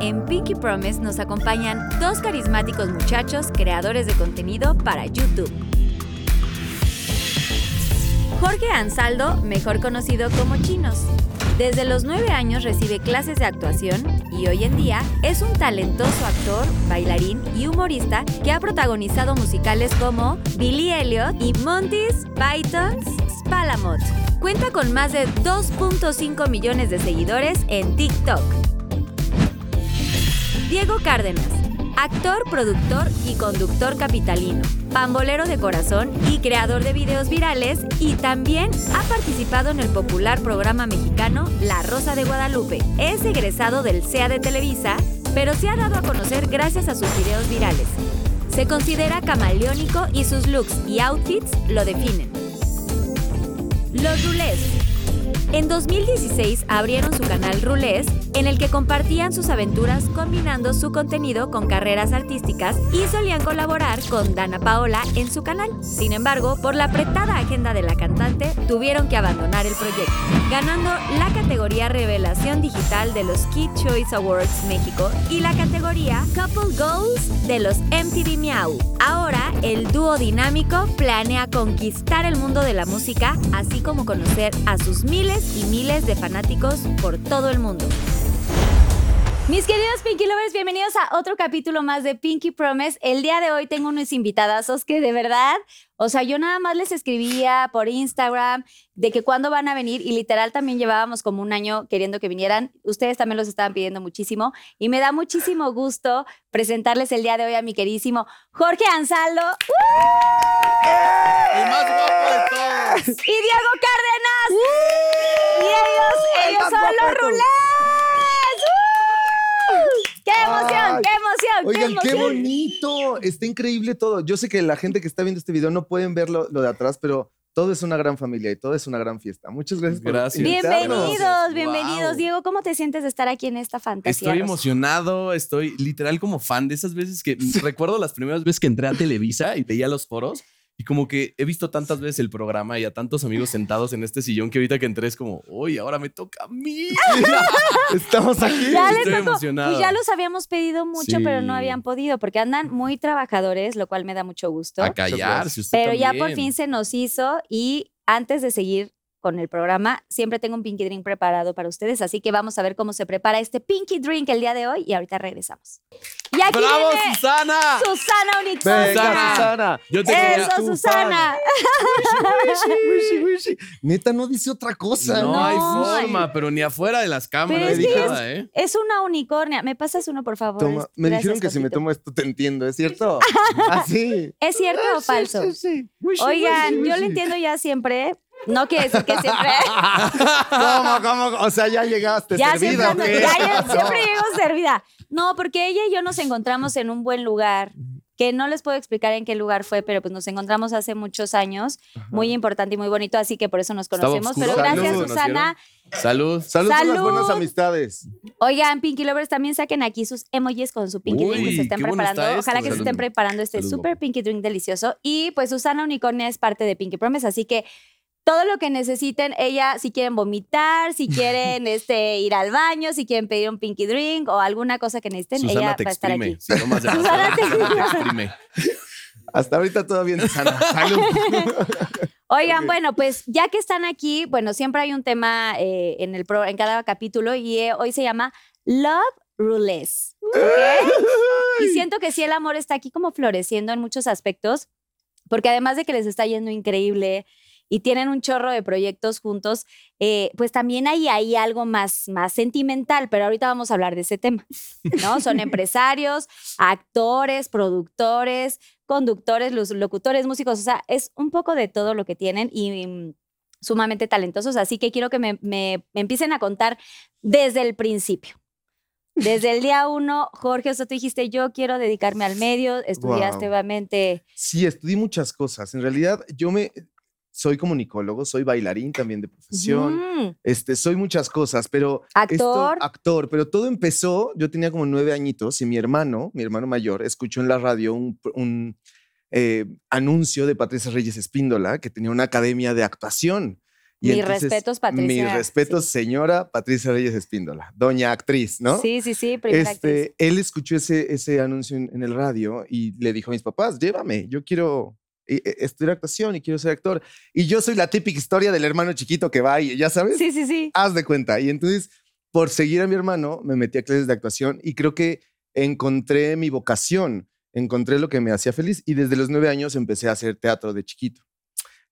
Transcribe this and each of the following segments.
en Pinky Promise nos acompañan dos carismáticos muchachos creadores de contenido para YouTube. Jorge Ansaldo, mejor conocido como Chinos. Desde los 9 años recibe clases de actuación y hoy en día es un talentoso actor, bailarín y humorista que ha protagonizado musicales como Billy Elliot y Monty's Python's Spalamot. Cuenta con más de 2.5 millones de seguidores en TikTok. Diego Cárdenas, actor, productor y conductor capitalino, pambolero de corazón y creador de videos virales y también ha participado en el popular programa mexicano La Rosa de Guadalupe. Es egresado del CEA de Televisa, pero se ha dado a conocer gracias a sus videos virales. Se considera camaleónico y sus looks y outfits lo definen. Los Rulés. En 2016 abrieron su canal Rulés, en el que compartían sus aventuras combinando su contenido con carreras artísticas y solían colaborar con Dana Paola en su canal. Sin embargo, por la apretada agenda de la cantante, tuvieron que abandonar el proyecto, ganando la categoría Revelación Digital de los Kid Choice Awards México y la categoría Couple Goals de los MTV Miau. Ahora, el dúo dinámico planea conquistar el mundo de la música, así como conocer a sus miles y miles de fanáticos por todo el mundo. Mis queridos Pinky Lovers, bienvenidos a otro capítulo más de Pinky Promise. El día de hoy tengo unos invitadazos que de verdad, o sea, yo nada más les escribía por Instagram de que cuándo van a venir y literal también llevábamos como un año queriendo que vinieran. Ustedes también los estaban pidiendo muchísimo y me da muchísimo gusto presentarles el día de hoy a mi queridísimo Jorge Ansaldo El más guapo de todos. y Diego Cárdenas. Y ellos, ellos son los rulés. ¡Qué emoción! Ay, ¡Qué emoción! Oigan, ¡Qué qué emoción! bonito. Está increíble todo. Yo sé que la gente que está viendo este video no pueden ver lo, lo de atrás, pero todo es una gran familia y todo es una gran fiesta. Muchas gracias por Gracias. invitarnos. Bienvenidos, Gracias. bienvenidos. Wow. Diego, ¿cómo te sientes de estar aquí en esta fantasía? Estoy rosa? emocionado, estoy literal como fan de esas veces que recuerdo las primeras veces que entré a Televisa y veía los foros y como que he visto tantas veces el programa y a tantos amigos sentados en este sillón que ahorita que entré es como, uy, ahora me toca a mí. Estamos aquí. Ya les Estoy tocó. emocionado. Pues ya los habíamos pedido mucho, pero no habían podido porque andan muy trabajadores, lo cual me da mucho gusto. a callarse usted Pero ya por fin se nos hizo y antes de seguir con el programa, siempre tengo un Pinky Drink preparado para ustedes, así que vamos a ver cómo se prepara este Pinky Drink el día de hoy y ahorita regresamos. Y aquí ¡Bravo, viene Susana! Susana Unixosa. Venga, Susana. Yo te quería- Eso, tu Susana. Wishi, wishi. Neta, no dice otra cosa. No, No, hay ay. forma, pero ni afuera de las cámaras, ni nada, ¿eh? Es una unicornia. ¿Me pasas uno, por favor? Toma, me Gracias, dijeron que si me tomo esto te entiendo, ¿es cierto? Así. ¿Es cierto o falso? Sí, sí, sí. Wishi, Oigan, wishi, yo lo wishi. entiendo ya siempre. No quiere decir que siempre. ¿Cómo, cómo? O sea, ya llegaste ya servida. siempre, ¿o ando- qué? ya- ya siempre llego servida. No, porque ella y yo nos encontramos en un buen lugar. Que no les puedo explicar en qué lugar fue, pero pues nos encontramos hace muchos años. Muy importante y muy bonito, así que por eso nos conocemos. Pero gracias, Salud. Susana. Salud. Salud, por las Salud. buenas amistades. Oigan, Pinky Lovers, también saquen aquí sus emojis con su Pinky Drink que Uy, se estén preparando. Ojalá esto. que se Salud. estén preparando este Salud. super Pinky Drink delicioso. Y pues Susana Unicornia es parte de Pinky Promise, así que todo lo que necesiten, ella, si quieren vomitar, si quieren este, ir al baño, si quieren pedir un Pinky Drink o alguna cosa que necesiten, Susana ella te va a estar exprime. aquí. Si tomas Susana te- te exprime. Hasta ahorita todo bien, Susana. Salud. Oigan, bueno, pues ya que están aquí, bueno, siempre hay un tema eh, en, el pro- en cada capítulo y eh, hoy se llama Love Roulette. ¿ok? Y siento que sí, el amor está aquí como floreciendo en muchos aspectos, porque además de que les está yendo increíble y tienen un chorro de proyectos juntos, eh, pues también hay ahí algo más, más sentimental, pero ahorita vamos a hablar de ese tema, ¿no? Son empresarios, actores, productores, conductores, los locutores, músicos, o sea, es un poco de todo lo que tienen y mm, sumamente talentosos, así que quiero que me, me- me empiecen a contar desde el principio. Desde el día uno, Jorge, o sea, tú dijiste, yo quiero dedicarme al medio, estudiaste obviamente Sí, estudié muchas cosas. En realidad, yo me soy comunicólogo, soy bailarín también de profesión. Mm, Este, soy muchas cosas, pero esto- actor. actor, pero todo empezó, yo tenía como nueve añitos y mi hermano, mi hermano mayor, escuchó en la radio un, eh, anuncio de Patricia Reyes Espíndola que tenía una academia de actuación. Mis respetos, Patricia, Mis respetos, señora Patricia Reyes Espíndola, doña actriz, ¿no? Sí, sí, sí, primera actriz. Este, él escuchó ese, ese anuncio en, en el radio y le dijo a mis papás, llévame, yo quiero estudiar actuación y quiero ser actor. Y yo soy la típica historia del hermano chiquito que va y ya sabes, Sí, sí, sí. haz de cuenta. Y entonces, por seguir a mi hermano, me metí a clases de actuación y creo que encontré mi vocación, encontré lo que me hacía feliz y desde los nueve años empecé a hacer teatro de chiquito.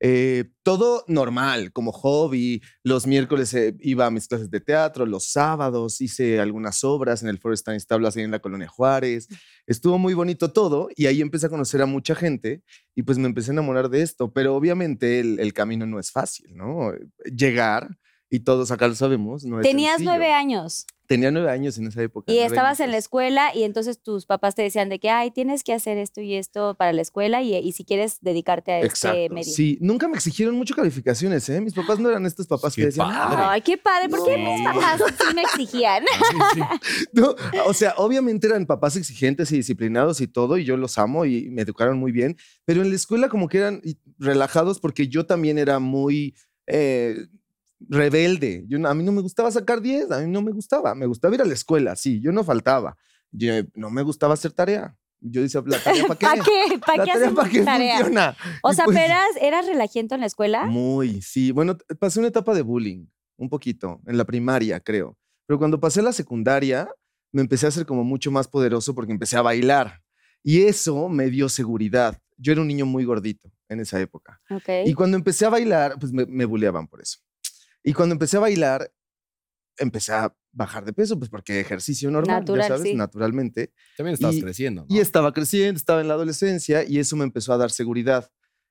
Eh, todo normal, como hobby. Los miércoles eh, iba a mis clases de teatro, los sábados hice algunas obras en el Forest Tablas ahí en la Colonia Juárez. Estuvo muy bonito todo y ahí empecé a conocer a mucha gente y pues me empecé a enamorar de esto. Pero obviamente el, el camino no es fácil, ¿no? Llegar y todos acá lo sabemos. No es Tenías sencillo. nueve años Tenía nueve años en esa época. y estabas en la escuela y entonces tus papás te decían de que, ay, tienes que hacer esto y esto para la escuela y, y si quieres dedicarte a este Exacto. medio. Sí, nunca me exigieron mucho calificaciones, ¿eh? Mis papás no eran estos papás que decían, padre. "Ah, Ay, qué padre, ¿por qué mis Sí. papás sí me exigían? No, o sea, obviamente eran papás exigentes y disciplinados y todo, y yo los amo y me educaron muy bien, pero en la escuela como que eran relajados porque yo también era muy eh, rebelde. Yo, a mí no me gustaba sacar 10, a mí no me gustaba, me gustaba ir a la escuela, sí, yo no faltaba. Yo, no me gustaba hacer tarea. Yo decía, ¿la tarea para qué? ¿Para qué? ¿Para ¿La qué tarea qué tarea? funciona? O Y sea, pues- pero eras, eras relajiento en la escuela. Muy, sí. Bueno, pasé una etapa de bullying, un poquito, en la primaria, creo. Pero cuando pasé a la secundaria, me empecé a hacer como mucho más poderoso porque empecé a bailar. Y eso me dio seguridad. Yo era un niño muy gordito en esa época. Y cuando empecé a bailar, pues me, me bulleaban por eso. Y cuando empecé a bailar, empecé a bajar de peso, pues porque ejercicio normal, Natural, ya sabes, sí. naturalmente. También estabas Y- creciendo. Y estaba creciendo, estaba en la adolescencia y eso me empezó a dar seguridad.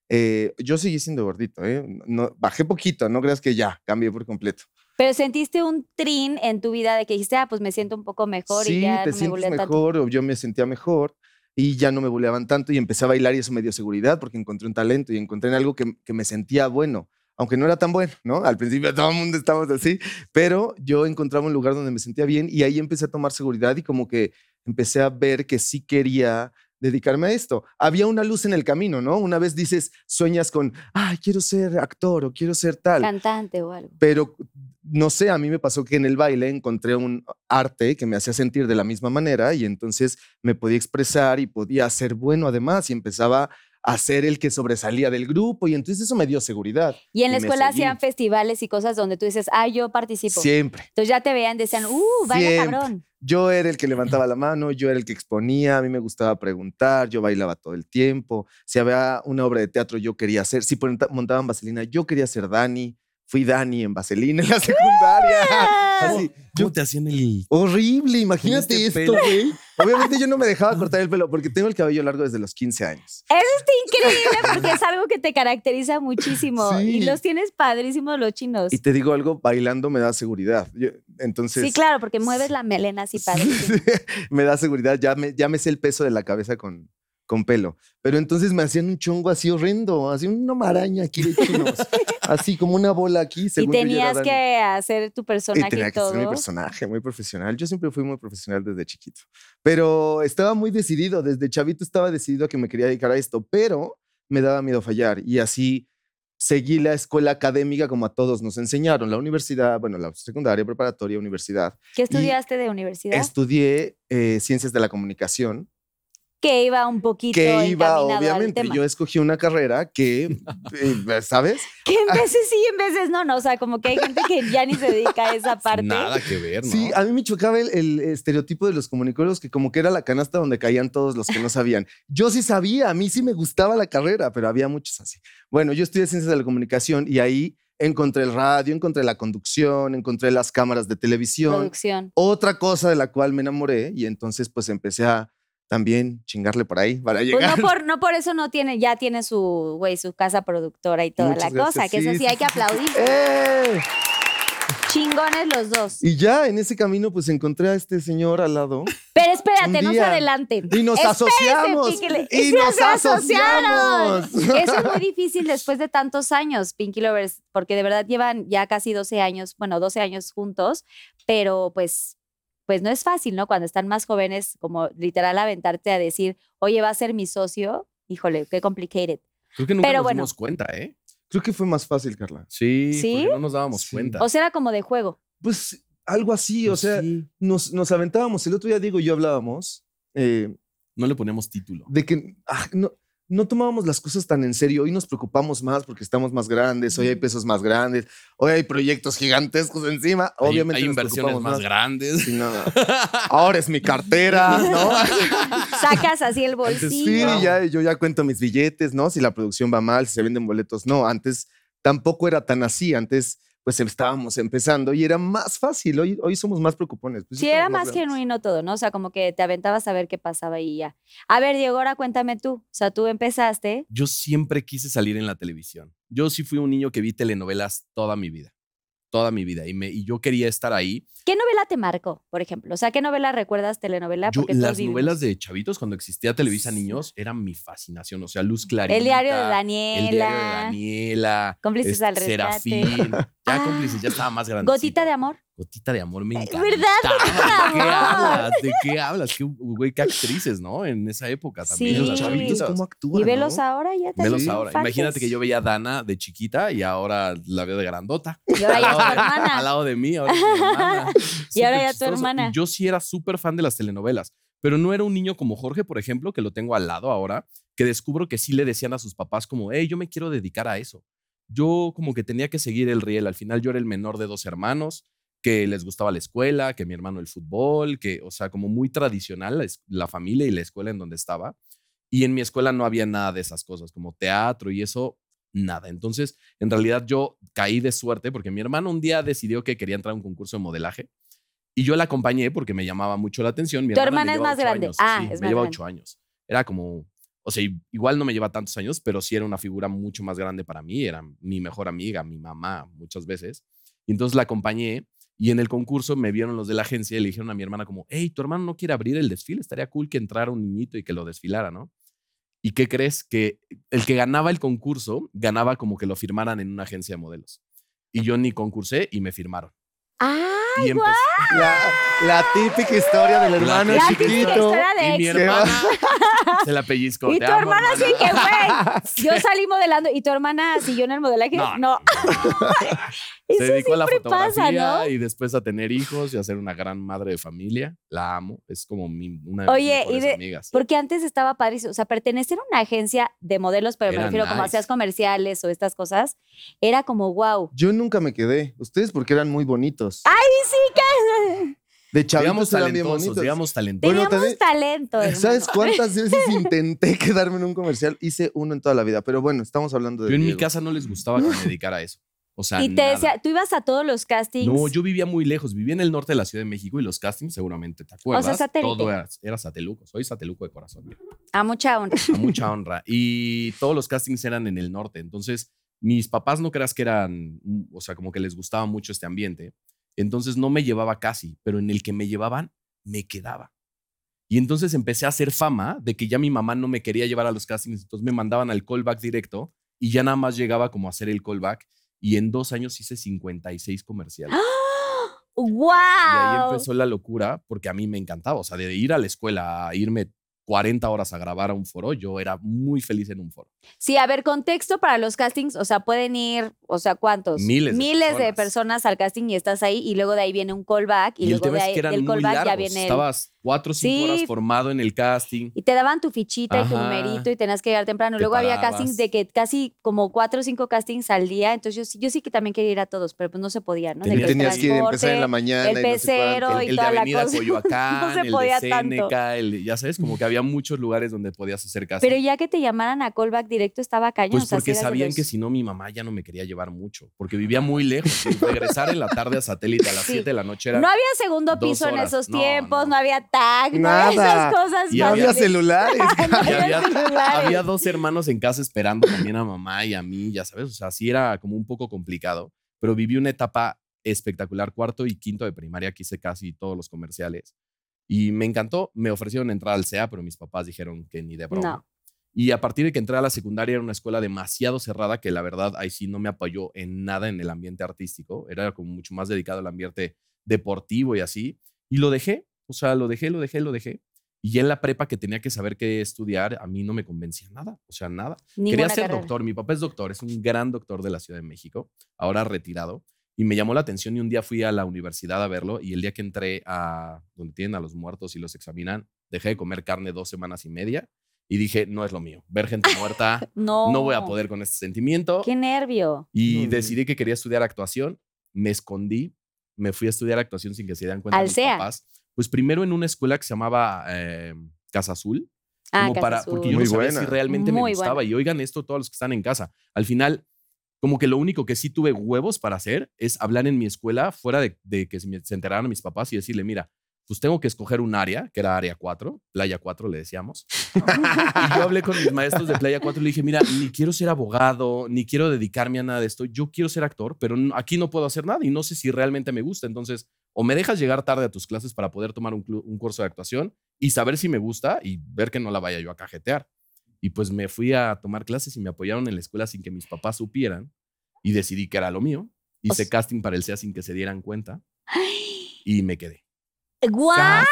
Eh, yo seguí siendo gordito, ¿eh? No, bajé poquito, no creas que ya cambié por completo. Pero sentiste un trin en tu vida de que dijiste, ah, pues me siento un poco mejor y ya te no me sientes tanto. mejor o yo me sentía mejor y ya no me buleaban tanto y empecé a bailar y eso me dio seguridad porque encontré un talento y encontré en algo que, que me sentía bueno, aunque no era tan bueno, ¿no? Al principio todo el mundo estábamos así, pero yo encontraba un lugar donde me sentía bien y ahí empecé a tomar seguridad y como que empecé a ver que sí quería dedicarme a esto. Había una luz en el camino, ¿no? Una vez dices, sueñas con, ay, quiero ser actor o quiero ser tal Cantante o algo. pero no sé, a mí me pasó que en el baile encontré un arte que me hacía sentir de la misma manera y entonces me podía expresar y podía ser bueno además y empezaba a ser el que sobresalía del grupo y entonces eso me dio seguridad. Y en la Y escuela hacían festivales y cosas donde tú dices, ah, yo participo. Siempre. Entonces ya te veían, decían, uh, baila Siempre. cabrón. Yo era el que levantaba la mano, yo era el que exponía, a mí me gustaba preguntar, yo bailaba todo el tiempo. Si había una obra de teatro, yo quería ser. Si montaban Vaselina, yo quería ser Dani. Fui Dani en Vaselina en la secundaria. Así, ¿Cómo yo te hacían el Horrible, imagínate este esto, güey. Obviamente yo no me dejaba cortar el pelo porque tengo el cabello largo desde los 15 años. Eso está increíble porque es algo que te caracteriza muchísimo. Y los tienes padrísimos los chinos. Y te digo algo, bailando me da seguridad. Yo- entonces, Sí, claro, porque mueves la melena así padrísimo. me da seguridad, ya me, ya me sé el peso de la cabeza con, con pelo. Pero entonces me hacían un chongo así horrendo, así una maraña aquí de chinos, así como una bola aquí. Y según era tenías que hacer tu Y personaje y, tenía que todo. ser mi personaje, muy profesional. Yo siempre fui muy profesional desde chiquito. Pero estaba muy decidido, desde chavito estaba decidido a que me quería dedicar a esto, pero me daba miedo fallar. Y así seguí la escuela académica como a todos nos enseñaron, la universidad, bueno, la secundaria, preparatoria, universidad. ¿Qué estudiaste de universidad? Estudié eh, ciencias de la comunicación Que iba un poquito que iba, obviamente. tema. Yo escogí una carrera que, eh, ¿sabes? Que en veces sí, en veces no, no. O sea, como que hay gente que ya ni se dedica a esa parte. Nada que ver, ¿no? Sí, a mí me chocaba el, el estereotipo de los comunicólogos que como que era la canasta donde caían todos los que no sabían. Yo sí sabía, a mí sí me gustaba la carrera, pero había muchos así. Bueno, yo estudié ciencias de la comunicación y ahí encontré el radio, encontré la conducción, encontré las cámaras de televisión. Producción. Otra cosa de la cual me enamoré y entonces pues empecé a también chingarle por ahí para Pues llegar. no por, no por eso no tiene, ya tiene su, güey, su casa productora y toda Muchas la cosa, que eso sí, hay que aplaudir. ¡Eh! Chingones los dos. Y ya en ese camino pues encontré a este señor al lado Pero espérate, no se adelanten. y nos asociamos. Pinky- Y nos asociaron. asociamos. Eso es muy difícil después de tantos años, Pinky Lovers, porque de verdad llevan ya casi 12 años, bueno, 12 años juntos, pero pues, pues no es fácil, ¿no? Cuando están más jóvenes, como literal aventarte a decir, oye, va a ser mi socio, híjole, qué complicated. Creo que nunca Pero nos bueno. dimos cuenta, ¿eh? Creo que fue más fácil, Carla. Sí, ¿Sí? porque no nos dábamos Sí. cuenta. O sea, era como de juego. Pues algo así, o Pues sea, sí, nos, nos aventábamos. El otro día, Diego y yo hablábamos eh, no le poníamos título. de que ah, no, no tomábamos las cosas tan en serio. Hoy nos preocupamos más porque estamos más grandes, hoy hay pesos más grandes, hoy hay proyectos gigantescos encima. Hay- Obviamente hay, nos inversiones preocupamos más, grandes. Sí, no, no. Ahora es mi cartera, ¿no? Sacas así el Antes Sí, bolsillo. ya, yo ya cuento mis billetes, ¿no? Si la producción va mal, si se venden boletos, no. Antes tampoco era tan así. Antes, pues estábamos empezando y era más fácil. Hoy, hoy somos más preocupones. Pues, Sí, era más grandes. genuino todo, ¿no? O sea, como que te aventabas a ver qué pasaba y ya. A ver, Diego, ahora cuéntame tú. O sea, tú empezaste. Yo siempre quise salir en la televisión. Yo sí fui un niño que vi telenovelas toda mi vida. Toda mi vida. Y, me, y yo quería estar ahí. ¿Qué novela te marcó, por ejemplo? O sea, ¿qué novela recuerdas telenovela? Yo, las novelas de chavitos, cuando existía Televisa Niños, eran mi fascinación. O sea, Luz Clarita. El diario de El Daniela. diario de Daniela. Cómplices al rescate. Serafín. Ya Ah, cómplices, ya estaba más grande. Gotita de amor. Gotita de amor me encanta. ¿verdad? ¿De qué hablas? ¿De qué hablas? Qué, güey, qué actrices, ¿no? En esa época también. Sí. Los chavitos. ¿cómo actúan? Y velos no? ahora ya te Velos ahora. Imagínate que yo veía a Dana de chiquita y ahora la veo de grandota. Y ahora ya Al tu lado de- hermana. Al lado de mí, ahora es mi hermana. Y ahora ya tu hermana. Yo sí era súper fan de las telenovelas, pero no era un niño como Jorge, por ejemplo, que lo tengo al lado ahora, que descubro que sí le decían a sus papás como, hey, yo me quiero dedicar a eso. Yo como que tenía que seguir el riel. Al final yo era el menor de dos hermanos, que les gustaba la escuela, que mi hermano el fútbol, que, o sea, como muy tradicional la, familia y la escuela en donde estaba. Y en mi escuela no había nada de esas cosas, como teatro y eso, nada. Entonces, en realidad yo caí de suerte porque mi hermano un día decidió que quería entrar a un concurso de modelaje y yo la acompañé porque me llamaba mucho la atención. Mi Tu hermana hermana es más grande. años, Ah, sí, es me más lleva grande. ocho años. Era como, o sea, i- igual no me lleva tantos años, pero sí era una figura mucho más grande para mí. Era mi mejor amiga, mi mamá, muchas veces. Y entonces la acompañé y en el concurso me vieron los de la agencia y le dijeron a mi hermana como, hey, tu hermano no quiere abrir el desfile, estaría cool que entrara un niñito y que lo desfilara, ¿no? ¿Y qué crees? Que el que ganaba el concurso ganaba como que lo firmaran en una agencia de modelos. Y yo ni concursé y me firmaron. Ah, Y empecé, La, la típica historia del La hermano la típica chiquito. historia de y mi hermana se la pellizcó. Y "Te tu amo, hermana sí hermana". que, güey, yo salí modelando y tu hermana siguió en el modelaje. No. No, Eso Se dedicó a la fotografía pasa, ¿no? y después a tener hijos y a ser una gran madre de familia. La amo. Es como mi, una de Oye, mis y mejores de- amigas. Porque antes estaba padrísimo. O sea, pertenecer a una agencia de modelos, pero me refiero como nice. hacías comerciales o estas cosas, era como wow. Yo nunca me quedé. Ustedes porque eran muy bonitos. ¡Ay, sí que! De chavitos Digamos eran bien talentosos, bonitos. digamos talentosos. Bueno, Teníamos talento. hermano. ¿Sabes cuántas veces intenté quedarme en un comercial? Hice uno en toda la vida, pero bueno, estamos hablando de Yo en mi casa no les gustaba que me dedicara a eso. O sea, Y te nada. decía, tú ibas a todos los castings. No, yo vivía muy lejos. Vivía en el norte de la Ciudad de México y los castings, seguramente te acuerdas. satélite. Todo era, era sateluco. Soy sateluco de corazón. A mucha honra. A mucha honra. Y todos los castings eran en el norte. Entonces, mis papás no creas que eran, mm, o sea, como que les gustaba mucho este ambiente. Entonces no me llevaba casi, pero en el que me llevaban, me quedaba. Y entonces empecé a hacer fama de que ya mi mamá no me quería llevar a los castings, entonces me mandaban al callback directo y ya nada más llegaba como a hacer el callback. Y en dos años hice 56 comerciales. ¡Wow! Y ahí empezó la locura porque a mí me encantaba. O sea, de ir a la escuela a irme 40 horas a grabar a un foro, yo era muy feliz en un foro. Sí, a ver, contexto para los castings, o sea, pueden ir, o sea, ¿cuántos? Miles de Miles de personas. personas al casting y estás ahí y luego de ahí viene un callback y, Y, el luego de ahí del muy callback largos. ya viene el- Estabas cuatro o cinco Sí. horas formado en el casting. Y te daban tu fichita y tu numerito y tenías que llegar temprano. Te Luego había castings de que casi como cuatro o cinco castings al día. Entonces yo, sí- yo sí que también quería ir a todos, pero pues no se podía, ¿no? De Tenías- que el Tenías que empezar en la mañana. el y no sé pecero y El, el de la cosa. Coyoacán, No se el podía de tanto. El, ya sabes, como que había muchos lugares donde podías hacer casting. Pero ya que te llamaran a callback directo estaba cañón. Pues o sea, sí porque de sabían los- que si no mi mamá ya no me quería llevar mucho, porque vivía muy lejos. y regresar en la tarde a satélite a las Sí. 7 de la noche era... No había segundo piso en esos No, tiempos, no, no. había tag, no había Nada. esas cosas. Y No había celulares. No había había, celulares. había dos hermanos en casa esperando también a mamá y a mí, ya sabes, o sea, sí era como un poco complicado, pero viví una etapa espectacular, cuarto y quinto de primaria, que hice casi todos los comerciales. Y me encantó, me ofrecieron entrar al CEA, pero mis papás dijeron que ni de broma. No. Y a partir de que entré a la secundaria era una escuela demasiado cerrada que la verdad ahí sí no me apoyó en nada en el ambiente artístico. Era como mucho más dedicado al ambiente deportivo y así. Y lo dejé, o sea, lo dejé, lo dejé, lo dejé. Y ya en la prepa que tenía que saber qué estudiar, a mí no me convencía nada, o sea, nada. Ninguna Quería ser carrera. doctor, mi papá es doctor, es un gran doctor de la Ciudad de México, ahora retirado. Y me llamó la atención y un día fui a la universidad a verlo y el día que entré a donde tienen a los muertos y los examinan, dejé de comer carne dos semanas y media y dije, no es lo mío. Ver gente muerta, No. no voy a poder con este sentimiento. Qué nervio. Y No, decidí que quería estudiar actuación, me escondí, me fui a estudiar actuación sin que se dieran cuenta Al mis CEA. papás. Pues primero en una escuela que se llamaba eh, Casa Azul, Ah, como Casa para, Azul. porque yo Muy no sabía buena. si realmente Muy me gustaba. buena. Y oigan esto todos los que están en casa. Al final, como que lo único que sí tuve huevos para hacer es hablar en mi escuela fuera de, de que se, me- se enteraran mis papás y decirle, mira, pues tengo que escoger un área, que era área 4, playa 4 le decíamos. y yo hablé con mis maestros de playa 4 y le dije, mira, ni quiero ser abogado, ni quiero dedicarme a nada de esto. Yo quiero ser actor, pero aquí no puedo hacer nada y no sé si realmente me gusta. Entonces, o me dejas llegar tarde a tus clases para poder tomar un, un curso de actuación y saber si me gusta y ver que no la vaya yo a cajetear. Y pues me fui a tomar clases y me apoyaron en la escuela sin que mis papás supieran y decidí que era lo mío. Hice sea- casting para el SEA sin que se dieran cuenta y me quedé. ¡Guau!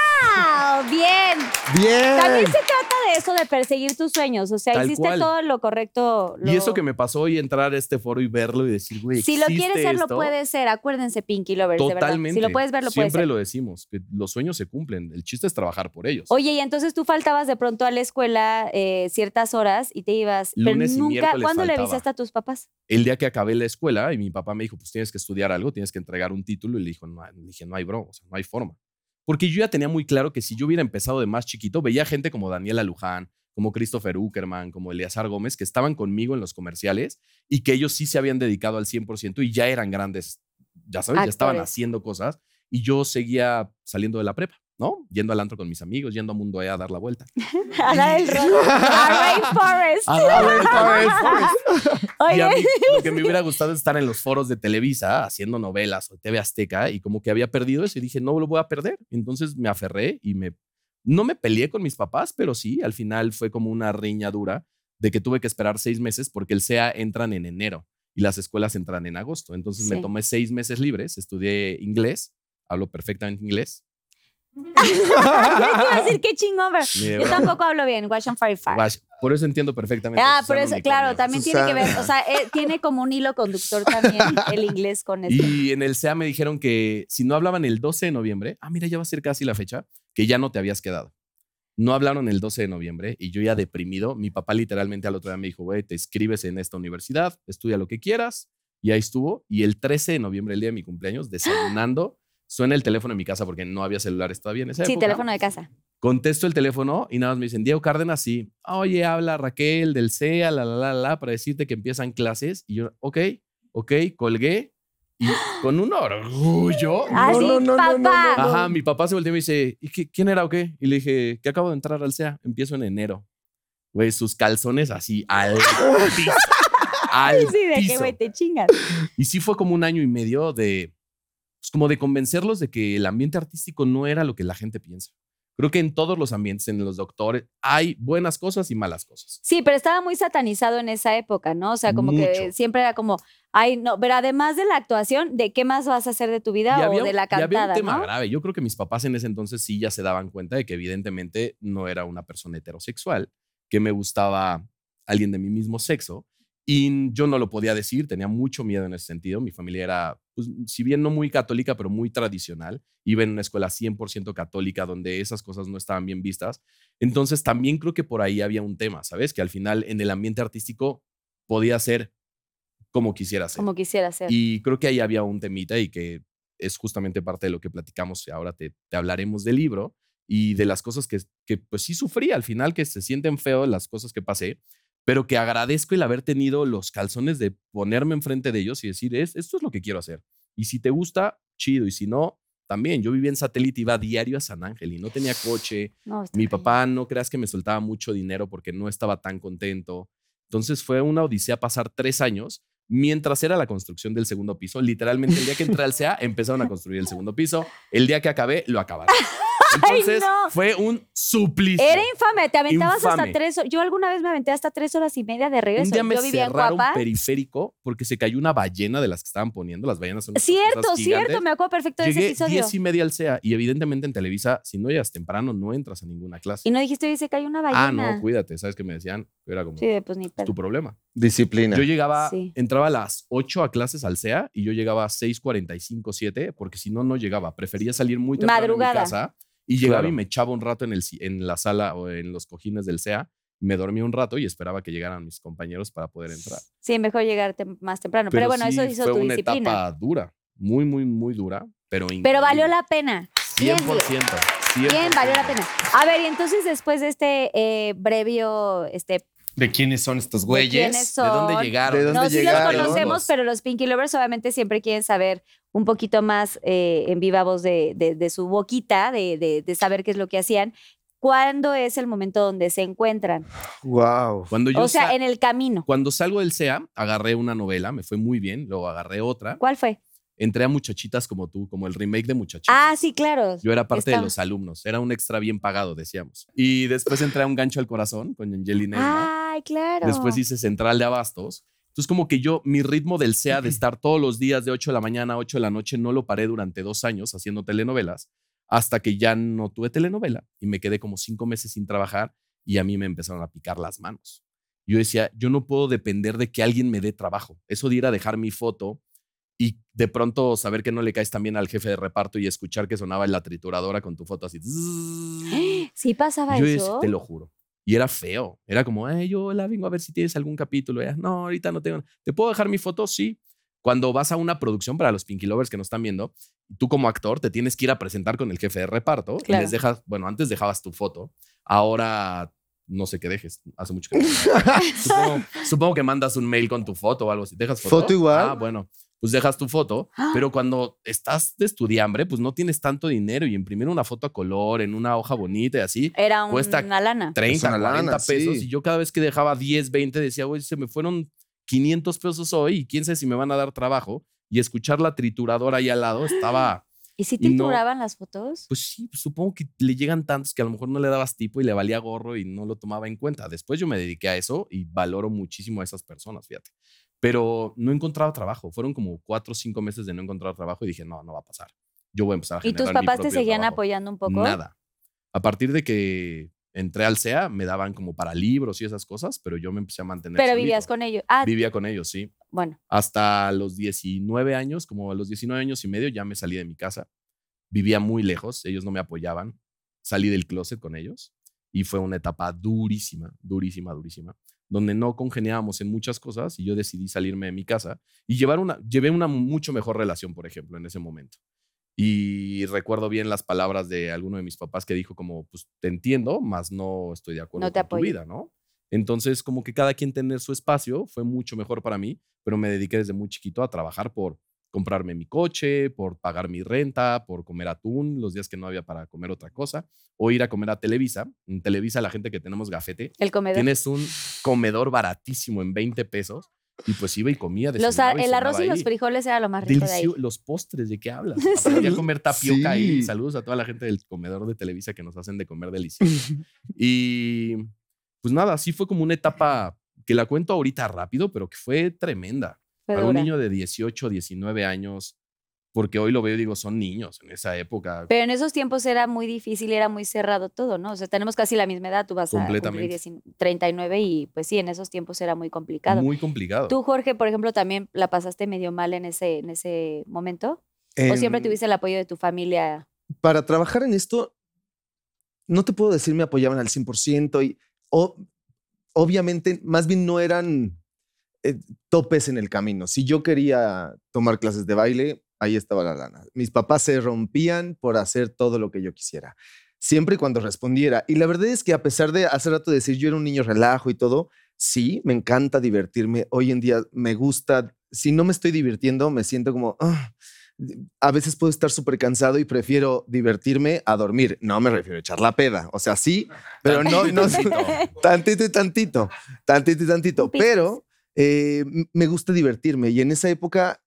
Bien. Bien. También se trata de eso, de perseguir tus sueños. O sea, Tal hiciste cual. todo lo correcto. Y eso que me pasó y entrar a este foro y verlo y decir, güey, Si lo quieres ¿existe ser, lo puedes ser. Acuérdense, Pinky Lovers, de verdad. Totalmente. Si lo puedes ver, lo puedes Siempre lo decimos, que los sueños se cumplen. El chiste es trabajar por ellos. Oye, y entonces tú faltabas de pronto a la escuela eh, ciertas horas y te ibas. Lunes pero nunca. ¿Cuándo le avisaste a tus papás? el día que acabé la escuela y mi papá me dijo, pues tienes que estudiar algo, tienes que entregar un título y le, dijo, no, le dije, no hay bro, o sea, no hay forma. Porque yo ya tenía muy claro que si yo hubiera empezado de más chiquito, veía gente como Daniela Luján, como Christopher Uckerman, como Eleazar Gómez, que estaban conmigo en los comerciales y que ellos sí se habían dedicado al 100% y ya eran grandes, ya sabes, ya estaban haciendo cosas y yo seguía saliendo de la prepa, ¿no? Yendo al antro con mis amigos, yendo a Mundo E a dar la vuelta. A la del ro- a Rainforest. A dar- Y a Oye, mí lo que me hubiera gustado es estar en los foros de Televisa haciendo novelas o TV Azteca y como que había perdido eso y dije, no lo voy a perder. Entonces me aferré y me... No me peleé con mis papás, pero sí, al final fue como una riña dura de que tuve que esperar seis meses porque el SEA entran en enero y las escuelas entran en agosto. Entonces me Sí. tomé seis meses libres, estudié inglés, hablo perfectamente inglés. yo iba a decir qué chingón, pero yo tampoco hablo bien. Watch and Fire Fire. Por eso entiendo perfectamente. Ah, Susana por eso, claro, también tiene que ver, o sea, eh, tiene como un hilo conductor también el inglés con esto. Y en el SEA me dijeron que si no hablaban el 12 de noviembre, ah, mira, ya va a ser casi la fecha, que ya no te habías quedado. No hablaron el 12 de noviembre y yo ya deprimido, mi papá literalmente al otro día me dijo, güey, te inscribes en esta universidad, estudia lo que quieras. Y ahí estuvo. Y el 13 de noviembre, el día de mi cumpleaños, desayunando, suena el teléfono en mi casa porque no había celulares todavía en esa Sí, época. teléfono de casa. Contesto el teléfono y nada más me dicen, Diego Cárdenas, sí. Oye, habla Raquel del CEA, la, la, la, la, para decirte que empiezan clases. Y yo, ok, ok, colgué. Y con un orgullo. Así, no, no, no, papá. no, no. Ajá, mi papá se volteó y me dice, ¿y qué- quién era o qué? Y le dije, que acabo de entrar al CEA, empiezo en enero. Güey, sus calzones así al piso. Al Sí, de que, piso. güey, te chingas. Y sí fue como un año y medio de, pues como de convencerlos de que el ambiente artístico no era lo que la gente piensa. Creo que en todos los ambientes, en los doctores, hay buenas cosas y malas cosas. Sí, pero estaba muy satanizado en esa época, ¿no? O sea, como que siempre era como, ay, no, pero además de la actuación, ¿de qué más vas a hacer de tu vida Y o había, de la y había cantada, un tema no? grave. Yo creo que mis papás en ese entonces sí ya se daban cuenta de que evidentemente no era una persona heterosexual, que me gustaba alguien de mi mismo sexo Y yo no lo podía decir, tenía mucho miedo en ese sentido. Mi familia era, pues, si bien no muy católica, pero muy tradicional. Iba en una escuela 100% católica donde esas cosas no estaban bien vistas. Entonces también creo que por ahí había un tema, ¿sabes? Que al final en el ambiente artístico podía ser como quisiera ser. Como quisiera ser. Y creo que ahí había un temita y que es justamente parte de lo que platicamos y ahora te, te hablaremos del libro y de las cosas que, que pues sí sufrí al final, que se sienten feo las cosas que pasé, pero que agradezco el haber tenido los calzones de ponerme enfrente de ellos y decir, es, esto es lo que quiero hacer. Y si te gusta, chido. Y si no, también. Yo vivía en satélite, iba diario a San Ángel y no tenía coche. No, Mi papá no creas que me soltaba mucho dinero porque no estaba tan contento. Entonces fue una odisea pasar tres años mientras era la construcción del segundo piso. Literalmente el día que entré al CEA empezaron a construir el segundo piso. El día que acabé lo acabaron. Entonces no! fue un suplicio. Era infame, te aventabas hasta tres horas. Yo alguna vez me aventé hasta tres horas y media de regreso. Un día me Yo vivía en cerraron Cuapa. periférico porque se cayó una ballena de las que estaban poniendo. Las ballenas son Cierto, cosas cierto, me acuerdo perfecto de ese Llegué episodio. diez y media al CEA y evidentemente en Televisa, si no llegas temprano, no entras a ninguna clase. Y no dijiste, oye, se cayó una ah, ballena. no, cuídate. ¿Sabes qué me decían? Era como, Sí, pues ni "Es pedo. tu problema. Disciplina. Yo llegaba, Sí. entraba a las 8 a clases al CEA y yo llegaba a 6:45, 7, porque si no, no llegaba. Prefería salir muy temprano Madrugada. de mi casa y llegaba Claro. y me echaba un rato en, el, en la sala o en los cojines del CEA. Me dormía un rato y esperaba que llegaran mis compañeros para poder entrar. Sí, mejor llegar tem- más temprano. Pero, bueno, eso hizo fue tu una disciplina. etapa dura, muy, muy, muy dura, pero Pero valió la pena. Bien, 100%. Bien, valió la 100%. pena. A ver, y entonces después de este eh, brevio, este, ¿De quiénes son estos ¿de güeyes? quiénes son? ¿De dónde llegaron? ¿De dónde No, sí los llegaron? conocemos, pero los Pinky Lovers obviamente siempre quieren saber un poquito más eh, en viva voz de, de- de su boquita, de, de- de saber qué es lo que hacían. ¿Cuándo es el momento donde se encuentran? Wow. Cuando yo O sea, en el camino. cuando salgo del CEA, agarré una novela, me fue muy bien, luego agarré otra. ¿Cuál fue? Entré a Muchachitas como tú, como el remake de Muchachitas. Ah, sí, claro. Yo era parte de los alumnos, era un extra bien pagado, decíamos. Y después entré a Un Gancho al Corazón con Angelina. Esma. Ay, claro. Después hice Central de Abastos. Entonces, como que yo, mi ritmo del SEA de estar todos los días de 8 de la mañana a 8 de la noche, no lo paré durante dos años haciendo telenovelas, hasta que ya no tuve telenovela y me quedé como cinco meses sin trabajar y a mí me empezaron a picar las manos. Yo decía, yo no puedo depender de que alguien me dé trabajo. Eso de ir a dejar mi foto y de pronto saber que no le caes también al jefe de reparto y escuchar que sonaba en la trituradora con tu foto así. Sí pasaba Yo eso. decía, te lo juro. Y era feo. Era como, "Ay, yo la vengo a ver si tienes algún capítulo. Ella, no, ahorita no tengo. ¿Te puedo dejar mi foto? Sí. Cuando vas a una producción para los Pinky Lovers que nos están viendo, tú como actor te tienes que ir a presentar con el jefe de reparto Claro. y les dejas, bueno, antes dejabas tu foto, ahora no sé qué dejes. Hace mucho que supongo que mandas un mail con tu foto o algo así. ¿Dejas foto? ¿Foto igual? Ah, bueno, pues dejas tu foto, Ah. pero cuando estás de estudiambre, pues no tienes tanto dinero y imprimir una foto a color en una hoja bonita y así, Era un- cuesta una lana. 30, una 40 lana, pesos. sí. Y yo cada vez que dejaba 10, 20 decía, güey, se me fueron 500 pesos hoy y quién sabe si me van a dar trabajo. Y escuchar la trituradora ahí al lado estaba, ¿Y si y no- trituraban las fotos? pues sí, pues supongo que le llegan tantos que a lo mejor no le dabas tipo y le valía gorro y no lo tomaba en cuenta. Después yo me dediqué a eso y valoro muchísimo a esas personas, fíjate. Pero no encontraba trabajo. Fueron como cuatro o cinco meses de no encontrar trabajo y dije, no, no va a pasar. Yo voy a empezar a ¿Y tus mi papás te seguían trabajo". apoyando un poco? Nada. A partir de que entré al CEA, me daban como para libros y esas cosas, pero yo me empecé a mantener. Pero solito. vivías con ellos. Ah, Vivía con ellos, sí. bueno. Hasta los 19 años, como a los 19 años y medio, ya me salí de mi casa. Vivía muy lejos, ellos no me apoyaban. Salí del closet con ellos y fue una etapa durísima, durísima, durísima, donde no congeniábamos en muchas cosas y yo decidí salirme de mi casa y llevar una, llevé una mucho mejor relación, por ejemplo, en ese momento. Y recuerdo bien las palabras de alguno de mis papás que dijo como, pues te entiendo, más no estoy de acuerdo No te con tu vida, ¿no? Entonces, como que cada quien tener su espacio fue mucho mejor para mí, pero me dediqué desde muy chiquito a trabajar por comprarme mi coche, por pagar mi renta, por comer atún los días que no había para comer otra cosa, o ir a comer a Televisa. En Televisa, la gente que tenemos gafete, El comedor. tienes un comedor baratísimo en 20 pesos y pues iba y comía. Los y el arroz y cenaba los ahí. frijoles era lo más rico de ahí. Delicio- los postres, ¿de qué hablas? Aprendí a comer tapioca ahí. Sí. Saludos a toda la gente del comedor de Televisa que nos hacen de comer delicioso. y pues nada, así fue como una etapa que la cuento ahorita rápido, pero que fue tremenda. Fue Para un niño de 18, 19 años, porque hoy lo veo y digo, son niños en esa época. Pero en esos tiempos era muy difícil, era muy cerrado todo, ¿no? O sea, tenemos casi la misma edad, tú vas a cumplir Completamente. 19 39 y pues sí, en esos tiempos era muy complicado. Muy complicado. Tú, Jorge, por ejemplo, también la pasaste medio mal en ese, en ese momento. ¿O siempre En- tuviste el apoyo de tu familia? para trabajar en esto, no te puedo decir me apoyaban al 100% y o- obviamente más bien no eran eh, topes en el camino. Si yo quería tomar clases de baile, ahí estaba la lana. Mis papás se rompían por hacer todo lo que yo quisiera, siempre y cuando respondiera. Y la verdad es que a pesar de hace rato decir yo era un niño relajo y todo, sí, me encanta divertirme. Hoy en día me gusta, si no me estoy divirtiendo, me siento como... "Ah". a veces puedo estar súper cansado y prefiero divertirme a dormir. No me refiero a echar la peda. O sea, sí, pero no, no tantito y tantito, tantito y tantito. Pero eh, me gusta divertirme y en esa época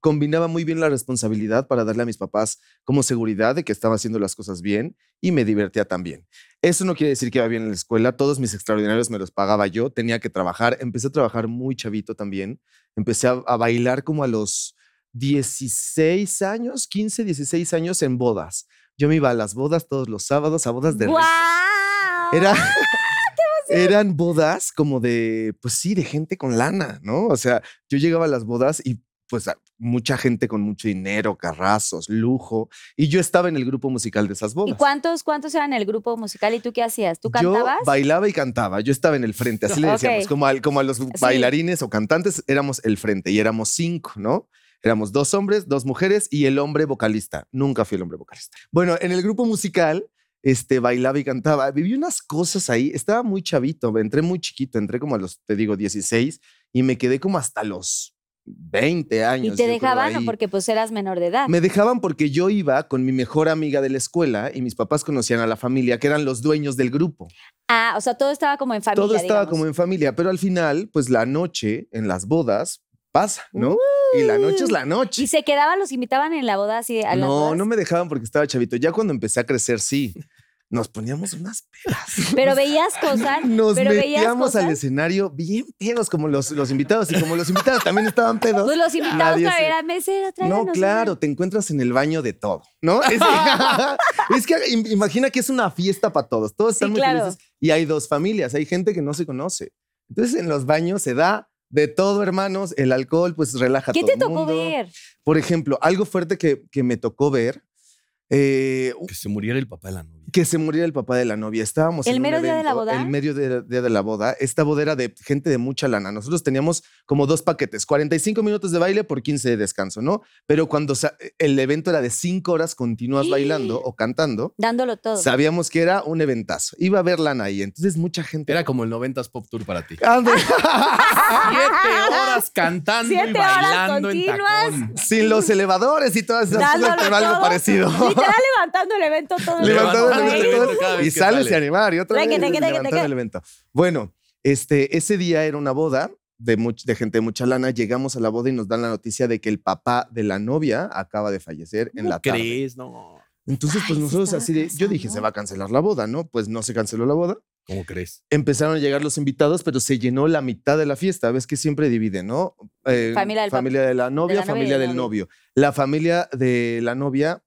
combinaba muy bien la responsabilidad para darle a mis papás como seguridad de que estaba haciendo las cosas bien y me divertía también. Eso no quiere decir que iba bien en la escuela, todos mis extraordinarios me los pagaba yo, tenía que trabajar, empecé a trabajar muy chavito también, empecé a, a bailar como a los 16 años, 15, 16 años en bodas. Yo me iba a las bodas todos los sábados, a bodas de ricos. ¡Guau! Era, eran bodas como de, pues sí, de gente con lana, ¿no? O sea, yo llegaba a las bodas y pues mucha gente con mucho dinero, carrazos, lujo, y yo estaba en el grupo musical de esas ¿Y bodas. cuántos, cuántos eran el grupo musical y tú qué hacías? ¿Tú Yo cantabas? bailaba y cantaba, yo estaba en el frente, así le decíamos, como, al- como a los bailarines o cantantes, éramos el frente y éramos cinco, ¿no? Éramos dos hombres, dos mujeres y el hombre vocalista. Nunca fui el hombre vocalista. Bueno, en el grupo musical, este, bailaba y cantaba. Viví unas cosas ahí. Estaba muy chavito, entré muy chiquito, entré como a los, te digo, 16 y me quedé como hasta los 20 años. ¿Y te dejaban o porque pues eras menor de edad? Me dejaban porque yo iba con mi mejor amiga de la escuela y mis papás conocían a la familia, que eran los dueños del grupo. Ah, o sea, todo estaba como en familia, Todo estaba digamos. como en familia, pero al final, pues la noche en las bodas pasa, ¿no? Y la noche es la noche. ¿Y se quedaban, los invitaban en la boda así a las No, bodas? no me dejaban porque estaba chavito. Ya cuando empecé a crecer, sí. Nos poníamos unas pedas. Pero veías cosas, Nos pero metíamos al cosas. escenario bien pedos como los, los invitados. Y como los invitados también estaban pedos. Pues los invitados a ver a No, claro, te encuentras en el baño de todo, ¿no? Es, es que im- imagina que es una fiesta para todos. Todos están Sí, muy claro. felices. Y hay dos familias, hay gente que no se conoce. Entonces en los baños se da de todo, hermanos. El alcohol, pues relaja ¿Qué todo te el tocó mundo. ver? Por ejemplo, algo fuerte que, que me tocó ver, eh, Que se muriera el papá de la novia. Que se muriera el papá de la novia. Estábamos ¿El en un mero día de la evento, boda? El medio de- día de la boda. Esta boda era de gente de mucha lana. Nosotros teníamos como dos paquetes, 45 minutos de baile por 15 de descanso, ¿no? Pero cuando sa- el evento era de 5 horas continuas bailando o cantando, Dándolo todo. sabíamos que era un eventazo. Iba a haber lana ahí. Entonces mucha gente... Era como el 90s Pop Tour para ti. Ande- Siete horas cantando y Siete horas bailando en continuas. tacón. Sin los elevadores y todas esas cosas, pero algo todo. parecido. Literal levantando el evento todo el Levantando evento cada vez y que sales a animar y otra vez levantando el evento. Bueno, este, ese día era una boda de, much- de gente de mucha lana. Llegamos a la boda y nos dan la noticia de que el papá de la novia acaba de fallecer en ¿Cómo la tarde. crees? No. Entonces, pues Ay, nosotros así de, yo dije, se va a cancelar la boda, ¿no? Pues no se canceló la boda. ¿Cómo crees? Empezaron a llegar los invitados, pero se llenó la mitad de la fiesta. Ves que siempre divide, ¿no? Eh, Familia del familia de la novia, la novia y familia del del novio. La familia de la novia,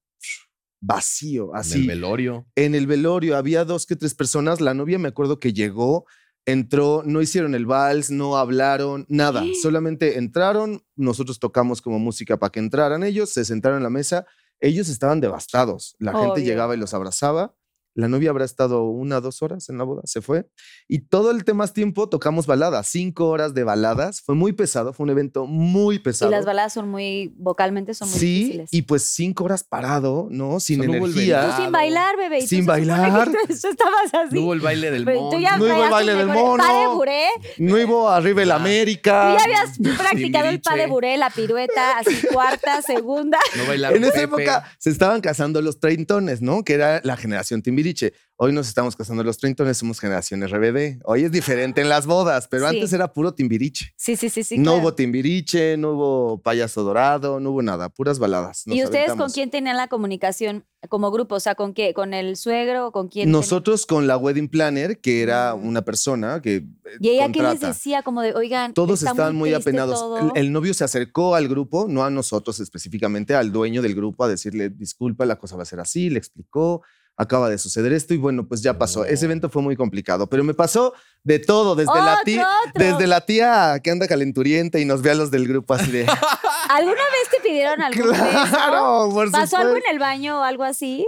vacío, En así el velorio. en el velorio había dos que tres personas. La novia me acuerdo que llegó, entró, no hicieron el vals, no hablaron, nada. Solamente entraron, nosotros tocamos como música para que entraran ellos, se sentaron en la mesa. Ellos estaban devastados. La gente llegaba y los abrazaba. La novia habrá estado una, dos horas en la boda, se fue. Y todo el más tiempo tocamos baladas, cinco horas de baladas. Fue muy pesado, fue un evento muy Y pesado. las baladas son muy, vocalmente son muy sí, difíciles. y pues cinco horas parado, ¿no? Sin hubo el energía. Tú sin bailar, bebé. y Sin bailar. Tú, estabas así. No hubo el baile del mono. tú ya No hubo el baile del mejor- el pa de mono. buré. No iba arriba el. América. Tú ya habías practicado el pa de buré, la pirueta, así cuarta, segunda. No bailaron En esa Pepe. época se estaban casando los treintones, ¿no? Que era la generación Timbiriche. Timbiriche. Hoy nos estamos casando los treintones, somos generación RBD. Hoy es diferente en las bodas, pero Sí. antes era puro Timbiriche. Sí, sí, sí, sí. no claro. hubo Timbiriche, no hubo payaso dorado, no hubo nada, puras baladas. Nos ¿Y ustedes con quién tenían la comunicación como grupo? O sea, ¿con qué? ¿Con el suegro con quién? tenían? Nosotros con la wedding planner, que era Mm. una persona que eh, ¿Y ella qué les decía? Como de, oigan, Todos está estaban muy, apenados. el novio se acercó al grupo, no a nosotros específicamente, al dueño del grupo, a decirle, disculpa, la cosa va a ser así, le explicó, acaba de suceder esto y bueno, pues ya pasó. Ese evento fue muy complicado, pero me pasó de todo, desde la tía, otro. desde la tía que anda calenturienta y nos ve a los del grupo así de, ¿Alguna vez te pidieron beso? claro, por ¿Pasó algo en el baño o algo así?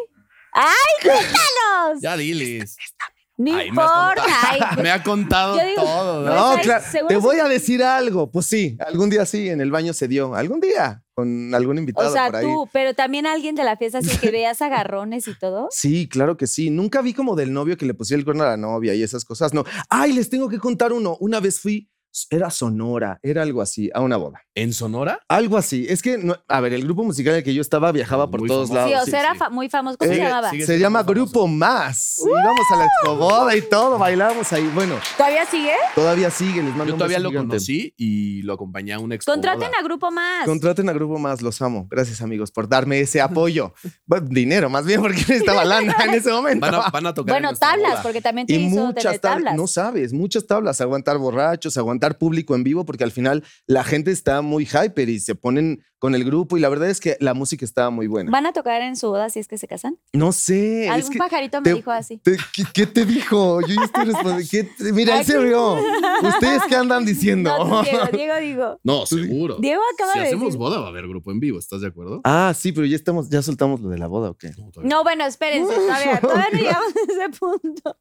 ¡Ay, cuéntanos! Ya diles. No Ay, me has importa. contado- ay, Me ha contado digo- todo. ¿no? No, Pues, claro, te voy a decir algo. Pues sí, algún día sí, en el baño se dio. Algún día, con algún invitado o sea, por ahí. tú, pero también alguien de la fiesta así que veas agarrones y todo. Sí, claro que sí. Nunca vi como del novio que le pusiera el cuerno a la novia y esas cosas. No. Ay, les tengo que contar uno. Una vez fui, era Sonora, era algo así, a una boda. ¿En Sonora? Algo así. Es que, no- a ver, el grupo musical en el que yo estaba viajaba por Muy todos famoso. Sí, lados. o sí, sea, era sí. fa- muy famoso. ¿Cómo se Sigue- llamaba? Se llama famoso. Grupo Más. Íbamos a la expoboda y todo, bailábamos ahí. Bueno, ¿Todavía sigue? todavía sigue, les mando Yo un todavía lo gigante. conocí y lo acompañé a un ex. Contraten a Grupo Más. Contraten a Grupo Más, los amo. Gracias, amigos, por darme ese apoyo. Bueno, dinero, más bien, porque necesitaba lana en ese momento. Van a, van a tocar. en bueno, tablas, boda. porque también te Y hizo muchas tablas. No sabes, muchas tablas. Aguantar borrachos, aguantar público en vivo, porque al final la gente está muy hyper y se ponen con el grupo. Y la verdad es que la música estaba muy buena. ¿Van a tocar en su boda si es que se casan? No sé. es Algún que pajarito me te- dijo así. te- ¿qué, qué te dijo? Yo ya estoy respondiendo. ¿Qué te- Mira, él se rió. ¿Ustedes qué andan diciendo? No, Diego, Diego, digo. No, seguro. Diego acaba si de hacemos decir. boda va a haber grupo en vivo, ¿estás de acuerdo? ah, sí, pero ya estamos, ya soltamos lo de la boda, ¿o qué? No, bueno, espérense, todavía, todavía no llegamos a ese punto.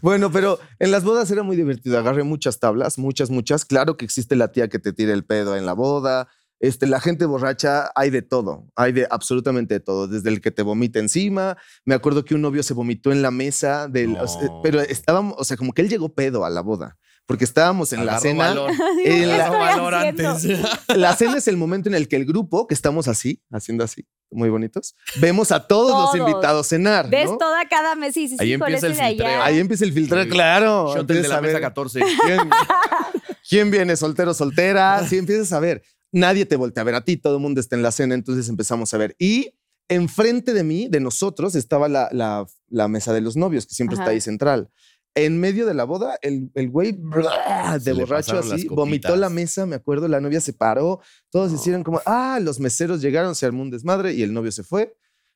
Bueno, pero en las bodas era muy divertido. Agarré muchas tablas, muchas, muchas. Claro que existe la tía que te tira el pedo en la boda. Este, la gente borracha, hay de todo, hay de absolutamente de todo, desde el que te vomita encima. Me acuerdo que un novio se vomitó en la mesa del, o sea, No. pero estábamos, o sea, como que él llegó pedo a la boda, porque estábamos en la cena. valor. En la- valor antes. La cena es el momento en el que el grupo, que estamos así, haciendo así, muy bonitos, vemos a todos, Todos. los invitados cenar. ¿Ves ¿no? toda cada mes? Sí, sí, sí, Ahí empieza el filtreo. Ahí empieza el filtro, Sí. claro. Shot de la mesa ver 14. ¿Quién, quién viene soltero, soltera? Si empiezas a ver, nadie te voltea a ver a ti, todo el mundo está en la cena, entonces empezamos a ver. Y enfrente de mí, de nosotros, estaba la, la- la mesa de los novios, que siempre Ajá. está ahí central. En medio de la boda, el, el güey de borracho así, vomitó la mesa, me acuerdo, la novia se paró, todos hicieron como, ah, los meseros llegaron, se armó un desmadre y el novio se fue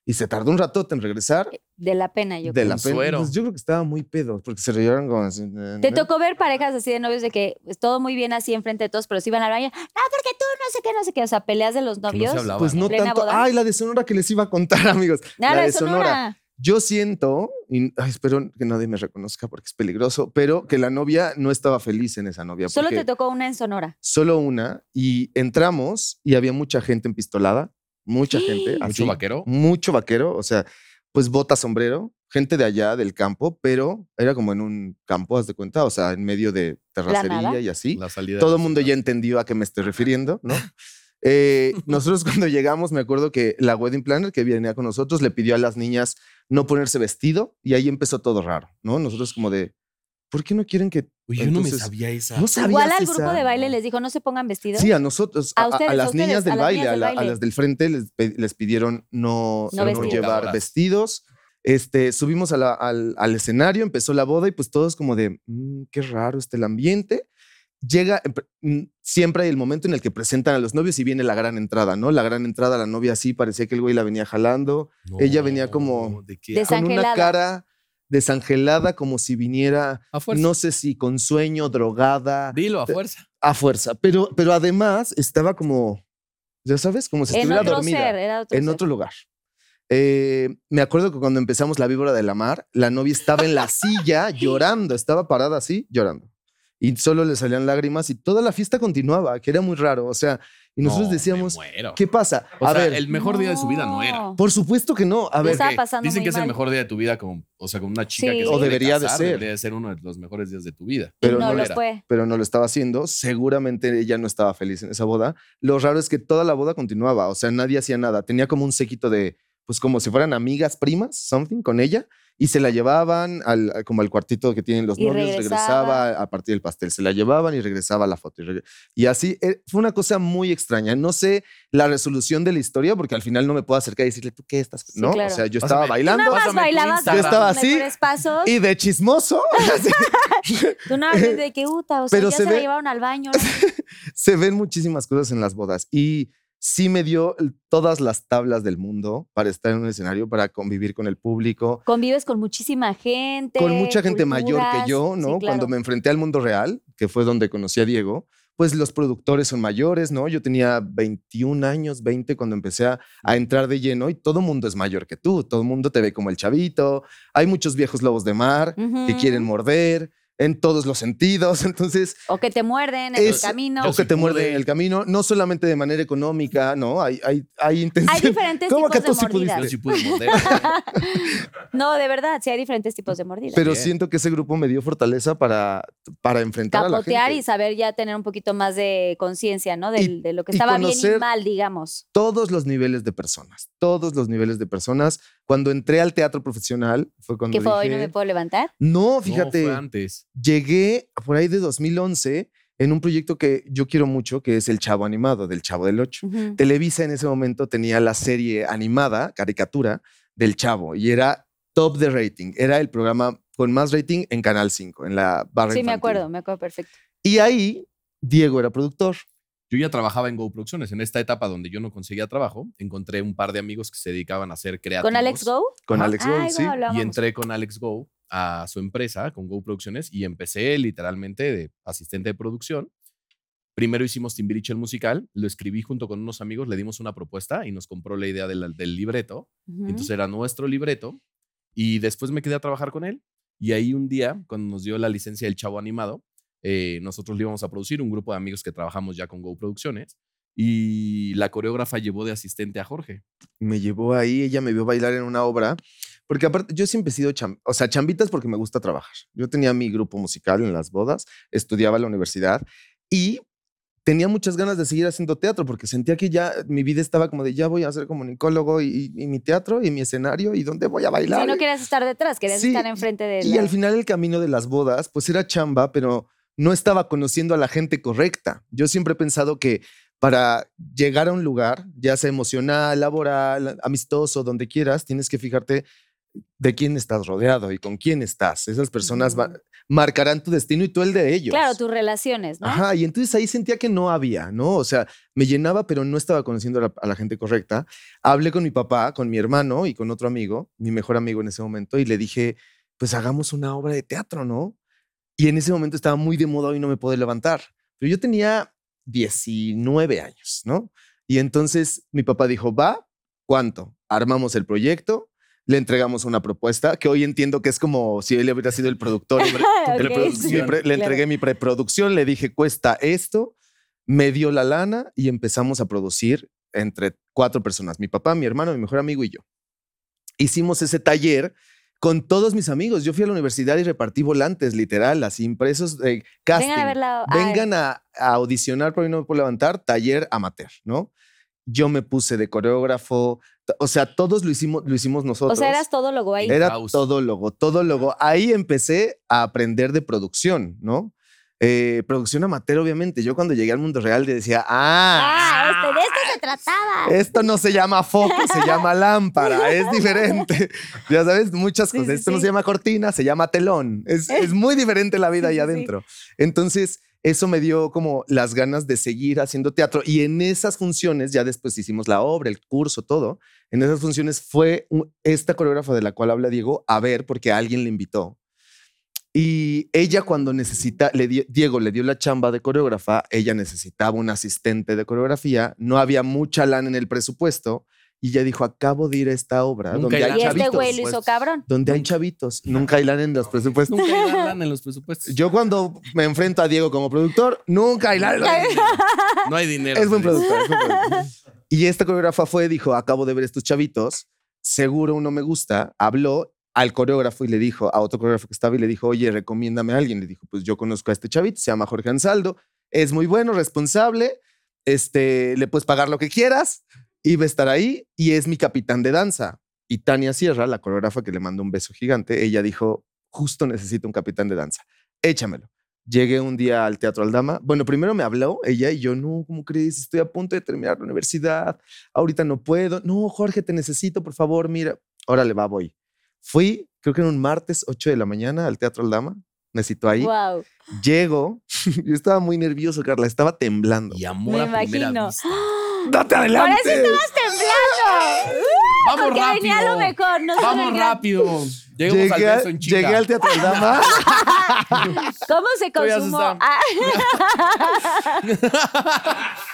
y se tardó un ratote en regresar De la pena, yo de creo. la Un pena. suero. Pues yo creo que estaba muy pedo porque se rieron como así. eh, Te tocó ver parejas así de novios de que es todo muy bien así enfrente de todos, pero si iban a hablar, no, porque tú no sé qué, no sé qué. O sea, peleas de los no se novios. Pues no ¿Plena tanto. boda? Ay, la de Sonora que les iba a contar, amigos. Nada, la de Sonora. Yo siento, y ay, espero que nadie me reconozca porque es peligroso, pero que la novia no estaba feliz en esa novia. Solo te tocó una en Sonora. Solo una. Y entramos y había mucha gente empistolada. Mucha gente. Mucho vaquero. Mucho vaquero. O sea, pues bota sombrero. Gente de allá del campo, pero era como en un campo, haz de cuenta, o sea, en medio de terracería y así La salida todo el mundo ciudad. ya entendió a qué me estoy refiriendo, ¿no? Eh, nosotros cuando llegamos, me acuerdo que la wedding planner que venía con nosotros le pidió a las niñas no ponerse vestido y ahí empezó todo raro, ¿no? Nosotros como de, ¿por qué no quieren que... Oye, yo no me sabía esa. ¿No Igual al esa? grupo de baile les dijo, no se pongan vestidos. Sí, a nosotros, A ustedes, a las ustedes, niñas a del las baile, niñas a, del la- a baile. las del frente les, pidieron no, No no vestir. llevar vestidos. Este, subimos a la- al, al escenario, empezó la boda y pues todos como de, "Mm, qué raro está el ambiente. Llega, em, mm, siempre hay el momento en el que presentan a los novios y viene la gran entrada, ¿no? La gran entrada, la novia así, parecía que el güey la venía jalando, ella venía como- ¿De qué? Con una cara desangelada como si viniera, A fuerza. no sé si con sueño, drogada, Dilo, a fuerza. a fuerza, pero, pero además estaba como, ya sabes, como si en estuviera otro dormida ser, era otro en ser. otro lugar. Eh, me acuerdo que cuando empezamos La Víbora de la Mar, la novia estaba en la silla llorando, estaba parada así, llorando. Y solo le salían lágrimas y toda la fiesta continuaba, que era muy raro. O sea, y nosotros No, decíamos. ¿qué pasa? O a sea, ver, el mejor día de su vida no era. por supuesto que no. A ver, Dicen que es el mejor día de tu vida, con, o sea, con una chica Sí. que se O debería de ser. Debería de ser uno de los mejores días de tu vida. Pero no, no lo era. fue. pero no lo estaba haciendo. Seguramente ella no estaba feliz en esa boda. Lo raro es que toda la boda continuaba, o sea, nadie hacía nada. Tenía como un séquito de, pues como si fueran amigas, primas, something, con ella. y se la llevaban al, como al cuartito que tienen los Y novios, regresaba. regresaba a partir del pastel, se la llevaban y regresaba a la foto. Y, reg- y así eh, fue una cosa muy extraña. No sé la resolución de la historia porque al final no me puedo acercar y decirle, ¿tú qué estás? Sí, no, claro. o sea, yo estaba Tú Tú bailando nada más bailabas. Yo estaba así, pasos. y de chismoso Tú nada más de que uta, o sea, Pero ya se se, la ve- llevaron al baño. se ven muchísimas cosas en las bodas y sí me dio todas las tablas del mundo para estar en un escenario, para convivir con el público, Convives con muchísima gente. con mucha gente mayor que yo, Sí, ¿no? claro. Cuando me enfrenté al mundo real, que fue donde conocí a Diego, pues los productores son mayores, ¿no? Yo tenía 21 años, 20 cuando empecé a, a entrar de lleno y todo mundo es mayor que tú, todo el mundo te ve como el chavito, hay muchos viejos lobos de mar que quieren morder en todos los sentidos, entonces O que te muerden en el camino. o que te muerden en el camino, no solamente de manera económica, ¿no? Hay, hay, hay intención. Hay diferentes ¿Cómo tipos que tú de sí pudiste? mordidas. Yo sí pude morder. No, de verdad, sí hay diferentes tipos de mordidas. Pero Bien. siento que ese grupo me dio fortaleza para, para enfrentar a la gente. y saber ya tener un poquito más de conciencia, ¿no? Del- Y- de lo que y estaba bien y mal, digamos. Todos los niveles de personas, todos los niveles de personas. Cuando entré al teatro profesional fue cuando Que fue hoy no dije, me puedo levantar. no, No, fíjate, fue antes. llegué por ahí de 2011 en un proyecto que yo quiero mucho, que es El Chavo Animado, del Chavo del Ocho. Televisa en ese momento tenía la serie animada, caricatura, del Chavo, y era top de rating. Era el programa con más rating en Canal 5, en la barra Sí, me infantil. acuerdo, me acuerdo perfecto. Y ahí Diego era productor. Yo ya trabajaba en Go Producciones. En esta etapa donde yo no conseguía trabajo, encontré un par de amigos que se dedicaban a hacer creativos. ¿Con Alex Go? Con. Alex Gold, sí. Y entré con Alex Go a su empresa, con Go Producciones, y empecé literalmente de asistente de producción. Primero hicimos Timbiriche el musical, lo escribí junto con unos amigos, le dimos una propuesta y nos compró la idea del, del libreto. Ujú. Entonces era nuestro libreto. Y después me quedé a trabajar con él. Y ahí un día, cuando nos dio la licencia del Chavo Animado, eh, nosotros le íbamos a producir, un grupo de amigos que trabajamos ya con Go Producciones. Y la coreógrafa llevó de asistente a Jorge. Me llevó ahí, ella me vio bailar en una obra. Porque aparte, yo siempre he sido, cham- o sea, chambitas porque me gusta trabajar. Yo tenía mi grupo musical en las bodas, estudiaba en la universidad y tenía muchas ganas de seguir haciendo teatro porque sentía que ya mi vida estaba como de ya voy a ser comunicólogo y, y- y mi teatro y mi escenario y dónde voy a bailar. Si no querías estar detrás, querías Sí, estar enfrente de Y la- al final el camino de las bodas, pues era chamba, pero no estaba conociendo a la gente correcta. Yo siempre he pensado que para llegar a un lugar, ya sea emocional, laboral, amistoso, donde quieras, tienes que fijarte de quién estás rodeado y con quién estás. Esas personas marcarán tu destino y tú el de ellos. Claro, tus relaciones, ¿no? Ajá, y entonces ahí sentía que no había, ¿no? O sea, me llenaba, pero no estaba conociendo a la, a la gente correcta. Hablé con mi papá, con mi hermano y con otro amigo, mi mejor amigo en ese momento, y le dije, pues hagamos una obra de teatro, ¿no? Y en ese momento estaba muy de moda y no me puedo levantar. Pero yo tenía 19 años, ¿no? Y entonces mi papá dijo, va, ¿cuánto? Armamos el proyecto, le entregamos una propuesta, que hoy entiendo que es como si él hubiera sido el productor. produ- sí, pre- le claro. entregué mi preproducción, le dije, cuesta esto, me dio la lana y empezamos a producir entre cuatro personas, mi papá, mi hermano, mi mejor amigo y yo. Hicimos ese taller con todos mis amigos. Yo fui a la universidad y repartí volantes, literal, así impresos de casting. Vengan a ver la. ah, Vengan a, a audicionar, por ahí no me puedo levantar, taller amateur, ¿no? Yo me puse de coreógrafo, o sea, todos lo hicimos, lo hicimos O nosotros. sea, eras todo logo ahí. Era todólogo, todólogo. Ahí empecé a aprender de producción, ¿no? Eh, producción amateur, obviamente. Yo cuando llegué al mundo real decía, ah, Ah, este, de esto se trataba. esto no se llama foco, se llama lámpara, es diferente. Ya sabes, muchas cosas. sí, esto no se llama cortina, se llama telón. Es, es muy diferente la vida ahí adentro. Entonces, eso me dio como las ganas de seguir haciendo teatro. Y en esas funciones, ya después hicimos la obra, el curso, todo. En esas funciones fue esta coreógrafa de la cual habla Diego a ver porque alguien le invitó. Y ella cuando necesita, le di- Diego le dio la chamba de coreógrafa, ella necesitaba un asistente de coreografía, no había mucha lana en el presupuesto y ella dijo, acabo de ir a esta obra Nunca donde hay hay, lana. Y este chavitos. güey lo hizo pues. cabrón. Donde hay chavitos, nunca hay lana en los presupuestos. Nunca hay lana en los presupuestos. Yo cuando me enfrento a Diego como productor, nunca hay lana. No hay dinero. Es buen se dice. productor. es buen productor. Y esta coreógrafa fue, dijo, acabo de ver estos chavitos, seguro uno me gusta, habló al coreógrafo y le dijo, a otro coreógrafo que estaba y le dijo, oye, recomiéndame a alguien. Le dijo, pues yo conozco a este chavito, se llama Jorge Ansaldo, es muy bueno, responsable, este, le puedes pagar lo que quieras va a estar ahí y es mi capitán de danza. Y Tania Sierra, la coreógrafa que le mandó un beso gigante, ella dijo, justo necesito un capitán de danza, échamelo. Llegué un día al Teatro Aldama. Bueno, primero me habló ella y yo, no, ¿cómo crees? Estoy a punto de terminar la universidad. Ahorita no puedo. No, Jorge, te necesito, por favor, mira. Órale, va, voy. Fui, creo que era un martes 8 de la mañana al Teatro Aldama. Necesito ahí. Wow. Llego. Yo estaba muy nervioso, Carla. Estaba temblando. Y amor Me a primera imagino. vista. ¡Date adelante! eso estabas temblando. Vamos Porque rápido. venía lo mejor. No Vamos rápido. Llegamos al Llegué, beso en chica. llegué al Teatro Aldama. ¿Cómo se consumó? Ah,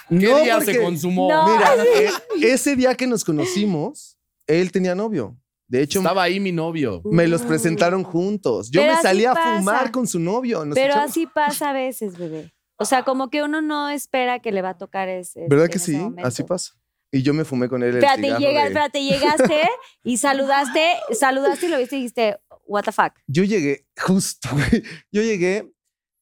¿Qué No, día se consumó? No. Mira, eh, ese día que nos conocimos, él tenía novio. De hecho, Estaba ahí mi novio. me los presentaron juntos. Yo Pero me así salí a pasa. fumar con su novio. nos Pero echamos- así pasa a veces, bebé. O sea, como que uno no espera que le va a tocar ese. ¿Verdad que sí? momento. Así pasa. Y yo me fumé con él el Espérate, cigarro llega, de- espérate, llegaste y saludaste, saludaste y lo viste y dijiste, what the fuck. Yo llegué, justo, güey, yo llegué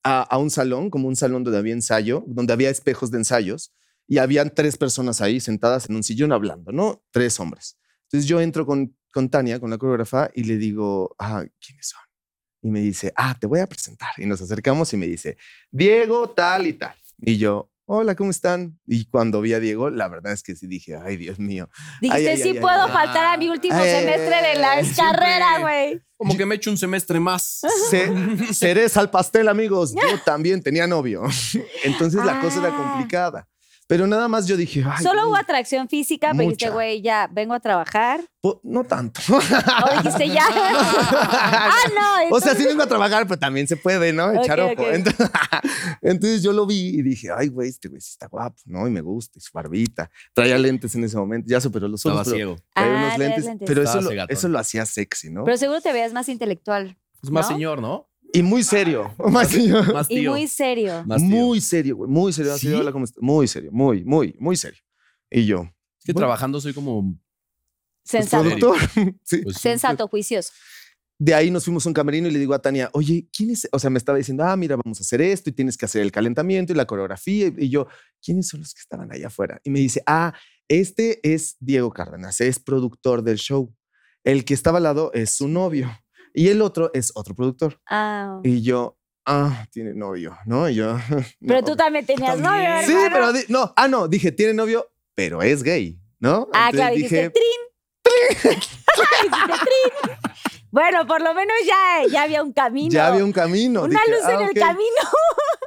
a, a un salón, como un salón donde había ensayo, donde había espejos de ensayos, y habían tres personas ahí sentadas en un sillón hablando, ¿no? Tres hombres. Entonces yo entro con, con Tania, con la coreógrafa, y le digo, ah, ¿quiénes son? Y me dice, ah, te voy a presentar. Y nos acercamos y me dice, Diego, tal y tal. Y yo, hola, ¿cómo están? Y cuando vi a Diego, la verdad es que sí dije, ay, Dios mío. Dijiste, ay, sí ay, ay, puedo ay. faltar a mi último Ay, semestre de la carrera, güey. Como que me echo un semestre más. Ce- cereza al pastel, amigos. Yo también tenía novio. Entonces la cosa era Ah. complicada. Pero nada más yo dije, ay, Solo hubo atracción física, pero dijiste, güey, ya, vengo a trabajar. po- no tanto. O dijiste, ya. ah, no. o sea, sí vengo a trabajar, pero también se puede, ¿no? Echar Ok, ojo. Entonces, entonces yo lo vi y dije, ay, güey, este güey sí está guapo, ¿no? Y me gusta, y su barbita. Traía lentes en ese momento, ya superó los ojos. Estaba ciego. traía Ah, unos traías lentes, lentes. Pero eso lo, cegatón. eso lo hacía sexy, ¿no? Pero seguro te veías más intelectual Es más ¿No? señor, ¿no? Y muy serio. Más. Más y tío. muy serio. Más tío. Muy serio, güey. Muy serio. así, ¿Sí? hola, ¿cómo estás? Muy serio, muy, muy, muy serio. Y yo, Es que Bueno. trabajando soy como. pues, Sensato. productor. sí. pues, sí. Sensato, juicioso. De ahí nos fuimos a un camerino y le digo a Tania, oye, ¿quién es? O sea, me estaba diciendo, ah, mira, vamos a hacer esto y tienes que hacer el calentamiento y la coreografía. Y yo, ¿quiénes son los que estaban allá afuera? Y me dice, ah, este es Diego Cárdenas, es productor del show. El que estaba al lado es su novio y el otro es otro productor. Ah. Y yo, ah, tiene novio, ¿no? Y yo, Pero "No". tú también tenías También. novio, Sí, hermano. pero di- no, ah, no, dije, tiene novio, pero es gay, ¿no? Ah, Entonces claro, dijiste trin. Dijiste trin. Bueno, por lo menos ya, ya había un camino. ya había un camino. Una Dije, luz "Ah, en el ok". camino.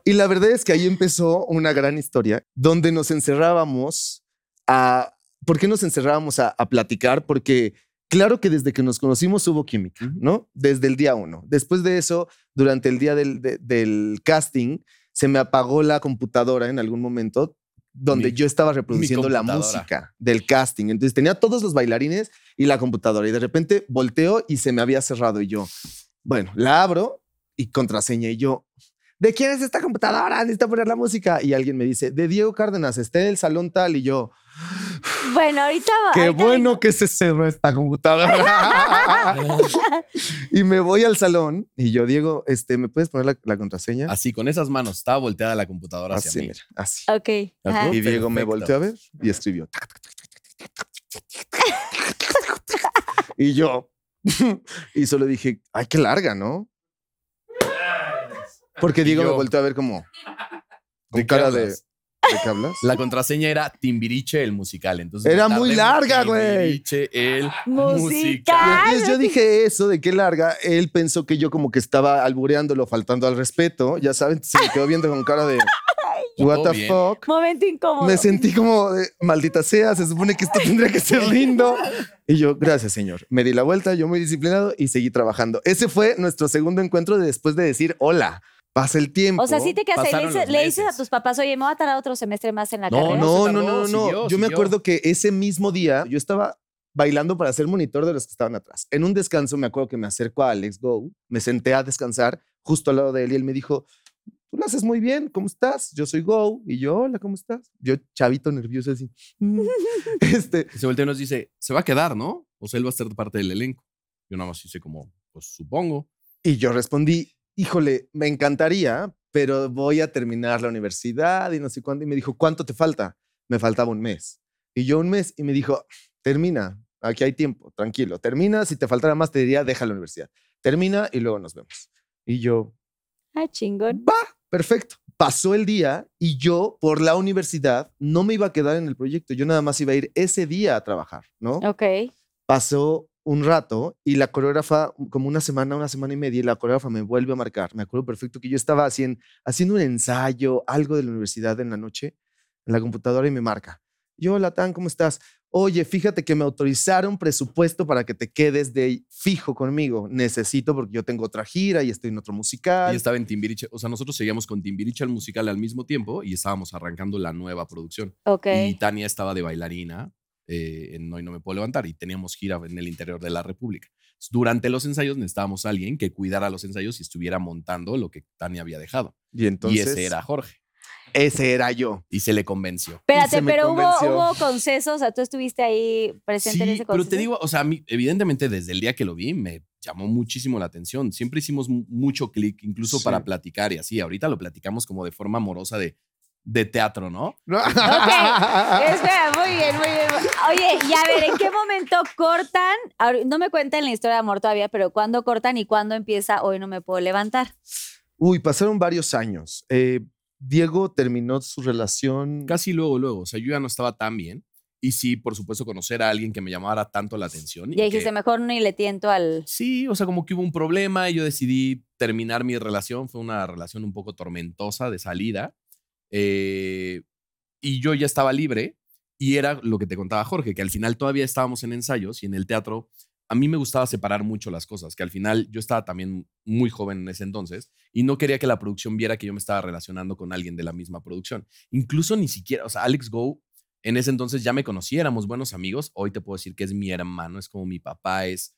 Y la verdad es que ahí empezó una gran historia donde nos encerrábamos a... ¿Por qué nos encerrábamos a, a platicar? Porque claro que desde que nos conocimos hubo química, ¿no? Desde el día uno. Después de eso, durante el día del, de- del casting, se me apagó la computadora en algún momento donde Mi- yo estaba reproduciendo la música del casting. Entonces tenía todos los bailarines y la computadora y de repente volteo y se me había cerrado y yo, bueno, la abro y contraseña y yo, ¿de quién es esta computadora? Necesito poner la música. Y alguien me dice, de Diego Cárdenas, está en el salón tal. Y yo, bueno, ahorita va. Qué bueno que se cerró esta computadora. y me voy al salón y yo, Diego, este, ¿me puedes poner la, contraseña? Así, con esas manos. Estaba volteada la computadora hacia así, así. Ok. Y Diego me volteó a ver y escribió. y yo, y solo dije, ay, qué larga, ¿no? Porque Diego me yo, volteó a ver como, ¿De cara de? ¿de qué hablas? La contraseña era Timbiriche el musical. Entonces Era me muy larga, güey. Timbiriche el Musical. musical. Y entonces yo dije eso de qué larga. Él pensó que yo como que estaba albureándolo, faltando al respeto. Ya saben, se me quedó viendo con cara de what the bien. fuck. Momento incómodo. Me sentí como de, maldita sea, se supone que esto tendría que ser lindo. Y yo, gracias, señor. Me di la vuelta, yo muy disciplinado y seguí trabajando. Ese fue nuestro segundo encuentro de después de decir hola. Pasa el tiempo. O sea, sí te quedaste. Le, dices- le dices a tus papás, oye, me voy a tardar otro semestre más en la No, carrera. No, no, no, no, no. siguió, yo me siguió. acuerdo que ese mismo día yo estaba bailando para ser monitor de los que estaban atrás. En un descanso me acuerdo que me acerco a Alex Go, me senté a descansar justo al lado de él y él me dijo, tú lo haces muy bien, ¿cómo estás? Yo soy Go y yo, hola, ¿cómo estás? Yo chavito nervioso así. "Mm". este, Y se voltea y nos dice, se va a quedar, ¿no? O sea, él va a ser parte del elenco. Yo nada más hice como, pues supongo. y yo respondí, híjole, me encantaría, pero voy a terminar la universidad y no sé cuándo. Y me dijo, ¿cuánto te falta? Me faltaba un mes. Y yo un mes y me dijo, termina. aquí hay tiempo, tranquilo. Termina, si te faltara más, te diría, deja la universidad. Termina y luego nos vemos. Y yo, Ah, chingón. perfecto. Pasó el día y yo, por la universidad, no me iba a quedar en el proyecto. Yo nada más iba a ir ese día a trabajar, ¿no? Ok. Pasó un rato y la coreógrafa, como una semana, una semana y media, y la coreógrafa me vuelve a marcar. Me acuerdo perfecto que yo estaba haciendo, haciendo un ensayo, algo de la universidad en la noche, en la computadora y me marca. Yo, hola, Tan, ¿cómo estás? Oye, fíjate que me autorizaron presupuesto para que te quedes de fijo conmigo. Necesito porque yo tengo otra gira y estoy en otro musical. Y estaba en Timbiriche. O sea, nosotros seguíamos con Timbiriche el musical al mismo tiempo y estábamos arrancando la nueva producción. Ok. Y Tania estaba de bailarina eh, en Hoy No Me Puedo Levantar y teníamos gira en el interior de la República. Entonces, Durante los ensayos necesitábamos a alguien que cuidara los ensayos y estuviera montando lo que Tania había dejado. Y entonces, y ese era Jorge. ese era yo. Y se le convenció. Espérate, pero hubo, convenció. hubo concesos, o sea, tú estuviste ahí presente en ese pero conceso. te digo, o sea, a mí, evidentemente desde el día que lo vi me llamó muchísimo la atención. Siempre hicimos mu- mucho clic, incluso Sí. para platicar y así. Ahorita lo platicamos como de forma amorosa de, de teatro, ¿no? ¿No? Espera, muy bien, muy bien. Oye, y a ver, ¿en qué momento cortan? Ahora, No me cuentan la historia de amor todavía, pero ¿cuándo cortan y cuándo empieza Hoy no me puedo levantar? Uy, pasaron varios años. Eh, Diego terminó su relación. Casi luego, luego. O sea, yo ya no estaba tan bien. Y sí, por supuesto, conocer a alguien que me llamara tanto la atención. y Ya dijiste, que- mejor ni le tiento al... Sí, o sea, como que hubo un problema y yo decidí terminar mi relación. Fue una relación un poco tormentosa de salida. Eh, y yo ya estaba libre y era lo que te contaba Jorge, que al final todavía estábamos en ensayos y en el teatro. A mí me gustaba separar mucho las cosas, que al final yo estaba también muy joven en ese entonces y no quería que la producción viera que yo me estaba relacionando con alguien de la misma producción. Incluso ni siquiera, o sea, Alex Go en ese entonces ya me conocía, éramos buenos amigos. Hoy te puedo decir que es mi hermano, es como mi papá, es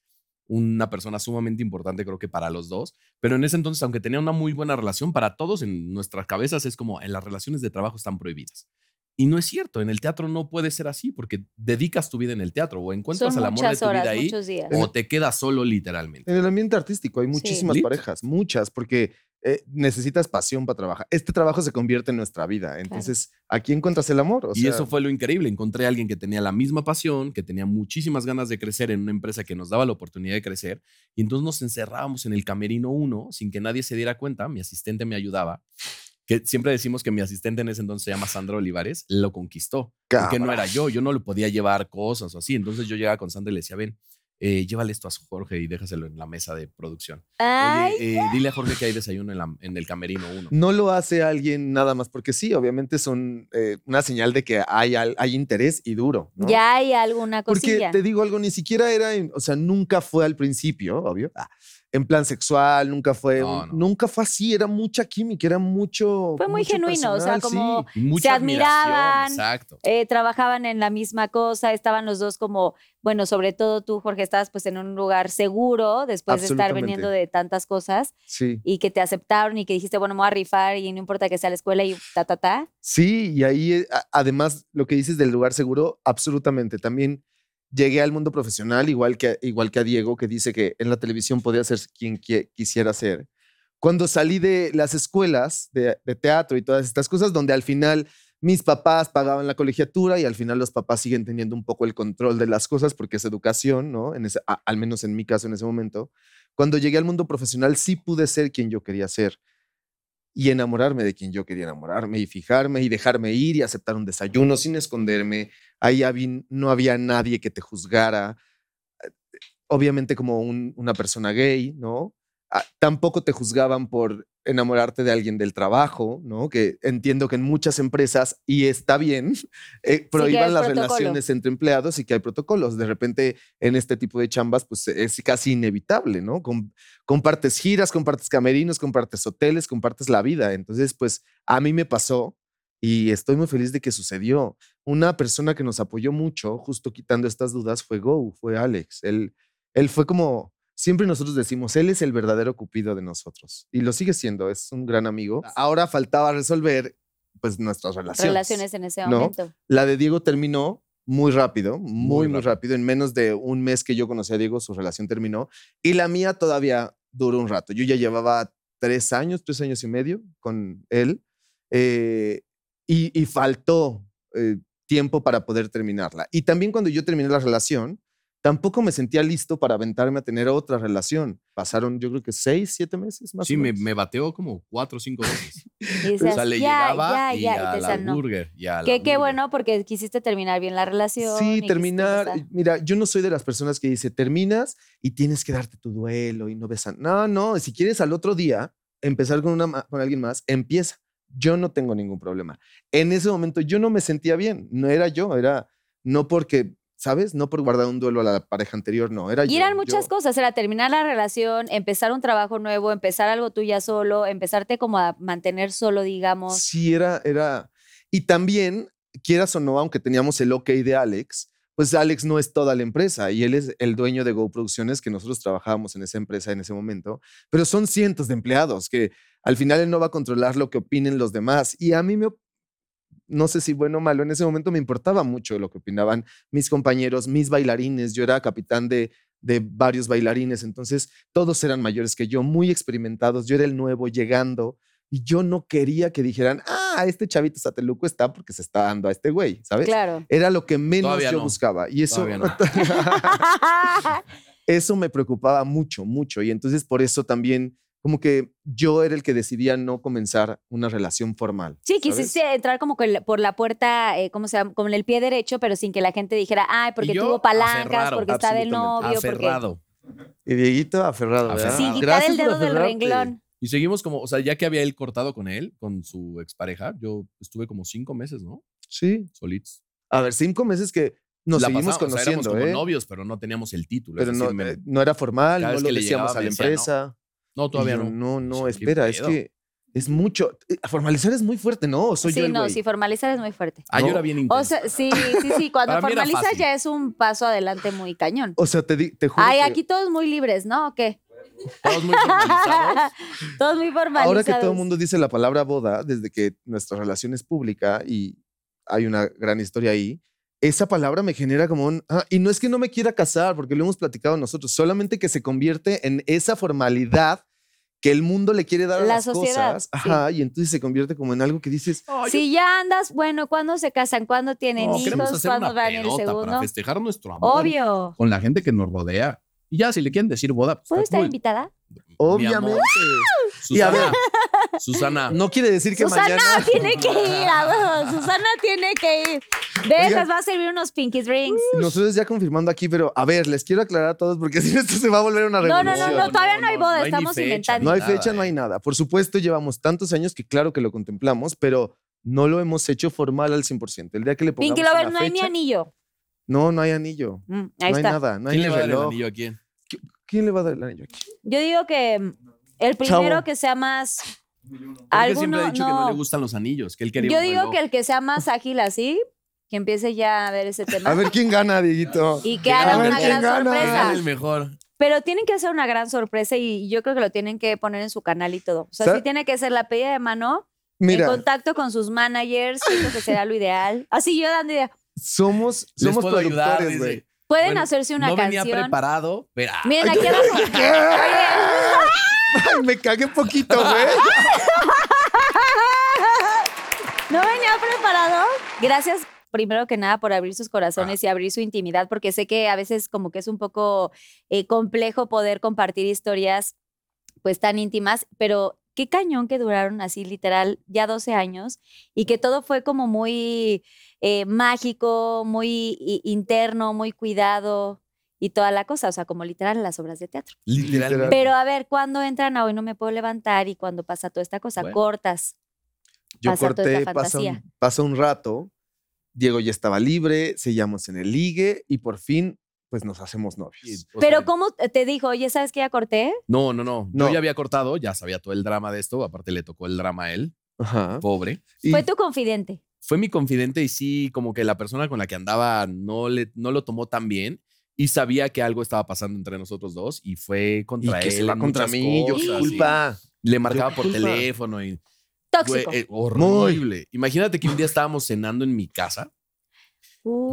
una persona sumamente importante, creo que para los dos. Pero en ese entonces, aunque tenía una muy buena relación, para todos en nuestras cabezas es como en las relaciones de trabajo están prohibidas. Y no es cierto, en el teatro no puede ser así porque dedicas tu vida en el teatro o encuentras Son el amor de tu horas, vida ahí días. o te quedas solo literalmente. En el ambiente artístico hay muchísimas parejas, muchas, porque eh, necesitas pasión para trabajar. Este trabajo se convierte en nuestra vida. Entonces, aquí encuentras el amor. o y sea, eso fue lo increíble. Encontré a alguien que tenía la misma pasión, que tenía muchísimas ganas de crecer en una empresa que nos daba la oportunidad de crecer. Y entonces nos encerrábamos en el camerino 1 sin que nadie se diera cuenta. Mi asistente me ayudaba. Que siempre decimos que mi asistente en ese entonces se llama Sandra Olivares, lo conquistó. Porque no era yo, yo no le podía llevar cosas o así. Entonces yo llegaba con Sandra y le decía, ven, eh, llévale esto a Jorge y déjaselo en la mesa de producción. Ay, Oye, eh, dile a Jorge que hay desayuno en, la- en el camerino 1. No lo hace alguien nada más porque sí, obviamente son eh, una señal de que hay, al- hay interés y duro. ¿no? ya hay alguna Porque cosilla. te digo algo, ni siquiera era, en- o sea, nunca fue al principio, obvio, ah, en plan sexual, nunca fue, No, un- no. nunca fue así, era mucha química, era mucho. Fue muy mucho genuino, o sea, sí. como mucha Se admiraban. Exacto. Eh, trabajaban en la misma cosa, estaban los dos como, bueno, sobre todo tú, Jorge, estabas pues en un lugar seguro después de estar viniendo de tantas cosas Sí. y que te aceptaron y que dijiste, bueno, me voy a rifar y no importa que sea la escuela y ta, ta, ta. Sí, y ahí eh, además lo que dices del lugar seguro, absolutamente. También llegué al mundo profesional, igual que, igual que a Diego, que dice que en la televisión podía ser quien qui- quisiera ser. Cuando salí de las escuelas de, teatro y todas estas cosas, donde al final mis papás pagaban la colegiatura y al final los papás siguen teniendo un poco el control de las cosas porque es educación, ¿no? En ese, al menos en mi caso en ese momento. Cuando llegué al mundo profesional sí pude ser quien yo quería ser y enamorarme de quien yo quería enamorarme y fijarme y dejarme ir y aceptar un desayuno sin esconderme. Ahí no había nadie que te juzgara. Eh, Obviamente como un- una persona gay, ¿no? Ah, Tampoco te juzgaban por enamorarte de alguien del trabajo, ¿no? Que entiendo que en muchas empresas, y está bien, eh, prohíban las protocolo. relaciones entre empleados y que hay protocolos. De repente, en este tipo de chambas, pues es casi inevitable, ¿no? Com- compartes giras, compartes camerinos, compartes hoteles, compartes la vida. Entonces, pues a mí me pasó y estoy muy feliz de que sucedió. Una persona que nos apoyó mucho, justo quitando estas dudas, fue Go, fue Alex. Él, él fue como, siempre nosotros decimos, él es el verdadero cupido de nosotros y lo sigue siendo, es un gran amigo. Ahora faltaba resolver pues nuestras relaciones. Relaciones en ese ¿no? momento. La de Diego terminó muy rápido, muy, muy, rápido. rápido. En menos de un mes que yo conocí a Diego, su relación terminó. Y la mía todavía duró un rato. Yo ya llevaba tres años, tres años y medio con él. eh, y, y faltó eh, tiempo para poder terminarla. Y también cuando yo terminé la relación, tampoco me sentía listo para aventarme a tener otra relación. Pasaron, yo creo que seis, siete meses más Sí, o me, menos. me bateó como cuatro o cinco veces. Y o sea, le ya, llegaba ya, y ya, y a te la no. burger. y a la Que qué bueno porque quisiste terminar bien la relación. y Sí, terminar. pasar. Mira, yo no soy de las personas que dice terminas y tienes que darte tu duelo y no besan. No, no. Si quieres al otro día empezar con, una, con alguien más, empieza. Yo no tengo ningún problema. En ese momento yo no me sentía bien. No era yo, era no porque, ¿sabes? No por guardar un duelo a la pareja anterior, no. Era Y yo, eran muchas yo. cosas, era terminar la relación, empezar un trabajo nuevo, empezar algo tú ya solo, empezarte como a mantener solo, digamos. Sí, era, era. Y también, quieras o no, aunque teníamos el ok de Alex, pues Alex no es toda la empresa y él es el dueño de Go Producciones, que nosotros trabajábamos en esa empresa en ese momento, pero son cientos de empleados que al final él no va a controlar lo que opinen los demás. Y a mí me, no sé si bueno o malo, en ese momento me importaba mucho lo que opinaban mis compañeros, mis bailarines, yo era capitán de, de varios bailarines, entonces todos eran mayores que yo, muy experimentados, yo era el nuevo llegando. Y yo no quería que dijeran, ah, este chavito sateluco está porque se está dando a este güey, ¿sabes? Claro. Era lo que menos Todavía yo no. buscaba. Y eso, Todavía no. eso me preocupaba mucho, mucho. Y entonces por eso también como que yo era el que decidía no comenzar una relación formal. Sí, ¿sabes? quisiste entrar como por la puerta, eh, ¿cómo se llama? Con el pie derecho, pero sin que la gente dijera, ay, porque yo tuvo palancas, aferrado, porque está de novio, porque... Aferrado. Y Dieguito aferrado. Sin quitar Gracias el dedo del renglón. Y seguimos como, o sea, ya que había él cortado con él, con su expareja, yo estuve como cinco meses, ¿no? Sí. Solitos. A ver, cinco meses que nos La seguimos pasamos, o sea, éramos conociendo, como ¿eh? novios, pero no teníamos el título. Pero es no, decir, eh, no era formal, no lo que le decíamos llegaba a la decía, no. No, todavía yo, no. No, no, Dije, ¿qué espera, es que es mucho. eh, Formalizar es muy fuerte, ¿no? ¿O Soy yo Sí, el no, güey? sí, formalizar es muy fuerte. Ah, yo No. era bien intenso. O sea, sí, sí, sí, cuando formalizas ya es un paso adelante muy cañón. O sea, te, te juro Ay, que aquí todos muy libres, ¿no? ¿O qué? Todos muy formalizados. todos muy formalizados. ahora que todo el mundo dice la palabra boda, desde que nuestra relación es pública y hay una gran historia ahí, esa palabra me genera como un... ah, y no es que no me quiera casar, porque lo hemos platicado nosotros, solamente que se convierte en esa formalidad que el mundo le quiere dar a La las sociedad, cosas. sí. Ajá, y entonces se convierte como en algo que dices, Si ya andas, bueno, ¿cuándo se casan? ¿Cuándo tienen No, hijos? ¿Cuándo van el pedota para segundo? festejar nuestro amor. Obvio. Con la gente que nos rodea. Y ya, si le quieren decir boda, pues ¿Puedo estar cool. invitada? Obviamente. Y a ver, Susana. No quiere decir que Susana mañana... tiene que ir, a Susana tiene que ir. De Oigan. esas va a servir unos pinky drinks. Nosotros ya confirmando aquí, pero a ver, les quiero aclarar a todos porque si no esto se va a volver una No, revolución. no, no, no, todavía no hay boda, hay estamos fecha, inventando. No hay Nada, fecha, no hay eh. nada. Por supuesto, llevamos tantos años que claro que lo contemplamos, pero no lo hemos hecho formal al 100%. El día que le pongamos Pinky Lover, no hay ni anillo. No, no hay anillo. Mm, ahí no hay está. nada, no hay ¿Quién ni le va a dar el anillo a quién? ¿Quién le va a dar el anillo aquí? Yo digo que el primero Chavo. que sea más. Porque siempre ha Alguno, dicho que no no. le gustan los anillos, que él quería Yo un digo reloj. que el que sea más ágil así, que empiece ya a ver ese tema. A ver quién gana, Dieguito. y que haga una quién gran gana. Sorpresa. el mejor. Pero tienen que hacer una gran sorpresa y yo creo que lo tienen que poner en su canal y todo. O sea, Sa- sí tiene que ser la pedida de mano, en Mira, contacto con sus managers, siento que será lo ideal. Así yo dando idea. somos, somos productores, güey. Pueden Bueno, hacerse una no canción. venía preparado, pero... Miren, aquí abajo. Me cagué poquito, güey. ¿No venía preparado? Gracias primero que nada por abrir sus corazones y abrir su intimidad, porque sé que a veces como que es un poco eh, complejo poder compartir historias pues tan íntimas, pero qué cañón que duraron así literal ya 12 años y que todo fue como muy eh, mágico, muy interno, muy cuidado y toda la cosa, o sea, como literal las obras de teatro. Literalmente. Pero a ver, ¿cuándo entran a hoy no me puedo levantar y cuando pasa toda esta cosa? Bueno. cortas. Yo Pasa toda corté, esta pasa un, fantasía. pasa un rato, Diego ya estaba libre, sellamos en el ligue y por fin, pues nos hacemos novios. O Pero sea, ¿cómo te dijo? Oye, ¿sabes que ya corté? No, no, no, No. Yo ya había cortado, ya sabía todo el drama de esto. Aparte le tocó el drama a él, Ajá. pobre. Y- Fue tu confidente. Fue mi confidente y sí, como que la persona con la que andaba no, le, no lo tomó tan bien y sabía que algo estaba pasando entre nosotros dos y fue y contra que él. se va en contra mí, yo cosas, qué y culpa. Le marcaba Yo por culpa. teléfono y Tóxico. Eh, horrible. Imagínate que un día estábamos cenando en mi casa,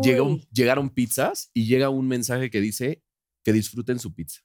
llega un- Uy. llegaron pizzas y llega un mensaje que dice que disfruten su pizza.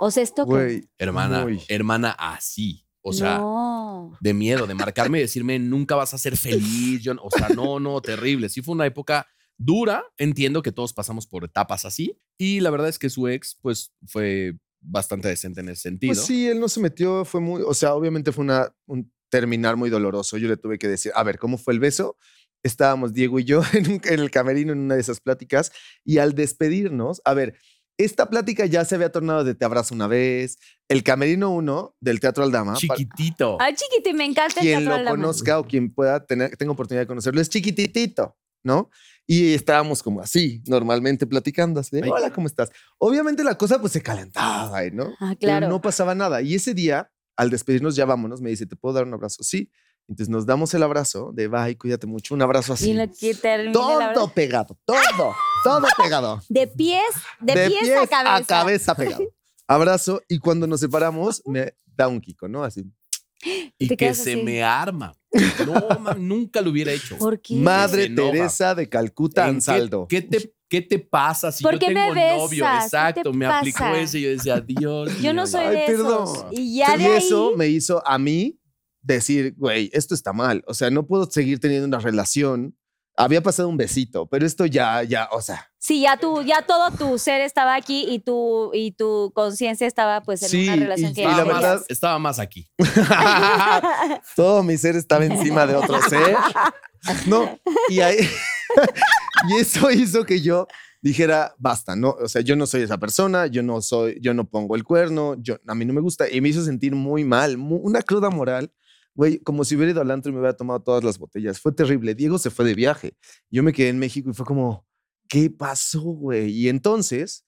O sea, esto que- Güey, Hermana, hermana, así. O sea, no. de miedo, de marcarme y decirme, nunca vas a ser feliz. Yo, o sea, no, no, terrible. Sí fue una época dura. Entiendo que todos pasamos por etapas así. Y la verdad es que su ex, pues, fue bastante decente en ese sentido. Pues sí, él no se metió, fue muy, o sea, obviamente fue una, un terminar muy doloroso. Yo le tuve que decir, a ver, ¿cómo fue el beso? Estábamos Diego y yo en, un- en el camerino en una de esas pláticas y al despedirnos, a ver, esta plática ya se había tornado de Te abrazo una vez, el camerino 1 del Teatro Aldama. Chiquitito. Ay, chiquito, y me encanta el quien teatro lo de la mano. conozca o quien pueda tener, tenga oportunidad de conocerlo, es chiquititito, ¿no? Y estábamos como así, normalmente platicando, así de, Ay. hola, ¿cómo estás? Obviamente la cosa pues se calentaba, ¿no? Ah, Pero claro. no pasaba nada. Y ese día, al despedirnos, ya vámonos, me dice, ¿te puedo dar un abrazo? Sí. Entonces nos damos el abrazo de, bye, cuídate mucho, un abrazo así. Y lo que Todo pegado, todo, todo pegado. De pies, de, pies, a cabeza. a cabeza pegado. Abrazo y cuando nos separamos me da un kiko, ¿no? Así. Y que se me arma. No, nunca lo hubiera hecho. ¿Por qué? Madre. Teresa de Calcuta, ¿En Ansaldo. ¿Qué, qué te, ¿Qué te pasa si ¿Por yo qué tengo me novio? besas? ¿Qué Exacto, te me aplicó pasa? ese y yo decía, Dios Yo no soy Ay, de perdón. esos. Y ya y de ahí. eso me hizo a mí decir, güey, esto está mal. O sea, no puedo seguir teniendo una relación. Había pasado un besito, pero esto ya, ya, o sea, Sí, ya tú, ya todo tu ser estaba aquí y tu, y tu conciencia estaba pues en Sí, una relación y- que y la verdad- más, estaba más aquí. todo mi ser estaba encima de otro ser. No, y ahí, y eso hizo que yo dijera, basta, no, o sea, yo no soy esa persona, yo no soy, yo no pongo el cuerno, yo, a mí no me gusta, y me hizo sentir muy mal, una cruda moral, güey, como si hubiera ido al antro y me hubiera tomado todas las botellas, fue terrible, Diego se fue de viaje, yo me quedé en México y fue como, ¿qué pasó, güey? Y entonces,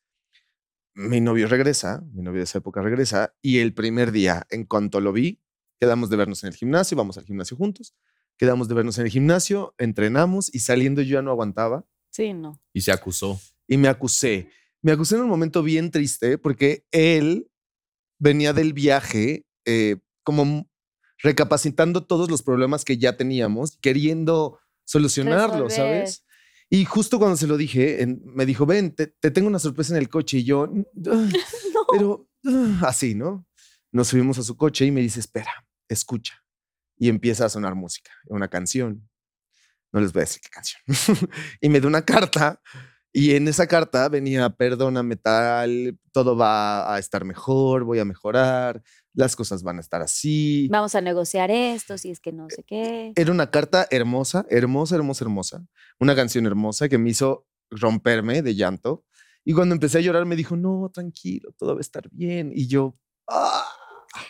mi novio regresa, mi novio de esa época regresa, y el primer día, en cuanto lo vi, quedamos de vernos en el gimnasio, vamos al gimnasio juntos, quedamos de vernos en el gimnasio, entrenamos y saliendo yo ya no aguantaba Sí, no. Y se acusó. y me acusé. Me acusé en un momento bien triste porque él venía del viaje eh, como recapacitando todos los problemas que ya teníamos, queriendo solucionarlos. ¿sabes? Y justo cuando se lo dije, en- me dijo, ven, te, te tengo una sorpresa en el coche. Y yo, "Ah, pero ah", así, ¿no? Nos subimos a su coche y me dice, espera, escucha. Y empieza a sonar música, una canción. No les voy a decir qué canción. y me da una carta y en esa carta venía, perdóname tal, todo va a estar mejor, voy a mejorar, las cosas van a estar así. Vamos a negociar esto, si es que no sé qué. Era una carta hermosa, hermosa, hermosa, hermosa. Una canción hermosa que me hizo romperme de llanto. Y cuando empecé a llorar me dijo, no, tranquilo, todo va a estar bien. Y yo, "Ah".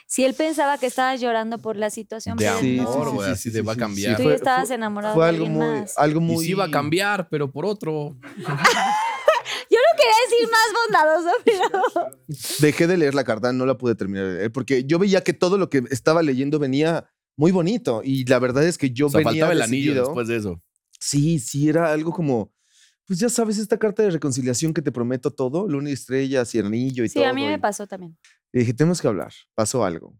Si él pensaba que estabas llorando por la situación, De pero Sí, no. amor, sí, güey, sí, así sí, sí, va a sí, cambiar. Tú fue- ya estabas fue- enamorado Fue de algo alguien muy, más. algo Y muy... sí iba a cambiar, pero por otro. Quería decir más bondadoso, pero. Dejé de leer la carta, no la pude terminar de leer, porque yo veía que todo lo que estaba leyendo venía muy bonito. Y la verdad es que yo O sea, venía faltaba el anillo después de eso. Sí, sí, era algo como, pues ya sabes, esta carta de reconciliación que te prometo todo, luna y estrellas y anillo y Sí, todo. a mí me y- pasó también. y dije, tenemos que hablar, pasó algo.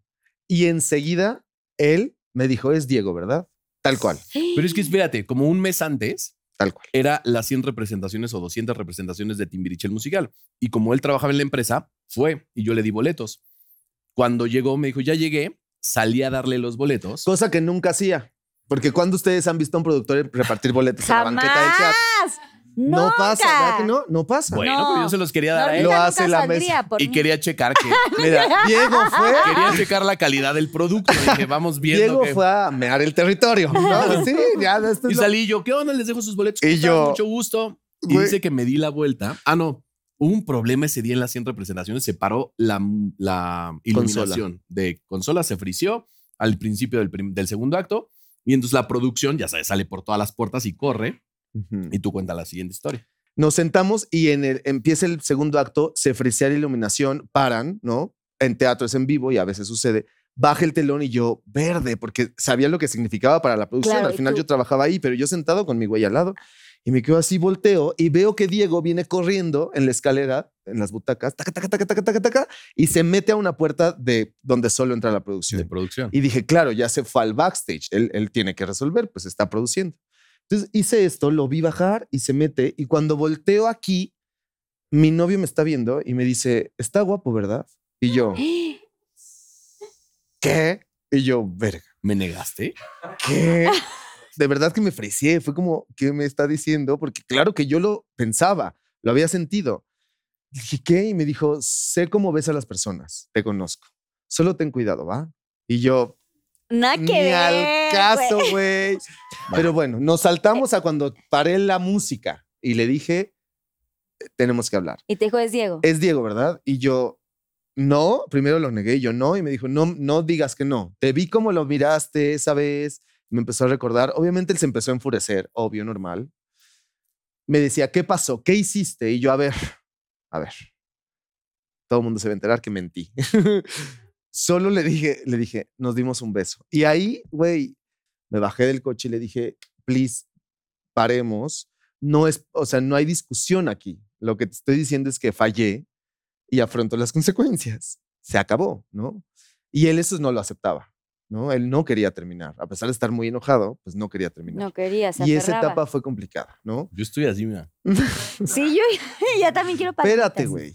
Y enseguida él me dijo, es Diego, ¿verdad? Tal cual, Pero es que espérate, como un mes antes tal cual. era las 100 representaciones o 200 representaciones de Timbiriche el musical. Y como él trabajaba en la empresa, fue y yo le di boletos. Cuando llegó, me dijo, ya llegué, salí a darle los boletos. Cosa que nunca hacía. Porque cuando ustedes han visto a un productor repartir boletos en la banqueta del teatro, No pasa, ¿verdad ¡Nunca! que no? No pasa. Bueno, No. pero yo se los quería dar a él. Lo Ahorita hace nunca la mesa. por Y mí. quería checar que Mira, Diego fue, quería checar la calidad del producto. Dije, vamos viendo Diego que- fue a mear el territorio. ¿no? Sí, ya, esto Y es lo- salí yo, ¿qué onda? Les dejo sus boletos. Y yo, Mucho gusto. Y güey. dice que me di la vuelta. Ah, no. Hubo un problema ese día en las 100 representaciones. Se paró la, la iluminación de consola. Se frició al principio del, prim- del segundo acto. Y entonces la producción, ya sabes, sale por todas las puertas y corre. Y tú cuenta la siguiente historia. Nos sentamos y en el, empieza el segundo acto, se frisea la iluminación, paran, ¿no? En teatro es en vivo y a veces sucede. Baja el telón y yo, verde, porque sabía lo que significaba para la producción. Claro, Al final tú- yo trabajaba ahí, pero yo sentado con mi güey al lado. Y me quedo así, volteo y veo que Diego viene corriendo en la escalera, en las butacas, taca, taca, taca, taca, taca, taca, y se mete a una puerta de donde solo entra la producción. De producción. Y dije, claro, ya se fue al backstage. Él, él tiene que resolver, pues está produciendo. Entonces hice esto, lo vi bajar y se mete. Y cuando volteo aquí, mi novio me está viendo y me dice, está guapo, ¿verdad? Y yo, ¿qué? Y yo, verga, ¿Me negaste? ¿qué? de verdad que me freseé. Fue como, ¿qué me está diciendo? Porque claro que yo lo pensaba, lo había sentido. Dije, ¿qué? Y me dijo, sé cómo ves a las personas, te conozco. Solo ten cuidado, ¿va? Y yo, Nada que ni ver. al caso, güey. güey. Pero bueno, nos saltamos a cuando paré la música y le dije, tenemos que hablar. Y te dijo, es Diego. Es Diego, ¿verdad? Y yo, no, primero lo negué, yo no, y me dijo, no, no digas que no. Te vi como lo miraste esa vez, me empezó a recordar. Obviamente él se empezó a enfurecer, obvio, normal. Me decía, ¿qué pasó? ¿Qué hiciste? Y yo, a ver, a ver. Todo el mundo se va a enterar que mentí. Solo le dije, le dije, nos dimos un beso. Y ahí, güey, me bajé del coche y le dije, please, paremos. No es, o sea, no hay discusión aquí. Lo que te estoy diciendo es que fallé y afronto las consecuencias. Se acabó, ¿no? Y él eso no lo aceptaba, ¿no? Él no quería terminar. A pesar de estar muy enojado, pues no quería terminar. No quería, se y esa aferraba. etapa fue complicada, ¿no? Yo estoy así, mira. Sí, yo ya también quiero Espérate, patitas. güey.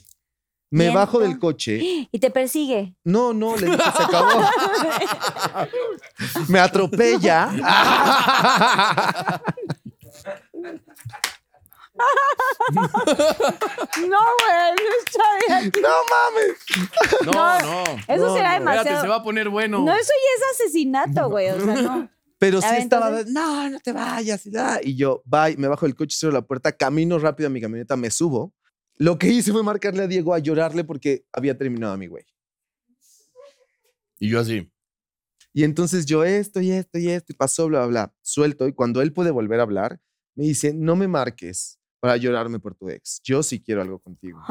Me Miento. bajo del coche. Y te persigue. No, no, le dije, se acabó. Me atropella. No, güey, no está bien. No mames. No, No, no. Eso No, será no. demasiado. Espérate, se va a poner bueno. No, eso ya es asesinato, güey. O sea, no. Pero A sí ver, estaba, entonces- no, no te vayas. Y, da". y yo, bye, me bajo del coche, cierro la puerta, camino rápido a mi camioneta, me subo. Lo que hice fue marcarle a Diego a llorarle porque había terminado a mi güey. Y yo así. Y entonces yo esto y esto y esto y pasó, bla, bla, bla. Suelto y cuando él puede volver a hablar, me dice, no me marques para llorarme por tu ex. Yo sí quiero algo contigo.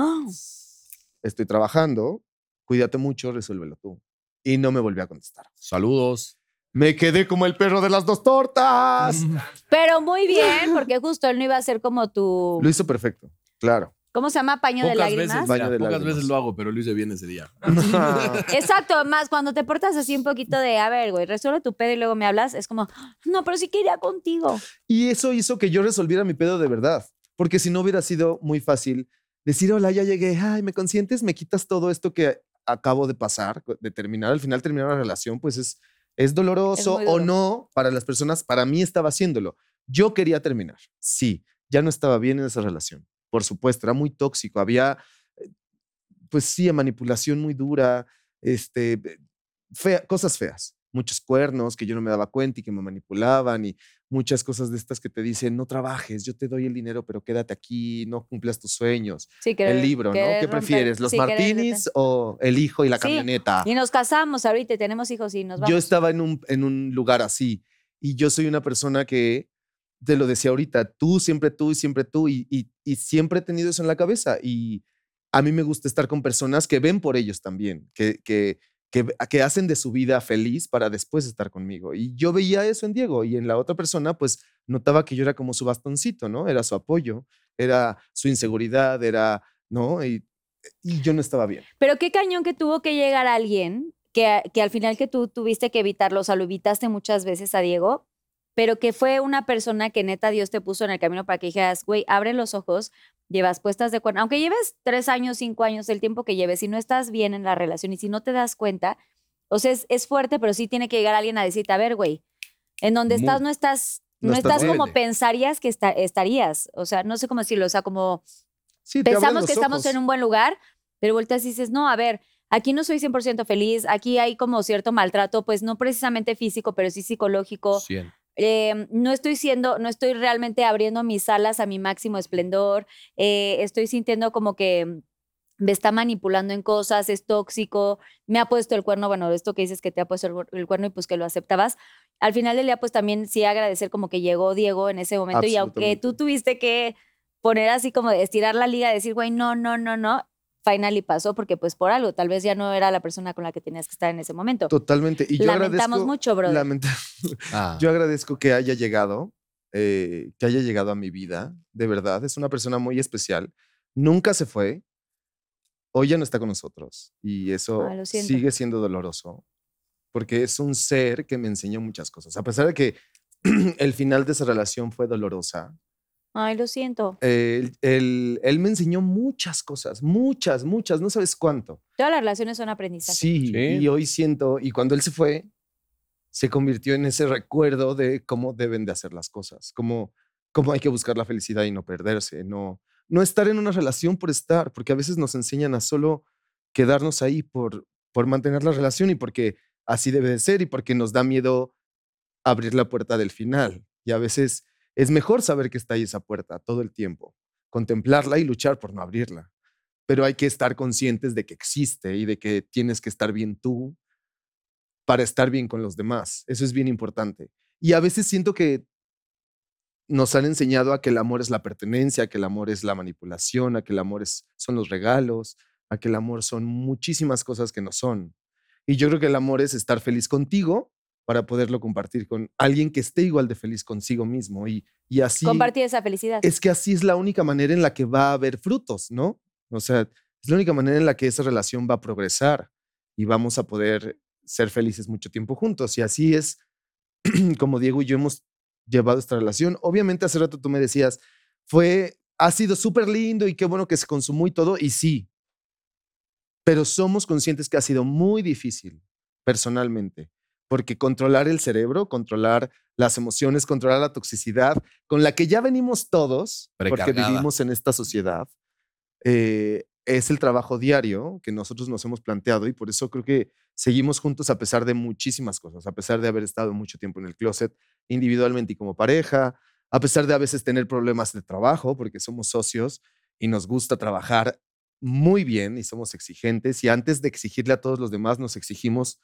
Estoy trabajando, cuídate mucho, resuélvelo tú. Y no me volvió a contestar. Saludos. Me quedé como el perro de las dos tortas. Pero muy bien, porque justo él no iba a ser como tu. Lo hizo perfecto, claro. ¿Cómo se llama? Paño de Pocas lágrimas. veces, Baño mira, de pocas lágrimas. veces lo hago, pero lo hice bien ese día. Exacto, más cuando te portas así un poquito de, a ver, güey, resuelve tu pedo y luego me hablas, es como, no, pero sí quería contigo. Y eso hizo que yo resolviera mi pedo de verdad. Porque si no hubiera sido muy fácil decir, hola, ya llegué, ay, ¿me consientes? ¿Me quitas todo esto que acabo de pasar, de terminar? Al final terminar una relación, pues es, es doloroso muy o duro. no para las personas. Para mí estaba haciéndolo. Yo quería terminar. Sí, ya no estaba bien en esa relación. Por supuesto, era muy tóxico. Había, eh, pues sí, manipulación muy dura, este, eh, fea- cosas feas. Muchos cuernos que yo no me daba cuenta y que me manipulaban y muchas cosas de estas que te dicen, no trabajes, yo te doy el dinero, pero quédate aquí, no cumplas tus sueños. Sí, querer- el libro, ¿no? ¿Qué romper- prefieres, los sí, martinis o el hijo y la Sí, camioneta? Y nos casamos ahorita tenemos hijos y nos vamos. Yo estaba en un, en un lugar así y yo soy una persona que, te lo decía ahorita, tú, siempre tú y siempre tú y, y, siempre he tenido eso en la cabeza y a mí me gusta estar con personas que ven por ellos también, que, que, que, que hacen de su vida feliz para después estar conmigo. Y yo veía eso en Diego y en la otra persona pues notaba que yo era como su bastoncito, ¿no? Era su apoyo, era su inseguridad, era, ¿no? Y, y yo no estaba bien. Pero qué cañón que tuvo que llegar alguien que, que al final que tú tuviste que evitarlo, o sea, lo evitaste muchas veces a Diego, pero que fue una persona que neta Dios te puso en el camino para que dijeras, güey, abre los ojos, llevas puestas de cuerno, aunque lleves tres años, cinco años, el tiempo que lleves, si no estás bien en la relación y si no te das cuenta, o sea, es, es fuerte, pero sí tiene que llegar alguien a decirte, a ver, güey, en donde Muy- estás no estás, No no, estás estás como pensarías que esta- estarías, o sea, no sé cómo decirlo, o sea, como Sí, pensamos que estamos en un buen lugar, pero vueltas y dices, no, a ver, aquí no soy 100% feliz, aquí hay como cierto maltrato, pues no precisamente físico, pero sí psicológico. 100. Eh, no estoy siendo, no estoy realmente abriendo mis alas a mi máximo esplendor, eh, estoy sintiendo como que me está manipulando en cosas, es tóxico, me ha puesto el cuerno, bueno, esto que dices que te ha puesto el, el cuerno y pues que lo aceptabas. Al final del día, pues también sí agradecer como que llegó Diego en ese momento y aunque tú tuviste que poner así como de estirar la liga, decir, güey, no, no, no, no, finally pasó porque pues por algo, tal vez ya no era la persona con la que tenías que estar en ese momento. Totalmente. Y yo Lamentamos agradezco, mucho, brother. lamenta- Ah. yo agradezco que haya llegado, eh, que haya llegado a mi vida, de verdad. Es una persona muy especial. Nunca se fue. Hoy ya no está con nosotros. Y eso siento. sigue siendo doloroso. Porque es un ser que me enseñó muchas cosas. A pesar de que el final de esa relación fue dolorosa, Ay, lo siento. él, él- él me enseñó muchas cosas, muchas, muchas, no sabes cuánto. Todas las relaciones son aprendizaje. Sí, Sí. y hoy siento, y cuando él se fue, se convirtió en ese recuerdo de cómo deben de hacer las cosas, cómo, cómo hay que buscar la felicidad y no perderse, no, no estar en una relación por estar, porque a veces nos enseñan a solo quedarnos ahí por, por mantener la relación y porque así debe de ser y porque nos da miedo abrir la puerta del final. Y a veces es mejor saber que está ahí esa puerta todo el tiempo, contemplarla y luchar por no abrirla. Pero hay que estar conscientes de que existe y de que tienes que estar bien tú para estar bien con los demás. Eso es bien importante. Y a veces siento que nos han enseñado a que el amor es la pertenencia, a que el amor es la manipulación, a que el amor es, son los regalos, a que el amor son muchísimas cosas que no son. Y yo creo que el amor es estar feliz contigo para poderlo compartir con alguien que esté igual de feliz consigo mismo. Y, y así... Compartir esa felicidad. Es que así es la única manera en la que va a haber frutos, ¿no? O sea, es la única manera en la que esa relación va a progresar y vamos a poder ser felices mucho tiempo juntos. Y así es como Diego y yo hemos llevado esta relación. Obviamente hace rato tú me decías, fue, ha sido súper lindo y qué bueno que se consumó y todo, y sí, pero somos conscientes que ha sido muy difícil personalmente, porque controlar el cerebro, controlar las emociones, controlar la toxicidad, con la que ya venimos todos, porque vivimos en esta sociedad, eh, es el trabajo diario que nosotros nos hemos planteado y por eso creo que seguimos juntos a pesar de muchísimas cosas, a pesar de haber estado mucho tiempo en el closet individualmente y como pareja, a pesar de a veces tener problemas de trabajo, porque somos socios y nos gusta trabajar muy bien y somos exigentes y antes de exigirle a todos los demás nos exigimos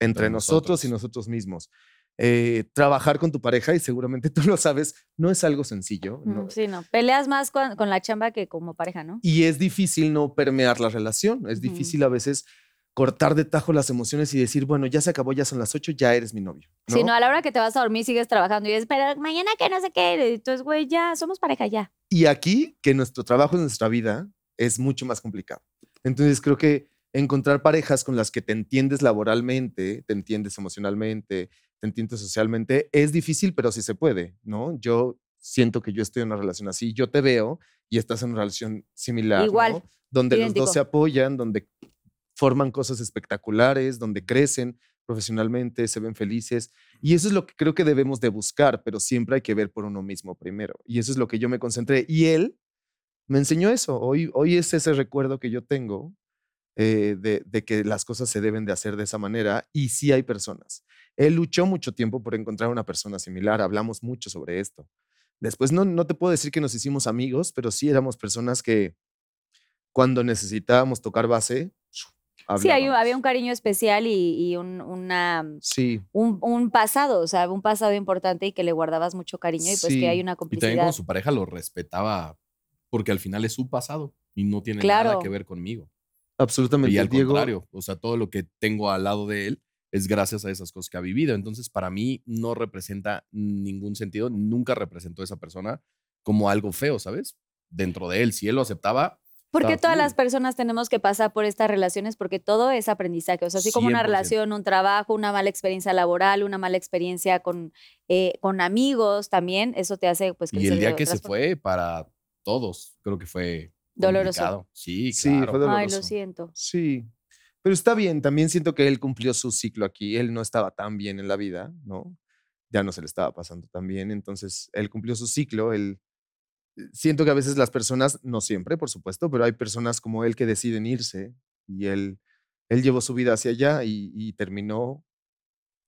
entre nosotros y nosotros. mismos. Eh, trabajar con tu pareja, y seguramente tú lo sabes, no es algo sencillo. No- Sí, no. Peleas más con, con la chamba que como pareja, ¿no? y es difícil no permear la relación. Es difícil a veces cortar de tajo las emociones y decir, bueno, ya se acabó, ya son las ocho, ya eres mi novio. Si no, a la hora que te vas a dormir sigues trabajando y dices, pero mañana que no sé qué. Entonces, güey, ya somos pareja ya. Y aquí, que nuestro trabajo en nuestra vida es mucho más complicado. Entonces, creo que encontrar parejas con las que te entiendes laboralmente, te entiendes emocionalmente, te entiendes socialmente, es difícil, pero sí se puede, ¿no? Yo siento que yo estoy en una relación así, yo te veo y estás en una relación similar, Igual, ¿no? Donde los dos se apoyan, donde forman cosas espectaculares, donde crecen profesionalmente, se ven felices. Y eso es lo que creo que debemos de buscar, pero siempre hay que ver por uno mismo primero. Y eso es lo que yo me concentré. Y él me enseñó eso. Hoy, hoy es ese recuerdo que yo tengo eh, de, de que las cosas se deben de hacer de esa manera. Y sí hay personas. Él luchó mucho tiempo por encontrar una persona similar. Hablamos mucho sobre esto. Después no, no te puedo decir que nos hicimos amigos, pero sí éramos personas que cuando necesitábamos tocar base, Sí, hay hablábamos. había un cariño especial y, y un, una, Sí, un, un pasado, o sea, un pasado importante y que le guardabas mucho cariño y pues Sí. que hay una Y también complicidad. como su pareja lo respetaba porque al final es su pasado y no tiene Claro. nada que ver conmigo. Absolutamente. Y al Diego, contrario, o sea, todo lo que tengo al lado de él es gracias a esas cosas que ha vivido. Entonces, para mí no representa ningún sentido, nunca representó a esa persona como algo feo, ¿sabes? Dentro de él, si él lo aceptaba, Porque todas las personas tenemos que pasar por estas relaciones porque todo es aprendizaje. O sea, así como una 100%. relación, un trabajo, una mala experiencia laboral, una mala experiencia con, eh, con amigos también, eso te hace pues y crecer el día que se fue, para todos, creo que fue Doloroso. complicado. Sí, Sí, claro. fue Ay, lo siento. Sí, pero está bien. También siento que él cumplió su ciclo aquí. Él no estaba tan bien en la vida, ¿no? Ya no se le estaba pasando tan bien. Entonces, él cumplió su ciclo. Él siento que a veces las personas, no siempre, por supuesto, pero hay personas como él que deciden irse y él, él llevó su vida hacia allá y, y terminó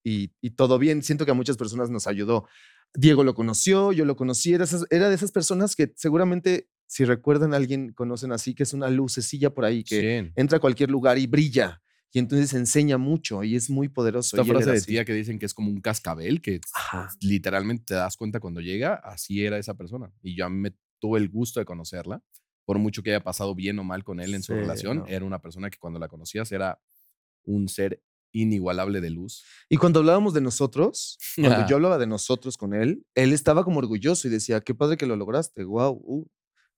y, y todo bien. Siento que a muchas personas nos ayudó. Diego lo conoció, yo lo conocí, era, esas- era de esas personas que seguramente, si recuerdan a alguien, conocen así, que es una lucecilla por ahí que Sí. entra a cualquier lugar y brilla. Y entonces enseña mucho y es muy poderoso. Esta frase de tía que dicen que es como un cascabel, que Ajá. literalmente te das cuenta cuando llega, así era esa persona. Y yo a mí me tuve el gusto de conocerla, por mucho que haya pasado bien o mal con él en su relación, no. era una persona que cuando la conocías era un ser inigualable de luz. Y cuando hablábamos de nosotros, cuando yo hablaba de nosotros con él, él estaba como orgulloso y decía, qué padre que lo lograste, wow.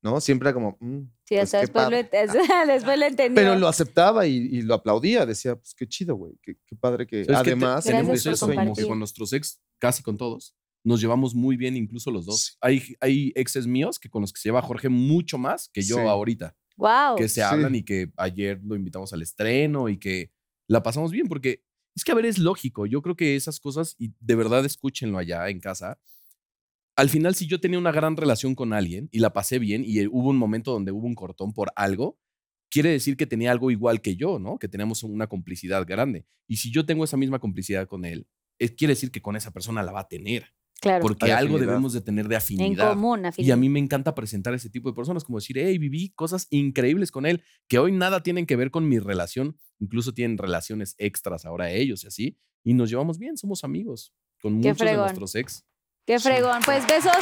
¿No? Siempre era como, "Mm, Sí, pues hasta qué después, lo, padre". ent- después lo entendió. Pero lo aceptaba y, y lo aplaudía. Decía, pues qué chido, güey. Qué, qué padre que además tenemos eso, como que con nuestros ex, casi con todos, nos llevamos muy bien, incluso los dos. Sí. Hay, hay exes míos que con los que se lleva Jorge mucho más que yo Sí. ahorita, wow. que se Sí. hablan y que ayer lo invitamos al estreno y que la pasamos bien, porque Es que, a ver, es lógico. Yo creo que esas cosas, y de verdad escúchenlo allá en casa, al final, si yo tenía una gran relación con alguien y la pasé bien y eh, hubo un momento donde hubo un cortón por algo, quiere decir que tenía algo igual que yo, ¿no? Que teníamos una complicidad grande. Y si yo tengo esa misma complicidad con él, es- quiere decir que con esa persona la va a tener. Claro. Porque algo afinidad. debemos de tener de en afinidad. común, Y a afinidad. mí me encanta presentar ese tipo de personas, como decir, hey, viví cosas increíbles con él, que hoy nada tienen que ver con mi relación, incluso tienen relaciones extras ahora ellos y así, y nos llevamos bien, somos amigos con Qué muchos de nuestros ex. Qué fregón. Pues besos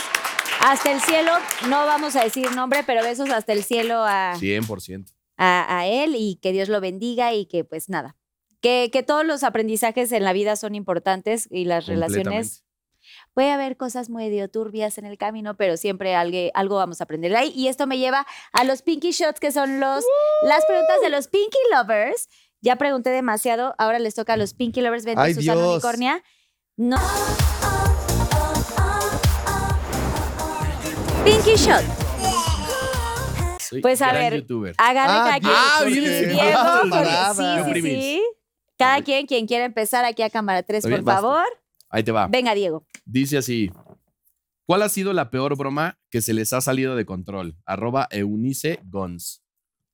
hasta el cielo. No vamos a decir nombre, pero besos hasta el cielo a, 100%. a, a él y que Dios lo bendiga y que pues nada. Que, que todos los aprendizajes en la vida son importantes y las relaciones. Puede haber cosas medio turbias en el camino, pero siempre algo, algo vamos a aprender de ahí. Y esto me lleva a los Pinky Shots, que son los, las preguntas de los Pinky Lovers. Ya pregunté demasiado, ahora les toca a los Pinky Lovers. Vente, Ay, Susana Dios. Unicornia. No. Pinky Shot. Soy Pues a gran ver, youtuber. Agarre Ah, cada quien. ah, Diego, porque- sí, sí, Primis. sí. Cada quien, quien quiera empezar aquí a cámara 3, Está por favor. Ahí te va. Venga, Diego. Dice así. ¿Cuál ha sido la peor broma que se les ha salido de control? Arroba Eunice Gons.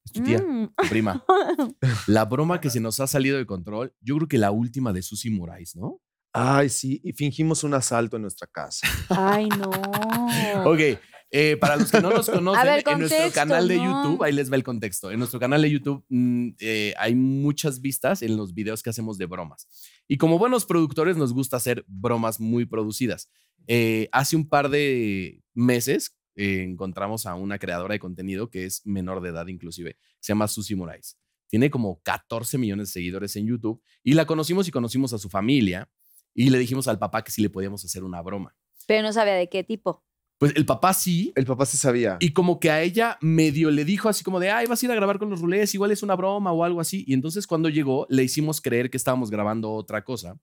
Es tu tía, Mm. tu prima. La broma que se nos ha salido de control, yo creo que la última de Susi Moraes, ¿no? Ay, sí, y fingimos un asalto en nuestra casa. Ay, no. Ok, eh, para los que no nos conocen, ver, en nuestro canal de ¿no? YouTube, ahí les va el contexto. En nuestro canal de YouTube mm, eh, hay muchas vistas en los videos que hacemos de bromas. Y como buenos productores nos gusta hacer bromas muy producidas. Eh, hace un par de meses encontramos a una creadora de contenido que es menor de edad inclusive. Se llama Susi Moraes. Tiene como 14 millones de seguidores en YouTube y la conocimos y conocimos a su familia y le dijimos al papá que si le podíamos hacer una broma. Pero no sabía de qué tipo. Pues el papá sí, El papá se sabía. y como que a ella medio le dijo así como de, ay, vas a ir a grabar con los rulés, igual es una broma o algo así. Y entonces cuando llegó, le hicimos creer que estábamos grabando otra cosa.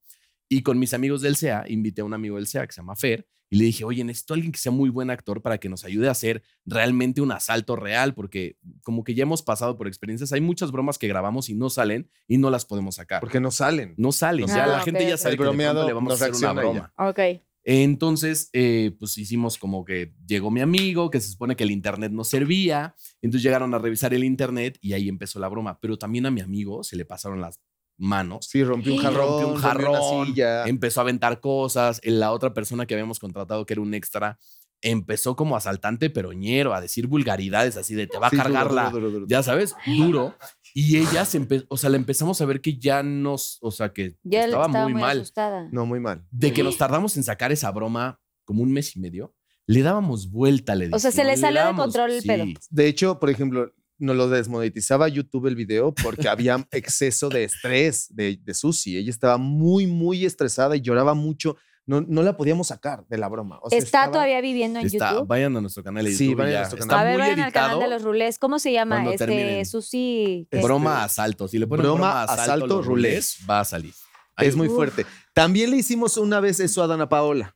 Y con mis amigos del SEA, invité a un amigo del SEA que se llama Fer, y le dije, oye, necesito a alguien que sea muy buen actor para que nos ayude a hacer realmente un asalto real, porque como que ya hemos pasado por experiencias, hay muchas bromas que grabamos y no salen y no las podemos sacar. Porque no salen. no salen, Ah, ya la gente ya ok. sabe El que le vamos no a hacer una broma. ella. Ok. Entonces, eh, pues hicimos como que llegó mi amigo, que se supone que el internet no servía. Entonces llegaron a revisar el internet y ahí empezó la broma. Pero también a mi amigo se le pasaron las manos. Sí, rompió un jarrón. Rompió un rompió Una silla. empezó a aventar cosas. La otra persona que habíamos contratado, que era un extra, empezó como asaltante peroñero a decir vulgaridades así de te va a Sí, cargar duro, la, duro, duro. ya sabes, duro. Y ella se empezó, o sea, le empezamos a ver que ya nos, o sea, que Ya estaba, estaba muy, mal asustada. No, muy mal. de que nos tardamos en sacar esa broma como un mes y medio, le dábamos vuelta, le O sea, se le salió de dábamos- control el sí. pedo. De hecho, por ejemplo, nos lo desmonetizaba YouTube el video porque había exceso de estrés de, de Susi. Ella estaba muy, muy estresada y lloraba mucho. No, no la podíamos sacar de la broma. O sea, ¿Está estaba- todavía viviendo en Está, YouTube? vayan a nuestro canal de Sí, YouTube. vayan a ya. nuestro Está canal. a ver, muy vayan al canal editado. de los rulés. ¿Cómo se llama? Cuando Este, terminen. Susi. ¿qué? Este- Broma asalto. Si le ponen broma, Broma, asalto, asalto, los rulés, va a salir. Ahí Es muy Uf. fuerte. También le hicimos una vez eso a Dana Paola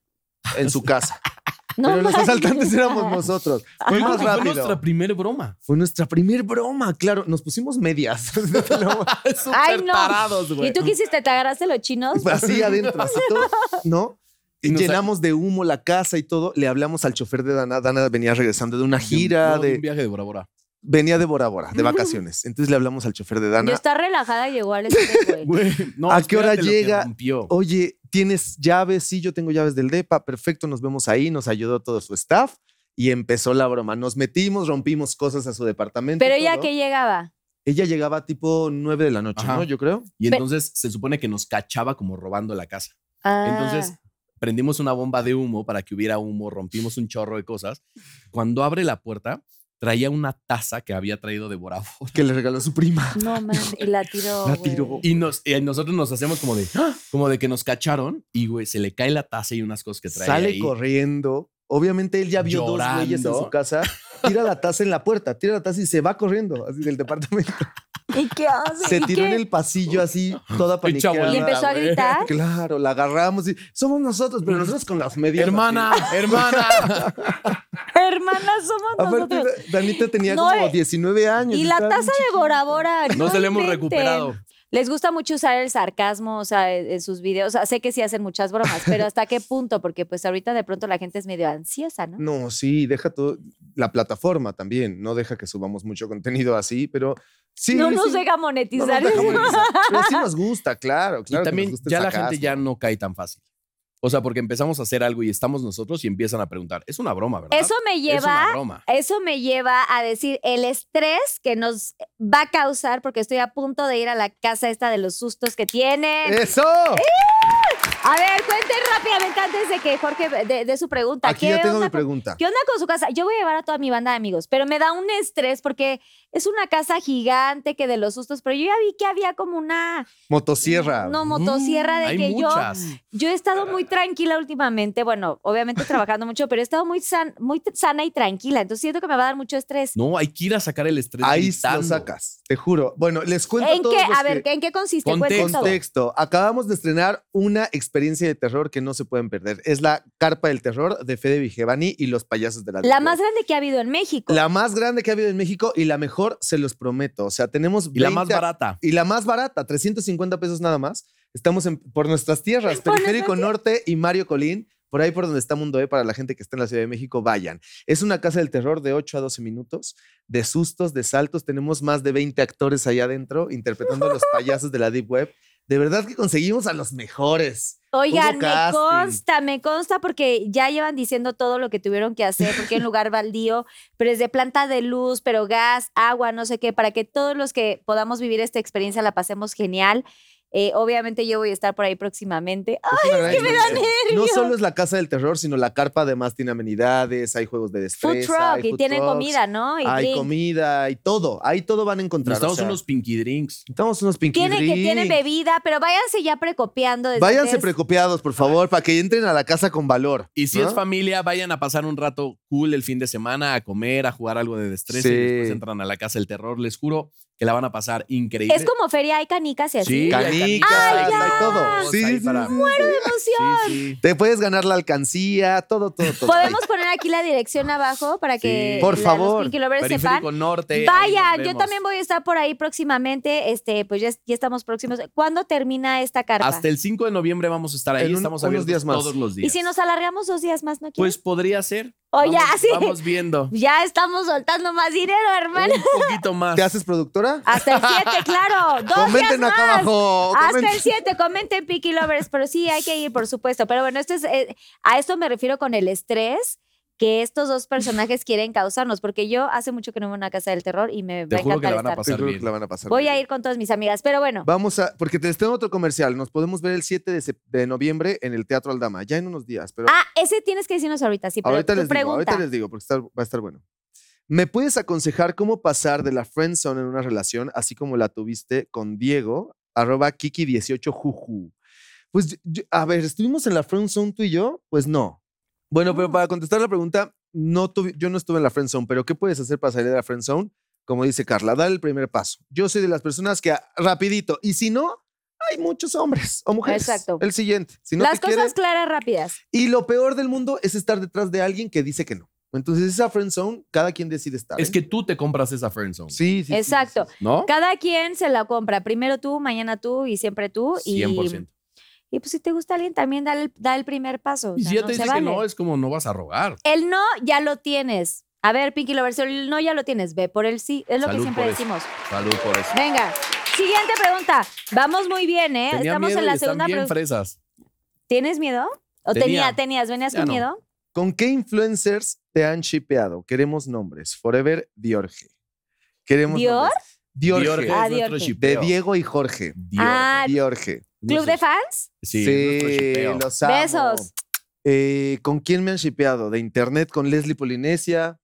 en su casa. No pero los asaltantes éramos nosotros. Fue más que Fue rápido. nuestra primera broma. Fue nuestra primer broma, claro. Nos pusimos medias. Ay, no. tarados, güey. ¿Y tú qué hiciste? ¿Te agarraste los chinos? así adentro, así todo, ¿no? Y nos- Llenamos de humo la casa y todo. Le hablamos al chofer de Dana. Dana venía regresando de una gira, No, de de, un viaje de Bora Bora. Venía de Bora Bora, de vacaciones. Entonces le hablamos al chofer de Yo Dana. está relajada y llegó al estrés, güey. No, ¿A qué hora llega? rompió. Oye, ¿tienes llaves? Sí, yo tengo llaves del DEPA. Perfecto, nos vemos ahí. Nos ayudó todo su staff y empezó la broma. Nos metimos, rompimos cosas a su departamento. Pero ella que llegaba. Ella llegaba tipo 9 de la noche, Ajá. ¿no? Yo creo. Y Pe- entonces se supone que nos cachaba como robando la casa. Ah. Entonces prendimos una bomba de humo para que hubiera humo, rompimos un chorro de cosas. Cuando abre la puerta, traía una taza que había traído de Bora. Que le regaló su prima. No, man. Y la tiró. La tiró. Y, nos, y nosotros nos hacemos como de, ¡ah! como de que nos cacharon y, güey, se le cae la taza y unas cosas que trae Sale ahí. corriendo. Obviamente él ya vio dos güeyes en su casa. Tira la taza en la puerta, tira la taza y se va corriendo así del departamento. ¿Y qué hace? Se ¿Y tiró qué? en el pasillo así, toda paniqueada. Y empezó a gritar. Claro, la agarramos y somos nosotros, pero nosotros con las medias. Hermana, hermana. Hermanas, somos. Aparte, nosotros. Danita tenía No, como eh, 19 años. Y la taza de Bora Bora. No se le hemos recuperado. Les gusta mucho usar el sarcasmo, o sea, en en sus videos. O sea, sé que sí hacen muchas bromas, pero ¿hasta qué punto? Porque pues ahorita de pronto la gente es medio ansiosa, ¿no? No, sí, deja todo. La plataforma también, no deja que subamos mucho contenido así, pero sí. no nos sí, deja no monetizar. nos deja monetizar, Pero sí nos gusta, claro, claro. y que también nos gusta ya la gente ya no cae tan fácil. O sea, porque empezamos a hacer algo y estamos nosotros y empiezan a preguntar. Es una broma, ¿verdad? Eso me Es una lleva, broma. eso me lleva a decir el estrés que nos va a causar porque estoy a punto de ir a la casa esta de los sustos que tienen. ¡Eso! A ver, cuenten rápidamente antes de que Jorge de, de su pregunta. Aquí ¿Qué ya tengo onda mi con- pregunta. ¿Qué onda con su casa? Yo voy a llevar a toda mi banda de amigos, pero me da un estrés porque es una casa gigante que de los sustos, pero yo ya vi que había como una Motosierra. no motosierra de Mm, Hay que yo muchas. yo he estado muy tranquila últimamente, bueno, obviamente trabajando mucho, pero he estado muy san- muy sana y tranquila, entonces siento que me va a dar mucho estrés. No, hay que ir a sacar el estrés. Ahí gritando. lo sacas, te juro. Bueno, les cuento ¿En todos qué? los A ver, que- ¿en qué consiste? Contexto. Contexto. Acabamos de estrenar una experiencia de terror que no se pueden perder. Es la Carpa del Terror de Fede Vigevani y los payasos de la La más grande que ha habido en México. La más grande que ha habido en México y la mejor, se los prometo. O sea, tenemos Y la más 20 barata. Y la más barata, 350 pesos nada más. Estamos en- por nuestras tierras, Por Periférico nuestras Norte y Mario Colín. Por ahí por donde está Mundo E, para la gente que está en la Ciudad de México, vayan. Es una casa del terror de 8 a 12 minutos, de sustos, de saltos. Tenemos más de 20 actores allá adentro interpretando a los payasos de la Deep Web. De verdad que conseguimos a los mejores. Oigan, me consta, me consta porque ya llevan diciendo todo lo que tuvieron que hacer, porque en lugar baldío, pero es de planta de luz, pero gas, agua, no sé qué, para que todos los que podamos vivir esta experiencia la pasemos genial. Eh, obviamente yo voy a estar por ahí próximamente. Es una gran que me da experiencia. No nervios. solo es la casa del terror, sino la carpa además tiene amenidades, hay juegos de Food destreza. truck hay y food tienen trucks, comida, ¿no? Y Hay drink. comida y todo. Ahí todo van a encontrar. o sea, unos pinky drinks. Necesitamos unos pinky Tienen que tienen drinks. bebida, pero váyanse ya precopiando. desde Váyanse precopiados, por favor, para que entren a la casa con valor. Y si ¿no? es familia, vayan a pasar un rato cool el fin de semana, a comer, a jugar algo de destreza Sí. y después entran a la casa del terror. Les juro que la van a pasar increíble. Es como feria, hay canicas y así. Sí, Canicas, ¡Ay, hay todo. Sí, sí, para-. ¡Muero de emoción! Sí, sí. Te puedes ganar la alcancía, todo, todo, todo. Podemos poner aquí la dirección abajo para que. Por la- favor. los Pinky sepan. Norte. nos yo también voy a estar por ahí próximamente. Este, pues ya, ya estamos próximos. ¿Cuándo termina esta carpa? Hasta el 5 de noviembre vamos a estar ahí. En Estamos abiertos días más. todos los días. y si nos alargamos dos días más, ¿no quieres? Pues podría ser. Oh, ya, vamos, sí. Vamos viendo. ya estamos soltando más dinero, hermano. Un poquito más. ¿Te haces productora? Hasta el 7, claro. Dos Comenten días acá más. abajo. Hasta comenten. el 7, comenten Pinky Lovers, pero sí hay que ir, por supuesto. Pero bueno, esto es, eh, a esto me refiero con el estrés que estos dos personajes quieren causarnos, porque yo hace mucho que no voy a una casa del terror y me Te va a juro que encantar la van a estar. pasar Seguro bien. que la van a pasar Voy a bien. ir con todas mis amigas, pero bueno. Vamos a, porque te les tengo otro comercial. Nos podemos ver el 7 de, sep- de noviembre en el Teatro Aldama, ya en unos días. Pero Ah, ese tienes que decirnos ahorita, sí, pero ahorita les digo, pregunta. ahorita les digo, porque está- va a estar bueno. ¿Me puedes aconsejar cómo pasar de la friend zone en una relación, así como la tuviste con Diego, arroba Kiki18juju? Pues, yo- a ver, ¿estuvimos en la friend zone tú y yo? Pues no. Bueno, pero No. para contestar la pregunta, no yo no estuve en la friend zone, pero ¿qué puedes hacer para salir de la friend zone? Como dice Carla, dar el primer paso. Yo soy de las personas que ah, rapidito, y si no, hay muchos hombres o mujeres. Exacto. El siguiente. Si no Las te cosas claras, rápidas. y lo peor del mundo es estar detrás de alguien que dice que no. Entonces, esa friend zone, cada quien decide estar. Es ¿eh? que tú te compras esa friendzone. Sí, sí, sí, sí, Exacto. sí. ¿No? Cada quien se la compra. Primero tú, mañana tú y siempre tú. Y, 100%. Y pues si te gusta alguien, también da el, da el primer paso. o Y sea, si ya no te dice que no, es como no vas a rogar. El no ya lo tienes. A ver, Pinky Lovers, el no ya lo tienes. Ve por el sí. Es lo que siempre decimos. Salud por eso. Venga. Siguiente pregunta. Vamos muy bien, ¿eh? Tenía Estamos miedo en la y están segunda bien pregunta. fresas. ¿Tienes miedo? ¿O Tenía. tenía, tenías? ¿Venías Ya con no. miedo? ¿Con qué influencers te han shipeado? Queremos nombres. Forever Diorge. Queremos ¿Dior? nombres. Diorge. Diorge Ah, Diorge. De. Diego y Jorge. Diorge. Ah, Diorge. ¿Club de fans? Sí, shipeo. los amo. Besos. Eh, ¿Con quién me han shipeado? De internet con Leslie Polinesia.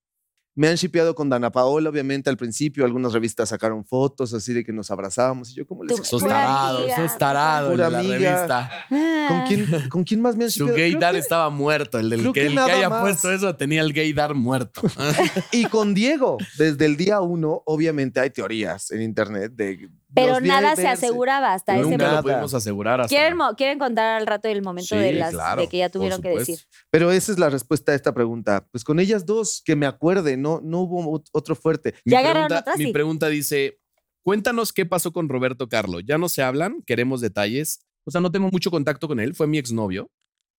Me han shipeado con Dana Paola, obviamente, al principio. Algunas revistas sacaron fotos así de que nos abrazábamos. Y yo, ¿cómo les Sos tarado, sos tarado la revista. Ah. ¿Con quién, ¿Con quién más me han Su shipeado? Creo gaydar que- estaba muerto. El, del que, que el que nada haya más. puesto eso tenía el gaydar muerto. Y con Diego, desde el día uno, obviamente hay teorías en internet de. Pero los nada se aseguraba hasta ese Nunca momento. lo Nada. pudimos asegurar hasta. ¿Quieren, quieren contar al rato del momento de, Sí, las, claro, de que ya tuvieron que decir? Pero esa es la respuesta a esta pregunta. Pues con ellas dos, que me acuerde, no, no hubo ot- otro fuerte. Mi ¿Ya agarraron pregunta, otras? mi Sí. pregunta dice: Cuéntanos qué pasó con Roberto Carlo. Ya no se hablan, queremos detalles. O sea, no tengo mucho contacto con él. Fue mi exnovio.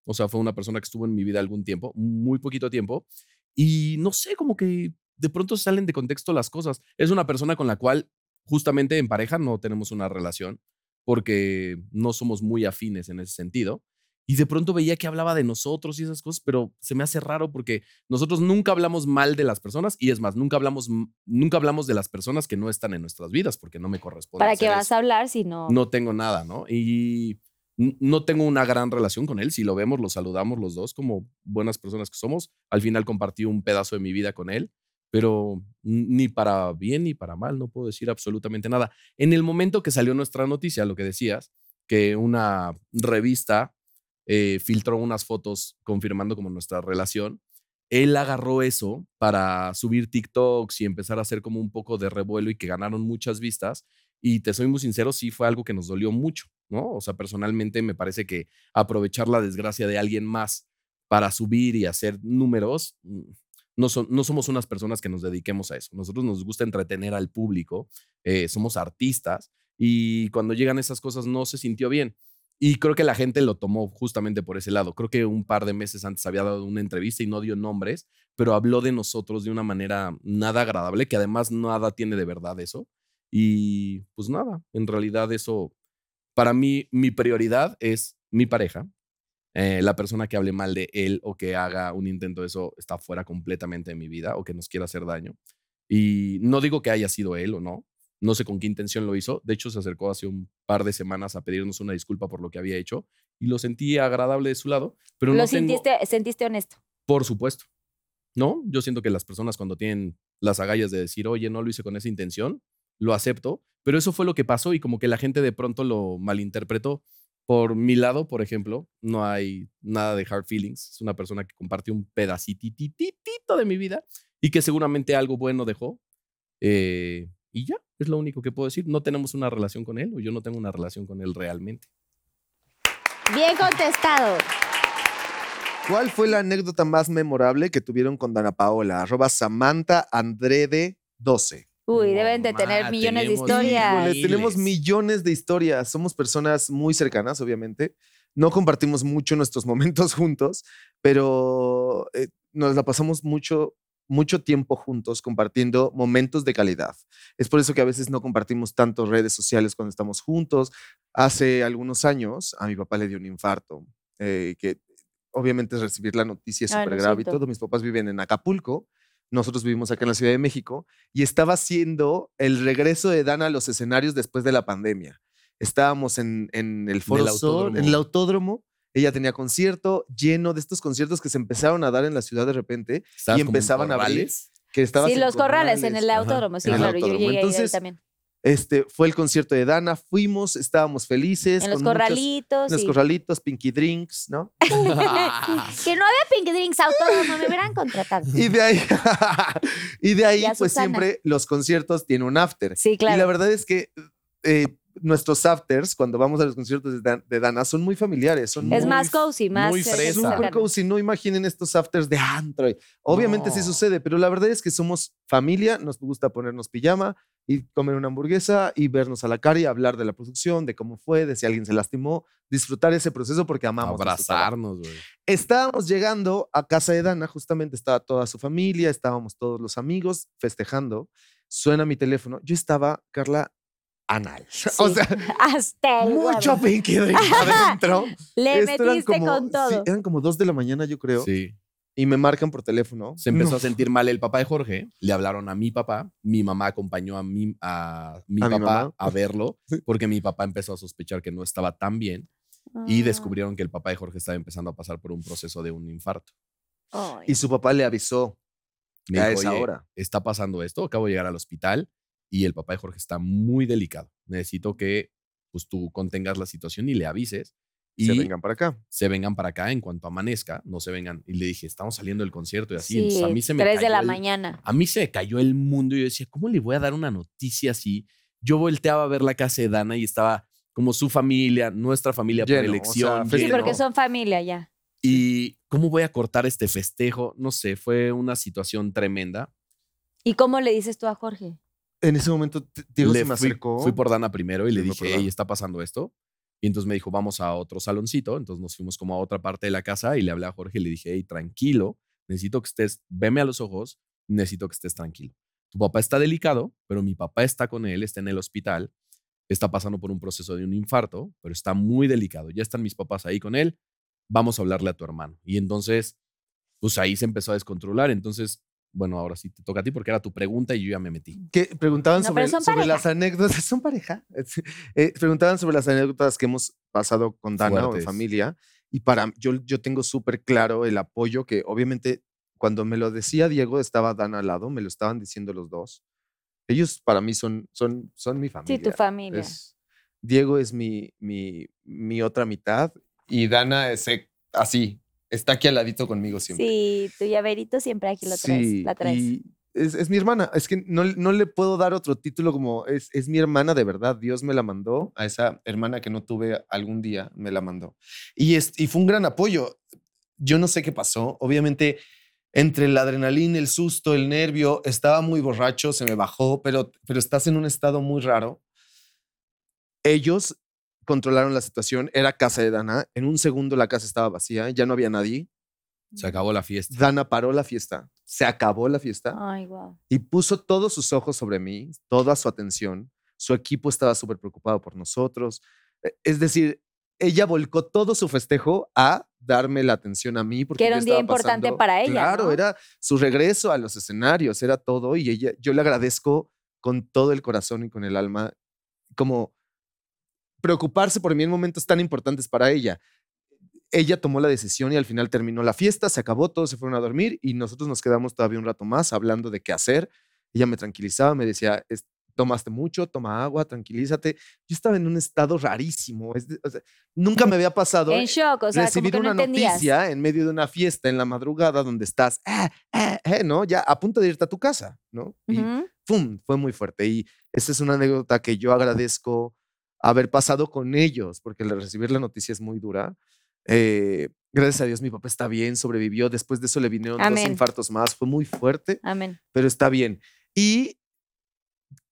O sea, fue una persona que estuvo en mi vida algún tiempo, muy poquito tiempo. Y no sé, como que de pronto salen de contexto las cosas. Es una persona con la cual justamente en pareja no tenemos una relación porque no somos muy afines en ese sentido. Y de pronto veía que hablaba de nosotros y esas cosas, pero se me hace raro porque nosotros nunca hablamos mal de las personas y es más, nunca hablamos, nunca hablamos de las personas que no están en nuestras vidas porque no me corresponde. ¿Para qué vas eso. a hablar si no? No tengo nada, ¿no? Y no tengo una gran relación con él. Si lo vemos, lo saludamos los dos como buenas personas que somos. Al final compartí un pedazo de mi vida con él, pero ni para bien ni para mal, no puedo decir absolutamente nada. En el momento que salió nuestra noticia, lo que decías, que una revista eh, filtró unas fotos confirmando como nuestra relación, él agarró eso para subir TikToks y empezar a hacer como un poco de revuelo y que ganaron muchas vistas. Y te soy muy sincero, sí fue algo que nos dolió mucho, ¿no? O sea, personalmente me parece que aprovechar la desgracia de alguien más para subir y hacer números, mm, no, somos unas personas que nos dediquemos a eso. Nosotros nos gusta entretener al público, eh, somos artistas y cuando llegan esas cosas no se sintió bien. Y creo que la gente lo tomó justamente por ese lado. Creo que un par de meses antes había dado una entrevista y no dio nombres, pero habló de nosotros de una manera nada agradable, que además nada tiene de verdad eso. Y pues nada, en realidad eso, para mí, mi prioridad es mi pareja. Eh, la persona que hable mal de él o que haga un intento de eso está fuera completamente de mi vida o que nos quiera hacer daño. Y no digo que haya sido él o no, no sé con qué intención lo hizo. De hecho, se acercó hace un par de semanas a pedirnos una disculpa por lo que había hecho y lo sentí agradable de su lado, pero Lo no tengo- sentiste, sentiste honesto. por supuesto. No, yo siento que las personas cuando tienen las agallas de decir, oye, no lo hice con esa intención, lo acepto, pero eso fue lo que pasó y como que la gente de pronto lo malinterpretó. Por mi lado, por ejemplo, no hay nada de hard feelings. Es una persona que compartió un pedacitititito de mi vida y que seguramente algo bueno dejó. Eh, y ya, es lo único que puedo decir. No tenemos una relación con él o yo no tengo una relación con él realmente. Bien contestado. ¿Cuál fue la anécdota más memorable que tuvieron con Dana Paola? Arroba Samantha Andrede 12. Uy, No, deben de ma, tener millones de historias. Híjole, tenemos millones de historias. Somos personas muy cercanas, obviamente. No compartimos mucho nuestros momentos juntos, pero eh, nos la pasamos mucho, mucho tiempo juntos compartiendo momentos de calidad. Es por eso que a veces no compartimos tanto redes sociales cuando estamos juntos. Hace algunos años a mi papá le dio un infarto, eh, que obviamente es recibir la noticia Ay, lo súper grave y todo. Mis papás viven en Acapulco. Nosotros vivimos acá en la Ciudad de México y estaba haciendo el regreso de Dana a los escenarios después de la pandemia. Estábamos en, en el Foro Sol, en el autódromo. Ella tenía concierto lleno de estos conciertos que se empezaron a dar en la ciudad de repente, ¿Estabas como en empezaban a abrir. que estaba Sí, los corrales en el Ajá, autódromo, sí, claro, yo llegué ahí Entonces, también. Este fue el concierto de Dana, fuimos, estábamos felices. En los muchos- corralitos. en los corralitos, pinky drinks, ¿no? que no había Pink Drinks autódromo, me hubieran contratado. Y de ahí, y de ahí Y pues Susana. siempre los conciertos tienen un after. Sí, Y la claro. verdad es que eh, nuestros afters, cuando vamos a los conciertos de, Dan- de Dana, son muy familiares. Son Es muy, más cozy, más muy fresa. súper cercano. cozy. No imaginen estos afters de antro. Obviamente sí sucede, pero la verdad es que somos familia, nos gusta ponernos pijama y comer una hamburguesa y vernos a la cara y hablar de la producción, de cómo fue, de si alguien se lastimó, disfrutar ese proceso porque amamos. Abrazarnos, güey. Estábamos llegando a casa de Dana, justamente estaba toda su familia, estábamos todos los amigos festejando. Suena mi teléfono. Yo estaba, Carla, anal. O sea, Hasta el mucho huevo. pinky drink adentro. Le Esto eran metiste como- con todo. sí, eran como dos de la mañana, yo creo. Sí. Y me marcan por teléfono. Se empezó No. a sentir mal el papá de Jorge, le hablaron a mi papá, mi mamá acompañó a mi, a mi ¿A mi papá mamá? a verlo, porque mi papá empezó a sospechar que no estaba tan bien y Ah. descubrieron que el papá de Jorge estaba empezando a pasar por un proceso de un infarto. Ay. Y su papá le avisó Me a dijo, esa "Oye, hora. está pasando esto, acabo de llegar al hospital y el papá de Jorge está muy delicado. Necesito que pues, tú contengas la situación y le avises. Y Se vengan para acá. se vengan para acá en cuanto amanezca, no se vengan. Y le dije, estamos saliendo del concierto y así. Entonces, Sí, a mí se me tres de cayó la el- mañana. A mí se me cayó el mundo y yo decía, ¿cómo le voy a dar una noticia así? Yo volteaba a ver la casa de Dana y estaba como su familia, nuestra familia Lleno, por o elección. sea, Sí, porque son familia ya. Y cómo voy a cortar este festejo, no sé, fue una situación tremenda. ¿Y cómo le dices tú a Jorge? En ese momento, Diego Le se me fui, acercó. fui por Dana primero y le dije, hey, está pasando esto. Y entonces me dijo, vamos a otro saloncito. Entonces nos fuimos como a otra parte de la casa y le hablé a Jorge y le dije, hey, tranquilo, necesito que estés, veme a los ojos, necesito que estés tranquilo. Tu papá está delicado, pero mi papá está con él, está en el hospital, está pasando por un proceso de un infarto, pero está muy delicado. Ya están mis papás ahí con él, vamos a hablarle a tu hermano. Y entonces, pues ahí se empezó a descontrolar. Entonces, bueno, ahora sí te toca a ti porque era tu pregunta y yo ya me metí. que preguntaban No, sobre, sobre las anécdotas. Son pareja. Eh, preguntaban sobre las anécdotas que hemos pasado con Dana o en Fuertes. familia. Y para yo, yo tengo súper claro el apoyo que obviamente cuando me lo decía Diego estaba Dana al lado, me lo estaban diciendo los dos. Ellos para mí son, son, son mi familia. Sí, tu familia. Es- Diego es mi, mi, mi otra mitad y Dana es eh, así, está aquí al ladito conmigo siempre. Sí, tu llaverito siempre aquí lo traes, Sí, la traes. y es, es mi hermana. Es que no, no le puedo dar otro título como es, es mi hermana de verdad. Dios me la mandó. A esa hermana que no tuve algún día, me la mandó. Y, es, y fue un gran apoyo. Yo no sé qué pasó. Obviamente, entre la adrenalina, el susto, el nervio, estaba muy borracho, se me bajó, pero, pero estás en un estado muy raro. Ellos controlaron la situación. Era casa de Dana. En un segundo la casa estaba vacía, ya no había nadie. Se acabó la fiesta. Dana paró la fiesta, se acabó la fiesta Ay, wow. y puso todos sus ojos sobre mí, toda su atención. Su equipo estaba súper preocupado por nosotros. E- Es decir, ella volcó todo su festejo a darme la atención a mí. Porque Que era un día importante pasando- para ella, Claro, ¿no? era su regreso a los escenarios, era todo. Y ella, yo le agradezco con todo el corazón y con el alma, como preocuparse por mí en momentos tan importantes para ella. Ella tomó la decisión y al final terminó la fiesta, se acabó, todos se fueron a dormir y nosotros nos quedamos todavía un rato más hablando de qué hacer. Ella me tranquilizaba, me decía, "Es- tomaste mucho, toma agua, tranquilízate. Yo estaba en un estado rarísimo. es de- o sea, nunca me había pasado En shock, o sea, como recibir que no una entendías. noticia en medio de una fiesta en la madrugada donde estás, "Ah, ah, ah", ¿no? Ya a punto de irte a tu casa, ¿no? Y. ¡pum! Fue muy fuerte. Y esa es una anécdota que yo agradezco haber pasado con ellos, porque recibir la noticia es muy dura. Eh, gracias a Dios mi papá está bien, sobrevivió. Después de eso le vinieron dos Amén. infartos más. Fue muy fuerte, Amén. pero está bien. Y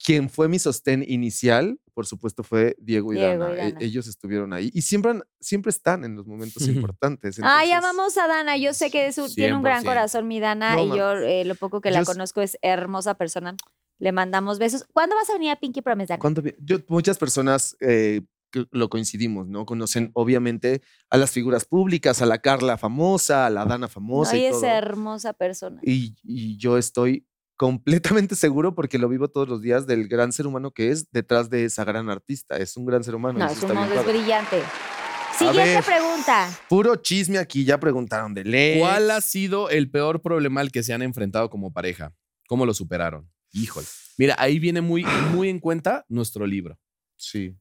quien fue mi sostén inicial, por supuesto, fue Diego y Diego Dana. y E- Dana. ellos estuvieron ahí y siempre, siempre están en los momentos importantes. Ah, ya Entonces, vamos a Dana. Yo sé que es un- tiene un gran 100%. corazón, mi Dana, No y yo eh, lo poco que Yo la conozco es hermosa persona. Le mandamos besos. ¿Cuándo vas a venir a Pinky Promise, vi- yo- muchas personas eh, lo coincidimos, ¿no? Conocen obviamente a las figuras públicas, a la Carla famosa, a la Dana famosa Hoy y es todo. hermosa persona. Y, y yo estoy completamente seguro porque lo vivo todos los días del gran ser humano que es detrás de esa gran artista. Es un gran ser humano. No, su voz es brillante. Siguiente ver. pregunta. Puro chisme aquí, ya preguntaron de ley. ¿Cuál ha sido el peor problema al que se han enfrentado como pareja? ¿Cómo lo superaron? Híjole. Mira, ahí viene muy, muy en cuenta nuestro libro. Sí.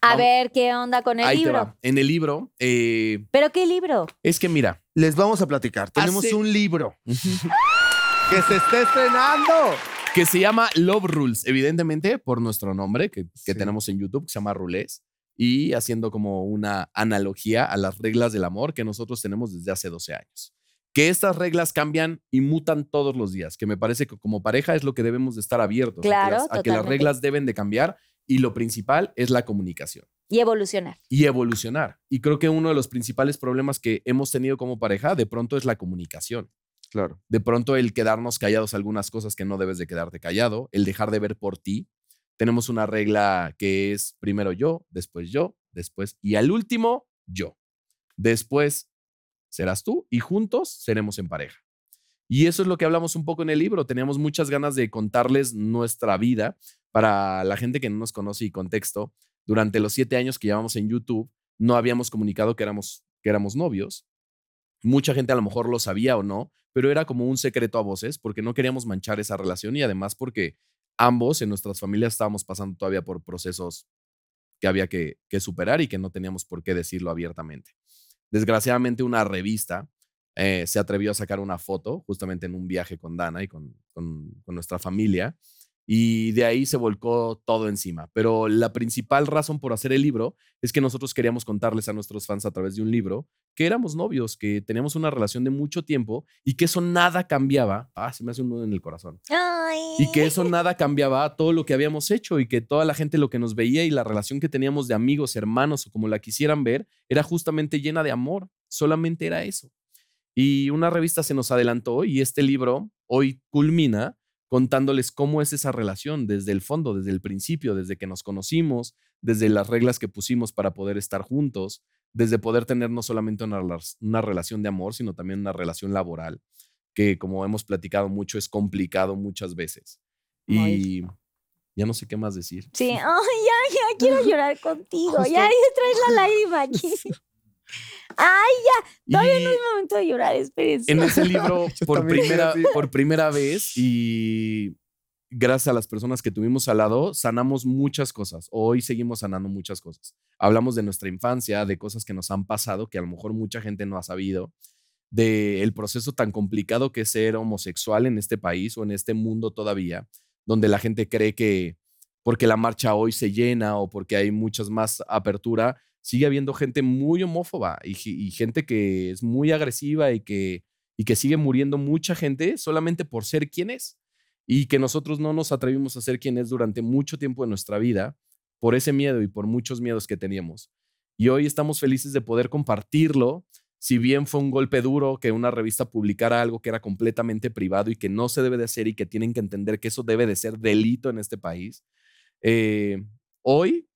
A Vamos. ver qué onda con el ahí te libro. va. En el libro, eh, ¿Pero qué libro? es que mira, Les vamos a platicar. Tenemos Hace- un libro que se está estrenando. que se llama Love Rules, evidentemente por nuestro nombre que, que Sí. tenemos en YouTube, que se llama Rules, y haciendo como una analogía a las reglas del amor que nosotros tenemos desde hace 12 años. Que estas reglas cambian y mutan todos los días, que me parece que como pareja es lo que debemos de estar abiertos, a que Claro, las- a que las reglas deben de cambiar y lo principal es la comunicación Y evolucionar. y evolucionar. Y creo que uno de los principales problemas que hemos tenido como pareja de pronto es la comunicación. Claro. De pronto el quedarnos callados a algunas cosas que no debes de quedarte callado, el dejar de ver por ti. Tenemos una regla que es primero yo, después yo, después y al último yo. Después serás tú y juntos seremos en pareja. Y eso es lo que hablamos un poco en el libro. Teníamos muchas ganas de contarles nuestra vida para la gente que no nos conoce y contexto. Durante los siete años que llevamos en YouTube, no habíamos comunicado que éramos, que éramos novios. Mucha gente a lo mejor lo sabía o no, pero era como un secreto a voces porque no queríamos manchar esa relación y además porque ambos en nuestras familias estábamos pasando todavía por procesos que había que, que superar y que no teníamos por qué decirlo abiertamente. Desgraciadamente una revista eh, se atrevió a sacar una foto justamente en un viaje con Dana y con, nuestra familia Y de ahí se volcó todo encima. Pero la principal razón por hacer el libro es que nosotros queríamos contarles a nuestros fans a través de un libro que éramos novios, que teníamos una relación de mucho tiempo y que eso nada cambiaba. Ah, se me hace un nudo en el corazón. Ay. Y que eso nada cambiaba a todo lo que habíamos hecho y que toda la gente lo que nos veía y la relación que teníamos de amigos, hermanos o como la quisieran ver era justamente llena de amor. Solamente era eso. Y una revista se nos adelantó y este libro hoy culmina contándoles cómo es esa relación desde el fondo, desde el principio, desde que nos conocimos, desde las reglas que pusimos para poder estar juntos, desde poder tener no solamente una, rela- una relación de amor, sino también una relación laboral, que como hemos platicado mucho es complicado muchas veces. Y ya no sé qué más decir. Sí, ya, ya quiero llorar contigo. Justo- ya traes la lágrima aquí. Ay, todavía Y- no es momento de llorar, espérense. en ese libro por primera, por primera vez y gracias a las personas que tuvimos al lado, sanamos muchas cosas. Hoy seguimos sanando muchas cosas. Hablamos de nuestra infancia, de cosas que nos han pasado que a lo mejor mucha gente no ha sabido, de el proceso tan complicado que es ser homosexual en este país o en este mundo todavía, donde la gente cree que porque la marcha hoy se llena o porque hay muchas más apertura, sigue habiendo gente muy homófoba y, gente que es muy agresiva y que, y que sigue muriendo mucha gente solamente por ser quien es. Y que nosotros no nos atrevimos a ser quien es durante mucho tiempo de nuestra vida por ese miedo y por muchos miedos que teníamos. Y hoy estamos felices de poder compartirlo. Si bien fue un golpe duro que una revista publicara algo que era completamente privado y que no se debe de hacer y que tienen que entender que eso debe de ser delito en este país, eh, hoy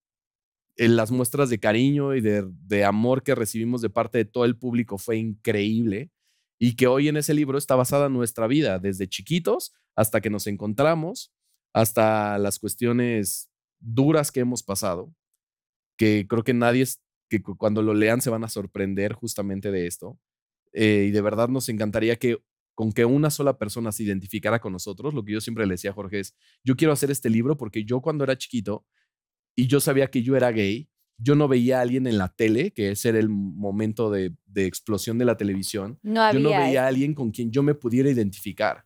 las muestras de cariño y de, de amor que recibimos de parte de todo el público fue increíble y que hoy en ese libro está basada nuestra vida, desde chiquitos hasta que nos encontramos, hasta las cuestiones duras que hemos pasado, que creo que nadie, es, que cu- cuando lo lean se van a sorprender justamente de esto. Eh, y de verdad nos encantaría que con que una sola persona se identificara con nosotros, lo que yo siempre le decía a Jorge es, yo quiero hacer este libro porque yo cuando era chiquito y yo sabía que yo era gay, yo no veía a alguien en la tele, que ese era el momento de, de explosión de la televisión, No había, yo no veía a alguien con quien yo me pudiera identificar.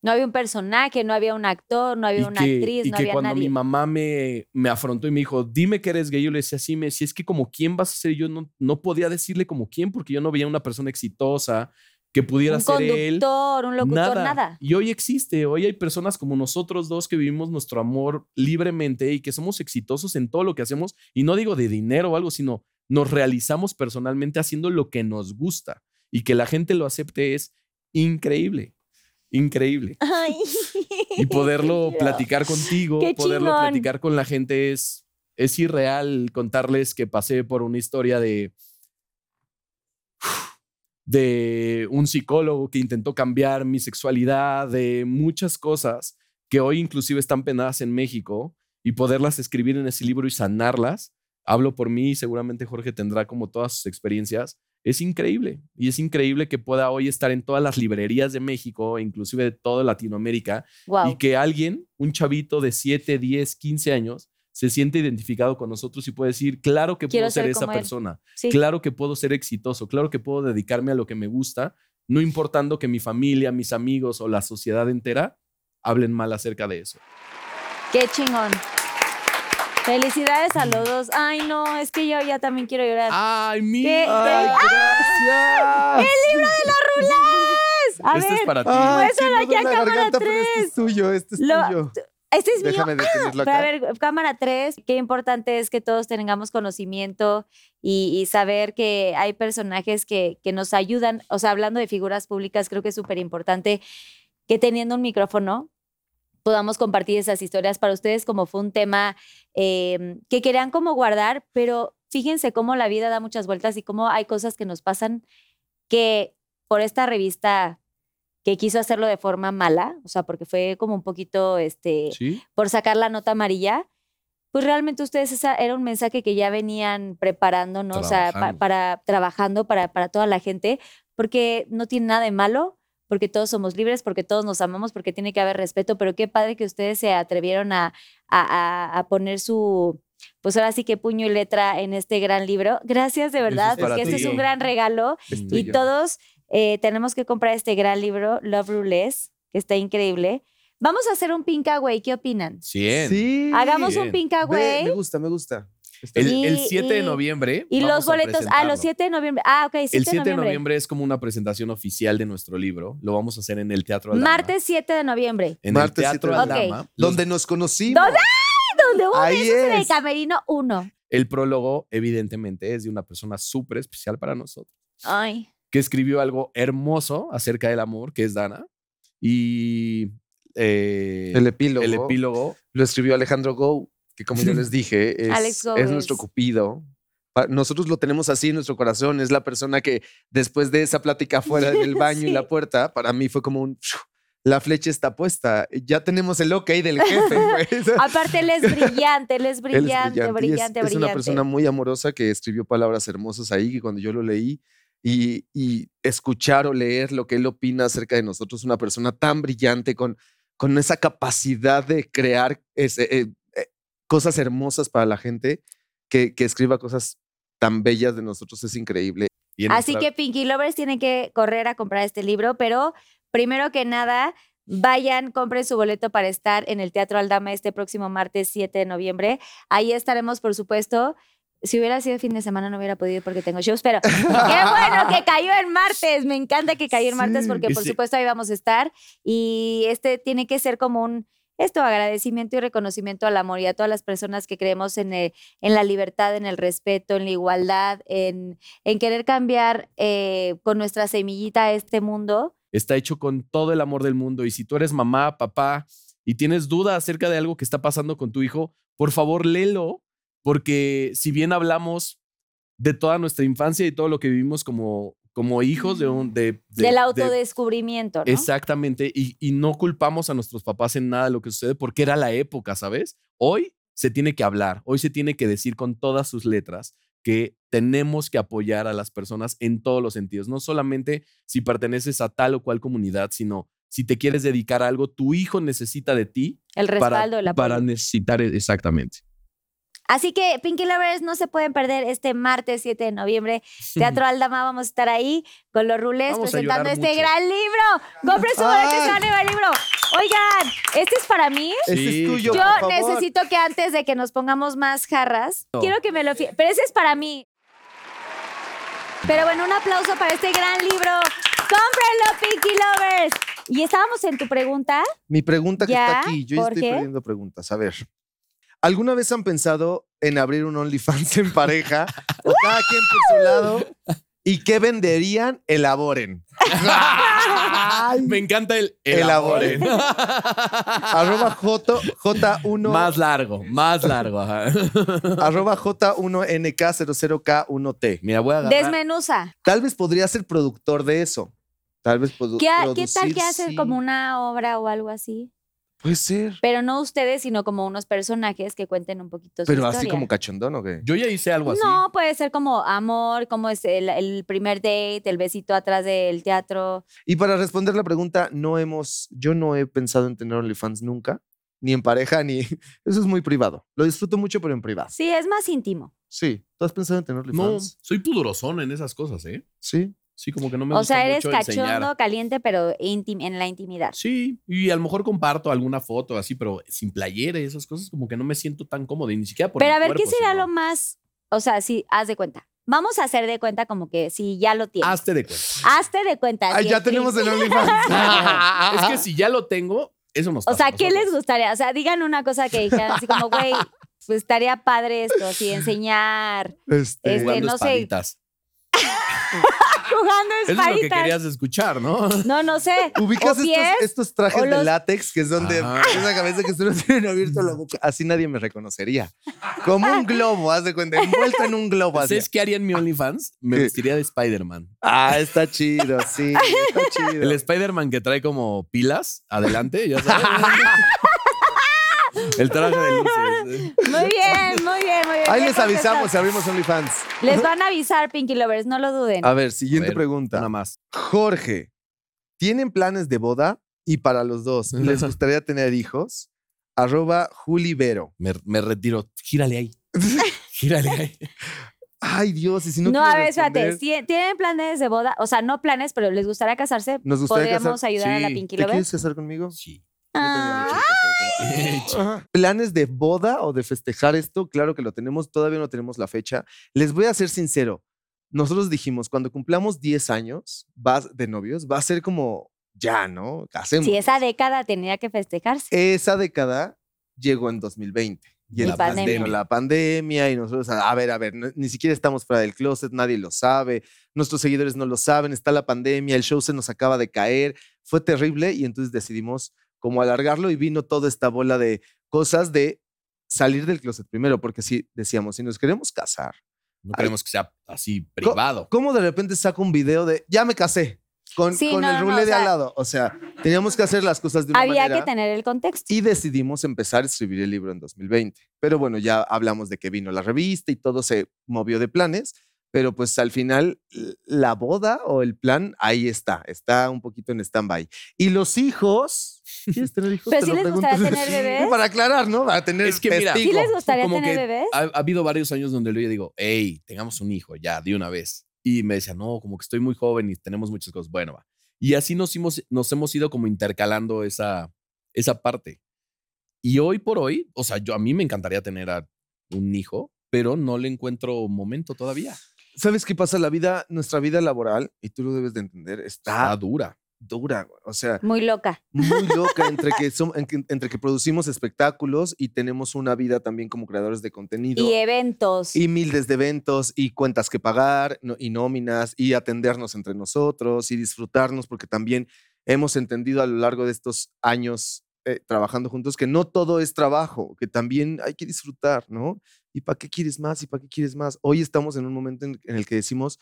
no había un personaje, no había un actor, no había y una que, actriz, y no que había cuando mi mamá me, me afrontó y me dijo, dime que eres gay, yo le decía, sí, me decía, es que como quién vas a ser, yo no, no podía decirle como quién, porque yo no veía una persona exitosa que pudiera un ser él. conductor, un locutor, nada. Y hoy existe, hoy hay personas como nosotros dos que vivimos nuestro amor libremente y que somos exitosos en todo lo que hacemos. Y no digo de dinero o algo, sino nos realizamos personalmente haciendo lo que nos gusta. Y que la gente lo acepte es increíble, increíble. Ay. Y poderlo platicar contigo, poderlo platicar con la gente es, es irreal contarles que pasé por una historia de de un psicólogo que intentó cambiar mi sexualidad, de muchas cosas que hoy inclusive están penadas en México y poderlas escribir en ese libro y sanarlas. Hablo por mí y seguramente Jorge tendrá como todas sus experiencias. Es increíble y es increíble que pueda hoy estar en todas las librerías de México, inclusive de toda Latinoamérica, Wow. y que alguien, un chavito de 7, 10, 15 años, se siente identificado con nosotros y puede decir, claro que Quiero puedo ser, ser esa como él". persona, Sí. claro que puedo ser exitoso, claro que puedo dedicarme a lo que me gusta, no importando que mi familia, mis amigos o la sociedad entera hablen mal acerca de eso. Qué chingón. Felicidades a los dos. Ay, no, es que yo ya también quiero llorar. ¡Ay, mi! ¿Qué? ¡Ay, gracias! ¡El libro de los rulés! A este ver, es para ti. Ay, Muéstralo qué aquí a nudo en la cámara garganta, pero Este tres. es tuyo, este es Lo- tuyo. Este es mío. Déjame detenerlo Pero a acá. ver, cámara 3, qué importante es que todos tengamos conocimiento y, y saber que hay personajes que, que nos ayudan. O sea, hablando de figuras públicas, creo que es súper importante que teniendo un micrófono podamos compartir esas historias para ustedes como fue un tema eh, que querían como guardar, pero fíjense cómo la vida da muchas vueltas y cómo hay cosas que nos pasan que por esta revista que quiso hacerlo de forma mala, o sea, porque fue como un poquito, este, ¿Sí? por sacar la nota amarilla, pues realmente ustedes esa era un mensaje que ya venían preparando, ¿no? O sea, pa- para trabajando para, para toda la gente, porque no tiene nada de malo, porque todos somos libres, porque todos nos amamos, porque tiene que haber respeto, pero qué padre que ustedes se atrevieron a, a, poner su, pues ahora sí que puño y letra en este gran libro. Gracias de es verdad, para porque este es un gran regalo Es y todos eh, tenemos que comprar este gran libro, Love Rules, que está increíble, Vamos a hacer un Pinkaway, ¿qué opinan? 100. Sí. Hagamos bien. un Pinkaway. me gusta, me gusta. El. Y- el 7 de y- noviembre. Y los a boletos, ah, los 7 de noviembre. Ah, ok, 7, El 7 de noviembre es como una presentación oficial de nuestro libro. Lo vamos a hacer en el Teatro Aldama. Martes 7 de noviembre. En Martes el 7 Teatro de noviembre. Aldama. Donde nos conocimos. ¿Dónde? ¿Dónde hubo Ahí besos en el es. camerino 1? El prólogo, evidentemente, es de una persona súper especial para nosotros, Ay. Que escribió algo hermoso acerca del amor, que es Dana. Y eh, El epílogo. el epílogo Lo escribió Alejandro Go, que como ya les dije, es, Alex es nuestro es- cupido. Nosotros lo tenemos así en nuestro corazón. Es la persona que después de esa plática fuera del baño y Sí. la puerta, para mí fue como un... La flecha está puesta. Ya tenemos el ok del jefe. Aparte, él es brillante, él es Él es brillante, y es- brillante, es, brillante. una persona muy amorosa que escribió palabras hermosas ahí que cuando yo lo leí y, y escuchar o leer lo que él opina acerca de nosotros, una persona tan brillante con, con esa capacidad de crear ese, eh, eh, cosas hermosas para la gente, que, que escriba cosas tan bellas de nosotros es increíble. Así nuestra- que Pinky Lovers tienen que correr a comprar este libro, pero primero que nada, vayan, compren su boleto para estar en el Teatro Aldama este próximo martes 7 de noviembre. Ahí estaremos, por supuesto. Si hubiera sido fin de semana no hubiera podido porque tengo shows, pero qué bueno que cayó en martes. Me encanta que cayó en martes porque por sí. supuesto ahí vamos a estar y este tiene que ser como un esto agradecimiento y reconocimiento al amor y a todas las personas que creemos en, el- en la libertad, en el respeto, en la igualdad, en, en querer cambiar eh, con nuestra semillita este mundo. está hecho con todo el amor del mundo. Y si tú eres mamá, papá y tienes duda acerca de algo que está pasando con tu hijo, por favor léelo, porque si bien hablamos de toda nuestra infancia y todo lo que vivimos como, como hijos de un... De, de- del de- autodescubrimiento, ¿no? Exactamente. Y, y no culpamos a nuestros papás en nada de lo que sucede porque era la época, ¿sabes? Hoy se tiene que hablar, hoy se tiene que decir con todas sus letras que tenemos que apoyar a las personas en todos los sentidos, no solamente si perteneces a tal o cual comunidad, sino si te quieres dedicar a algo, tu hijo necesita de ti El respaldo, para, el apoyo. para necesitar exactamente. Así que Pinky Lovers no se pueden perder este martes 7 de noviembre. Teatro Aldama, vamos a estar ahí con los rulés Vamos presentando este mucho. gran libro. Compren su boleto a llevar el libro. Oigan, este es para mí. Ese Sí, es tuyo. Yo por favor. necesito que antes de que nos pongamos más jarras, No. quiero que me lo Pero ese es para mí. Pero bueno, un aplauso para este gran libro. ¡Cómprenlo, Pinky Lovers! Y estábamos en tu pregunta. Mi pregunta que ¿Ya? está aquí, yo ya ¿Por estoy qué? perdiendo preguntas. A ver, ¿alguna vez han pensado en abrir un OnlyFans en pareja o cada quien por su lado? ¿Y qué venderían? Elaboren. Me encanta el Elaboren. elaboren. Arroba J, J1, más largo, más largo. ajá. arroba J1NK00K1T. Mira, voy a agarrar. Desmenuza. Tal vez podría ser productor de eso. Tal vez ¿Qué, ¿Qué tal que hacer sí. como una obra o algo así? Puede ser. Pero no ustedes, sino como unos personajes que cuenten un poquito su Pero historia. así como cachondón o qué? Yo ya hice algo así. No, puede ser como amor, como es el, el primer date, el besito atrás del teatro. Y para responder la pregunta, no hemos, yo no he pensado en tener OnlyFans nunca, ni en pareja, ni. Eso es muy privado. Lo disfruto mucho, pero en privado. Sí, es más íntimo. Sí. ¿Tú has pensado en tener No, OnlyFans? soy pudorosón en esas cosas, ¿eh? Sí. Sí, como que no me o gusta sea, eres mucho cachondo, enseñar. caliente, pero intim- en la intimidad. Sí, y a lo mejor comparto alguna foto así, pero sin playera y esas cosas como que no me siento tan cómodo y ni siquiera por Pero mi a ver, ¿qué será sino- lo más? O sea, sí, haz de cuenta. Vamos a hacer de cuenta como que si ya lo tienes. Hazte de cuenta. Hazte de cuenta. Ay, ya en tenemos el OnlyFans. es que si ya lo tengo, eso nos O pasa sea, a ¿qué les gustaría? O sea, digan una cosa que dijeran así como, güey, pues estaría padre esto, así, enseñar, Este, Este, no sé. Espaditas. jugando Eso es lo que espaditas. querías escuchar, ¿no? No, no sé. ¿Ubicas estos, estos trajes de látex que son de Ajá. esa cabeza que solo tienen abierto la boca? Así nadie me reconocería. Como un globo, haz de cuenta, envuelto en un globo así. ¿Sabes qué haría en mi OnlyFans? Me ¿Qué? vestiría de Spider-Man. Ah, está chido, sí, está chido. El Spider-Man que trae como pilas adelante, ya sabes. El traje de luces. Muy bien, muy bien, muy bien. Ahí les avisamos si abrimos OnlyFans. Les van a avisar, Pinky Lovers, no lo duden. A ver, siguiente A ver, pregunta. Una más. Jorge, ¿tienen planes de boda? Y para los dos, ¿les gustaría tener hijos? Arroba Julivero. Me, me retiro. Gírale ahí. Gírale ahí. Ay, Dios, y si no No, quiero a ver, espérate. responder, si ¿Tienen planes de boda? O sea, no planes, pero les gustaría casarse. Nos gustaría Podríamos casar- ayudar a la Sí. Pinky ¿Te Lovers. quieres casar conmigo? Sí. también. Ajá. ¿Planes de boda o de festejar esto? Claro que lo tenemos, todavía no tenemos la fecha. Les voy a ser sincero. Nosotros dijimos, cuando cumplamos 10 años va, de novios, va a ser como ya, ¿no? Hacemos. Si esa década tenía que festejarse. Esa década llegó en 2020. Y, Y en pandemia. vino la pandemia y nosotros, a a ver, a ver, no- ni siquiera estamos fuera del closet, nadie lo sabe, nuestros seguidores no lo saben, está la pandemia, el show se nos acaba de caer, fue terrible y entonces decidimos como alargarlo y vino toda esta bola de cosas de salir del closet primero, porque si decíamos, si nos queremos casar, No queremos que sea así privado. ¿cómo de repente saco un video de ya me casé con, Sí, con no, el no, rulé o de sea, al lado? O sea, teníamos que hacer las cosas de una Había manera que tener el contexto. y decidimos empezar a escribir el libro en 2020. Pero bueno, ya hablamos de que vino la revista y todo se movió de planes, pero pues al final la boda o el plan ahí está, está un poquito en stand-by. Y los hijos, ¿quieres tener hijos? Pero Te sí lo les gustaría tener bebés. Para aclarar, ¿no? Para tener Es que mira, ¿Sí les gustaría como tener que bebés? Ha, ha habido varios años donde yo digo, hey, tengamos un hijo ya, de una vez. Y me decía, no, como que estoy muy joven y tenemos muchas cosas. Bueno, va. Y así nos, hemos, nos hemos ido como intercalando esa, esa parte. Y hoy por hoy, o sea, yo a mí me encantaría tener a un hijo, pero no le encuentro momento todavía. ¿Sabes qué pasa? La vida, nuestra vida laboral, y tú lo debes de entender, Está está dura. Dura. O sea, Muy loca. muy loca entre que, entre que producimos espectáculos y tenemos una vida también como creadores de contenido. Y eventos. y miles de eventos y cuentas que pagar no- y nóminas y atendernos entre nosotros y disfrutarnos porque también hemos entendido a lo largo de estos años eh, trabajando juntos que no todo es trabajo, que también hay que disfrutar, ¿no? ¿Y para qué quieres más? ¿Y para qué quieres más? Hoy estamos en un momento en, en el que decimos,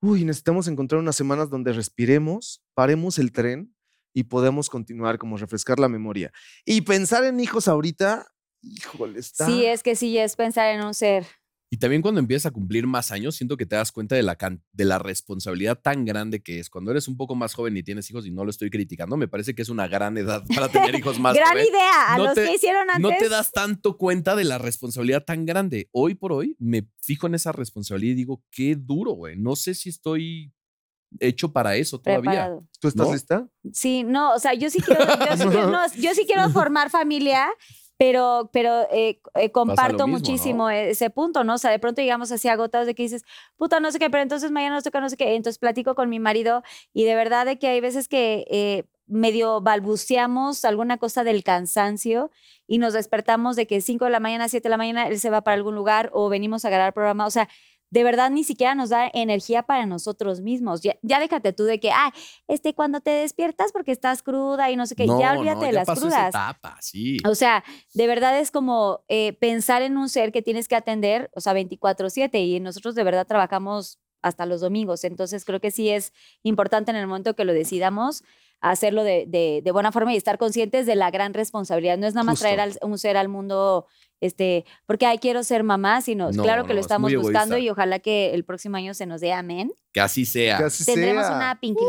uy, necesitamos encontrar unas semanas donde respiremos, paremos el tren y podemos continuar como refrescar la memoria. Y pensar en hijos ahorita, híjole, está... Sí, es que sí, es pensar en un ser. Y también cuando empiezas a cumplir más años, siento que te das cuenta de la, de la responsabilidad tan grande que es. Cuando eres un poco más joven y tienes hijos, y no lo estoy criticando, me parece que es una gran edad para tener hijos más Gran joven. idea. A No los te- que hicieron antes. No te das tanto cuenta de la responsabilidad tan grande. Hoy por hoy me fijo en esa responsabilidad y digo, qué duro, güey. No sé si estoy hecho para eso todavía. preparado. ¿Tú estás ¿no? lista? Sí, no, o sea, yo sí quiero, yo sí quiero, no, yo sí quiero formar familia, pero, pero eh, eh, comparto mismo, muchísimo ese punto, ¿no? O sea, de pronto llegamos así agotados de que dices, puta, no sé qué, pero entonces mañana nos toca no sé qué. Entonces platico con mi marido y de verdad de que hay veces que eh, medio balbuceamos alguna cosa del cansancio y nos despertamos de que 5 de la mañana, 7 de la mañana, él se va para algún lugar o venimos a grabar programa. O sea, de verdad ni siquiera nos da energía para nosotros mismos. Ya, ya déjate tú de que, ah, este, cuando te despiertas porque estás cruda y no sé qué, No, ya no, olvídate de ya las pasó esa crudas. etapa, sí. O sea, de verdad es como eh, pensar en un ser que tienes que atender, o sea, 24/7 y nosotros de verdad trabajamos hasta los domingos. Entonces creo que sí es importante en el momento que lo decidamos hacerlo de, de- de buena forma y estar conscientes de la gran responsabilidad. No es nada más Justo. traer al- un ser al mundo, este, porque ay, quiero ser mamá, sino No, claro que no, lo es estamos buscando egoísta. y ojalá que el próximo año se nos dé amén. Que así sea. Que así Tendremos sea. una Pinky.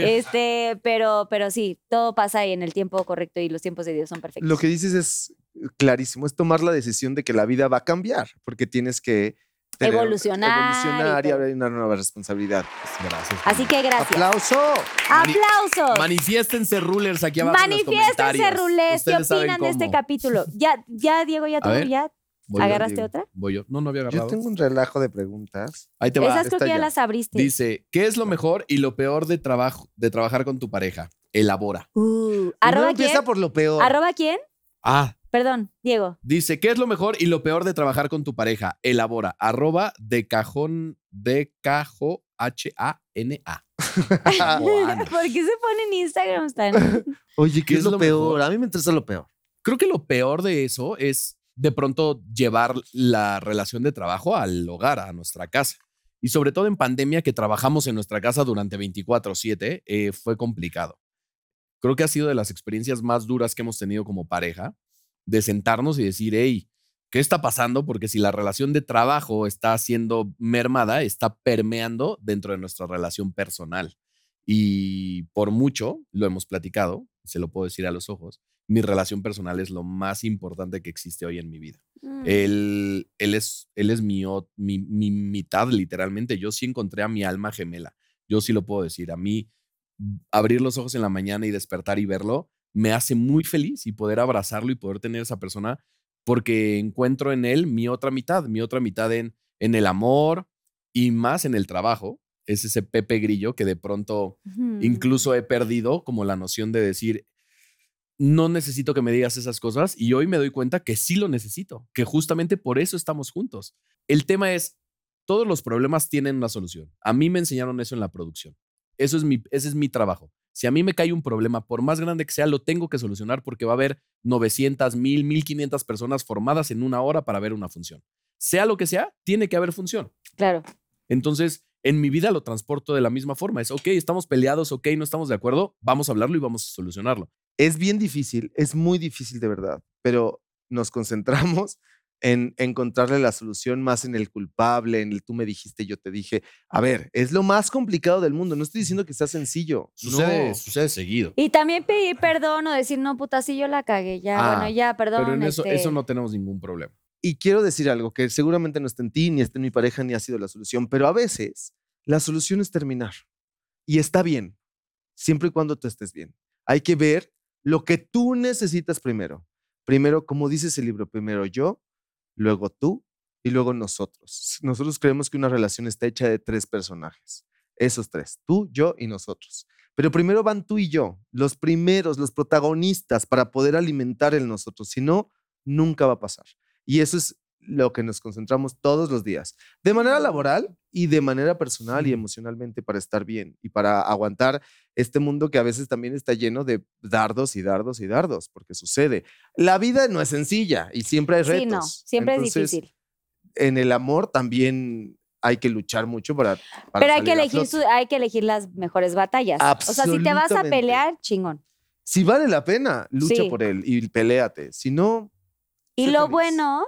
Este, pero, pero sí, todo pasa en el tiempo correcto y los tiempos de Dios son perfectos. Lo que dices es clarísimo, es tomar la decisión de que la vida va a cambiar, porque tienes que Evolucionar y evolucionar y, habrá una nueva responsabilidad. Gracias. Así que gracias. ¡Aplauso! Mani- ¡Aplausos! Manifiéstense rulers aquí abajo. en los Manifiéstense. Rulés. ¿Qué opinan de este capítulo? Ya, ya, Diego, ya tú, ya. Voy yo, ¿Agarraste otra? Voy yo. No, no había Yo agarrado. tengo un relajo de preguntas. Ahí te va. Esas creo que ya ya. las abriste. Dice, ¿qué es lo mejor y lo peor de trabajo de trabajar con tu pareja? Elabora. Uh, ¿Arroba empieza quién? por lo peor. ¿Arroba quién? Ah, Perdón, Diego. dice, ¿qué es lo mejor y lo peor de trabajar con tu pareja? Elabora. Arroba de cajón de cajo H-A-N-A. ¿Por qué se pone en Instagram tan? Oye, ¿qué ¿Qué es es lo, lo peor? mejor? A mí me interesa lo peor. Creo que lo peor de eso es de pronto llevar la relación de trabajo al hogar, a nuestra casa. Y sobre todo en pandemia que trabajamos en nuestra casa durante 24/7, eh, fue complicado. Creo que ha sido de las experiencias más duras que hemos tenido como pareja, de sentarnos y decir, hey, ¿qué está pasando? Porque si la relación de trabajo está siendo mermada, está permeando dentro de nuestra relación personal. Y por mucho, lo hemos platicado, se lo puedo decir a los ojos, mi relación personal es lo más importante que existe hoy en mi vida. Mm. Él, él es, él es mi, mi, mi mitad, literalmente. Yo sí encontré a mi alma gemela. Yo sí lo puedo decir. A mí, abrir los ojos en la mañana y despertar y verlo, me hace muy feliz y poder abrazarlo y poder tener esa persona porque encuentro en él mi otra mitad, mi otra mitad en, en el amor y más en el trabajo. Es ese Pepe Grillo que de pronto incluso he perdido como la noción de decir, no necesito que me digas esas cosas y hoy me doy cuenta que sí lo necesito, que justamente por eso estamos juntos. El tema es, todos los problemas tienen una solución. A mí me enseñaron eso en la producción. Eso es mi, ese es mi trabajo. Si a mí me cae un problema, por más grande que sea, lo tengo que solucionar porque va a haber 900, 1000, 1500 personas formadas en una hora para ver una función. Sea lo que sea, tiene que haber función. Claro. Entonces, en mi vida lo transporto de la misma forma. Es, ok, estamos peleados, ok, no estamos de acuerdo, vamos a hablarlo y vamos a solucionarlo. Es bien difícil, es muy difícil de verdad, pero nos concentramos en encontrarle la solución más en el culpable, en el tú me dijiste, yo te dije. A ver, es lo más complicado del mundo. No estoy diciendo que sea sencillo. Sucede, no. sucede seguido. Y también pedir perdón o decir, no, puta, sí yo la cagué, ya, Ah, bueno, ya, perdón. Pero en eso, este, eso no tenemos ningún problema. Y quiero decir algo que seguramente no está en ti, ni está en mi pareja, ni ha sido la solución, pero a veces la solución es terminar. Y está bien, siempre y cuando tú estés bien. Hay que ver lo que tú necesitas primero. Primero, como dices el libro, primero yo, luego tú y luego nosotros. Nosotros creemos que una relación está hecha de tres personajes. Esos tres, tú, yo y nosotros. Pero primero van tú y yo, los primeros, los protagonistas para poder alimentar el nosotros. Si no, nunca va a pasar. Y eso es lo que nos concentramos todos los días, de manera laboral y de manera personal y emocionalmente para estar bien y para aguantar este mundo que a veces también está lleno de dardos y dardos y dardos, porque sucede. La vida no es sencilla y siempre hay retos. Sí, no, siempre Entonces, es difícil. En el amor también hay que luchar mucho para... para Pero hay que, elegir su- hay que elegir las mejores batallas. O sea, si te vas a pelear, chingón. Si vale la pena, lucha Sí. por él y peléate. Si no, Y lo feliz. bueno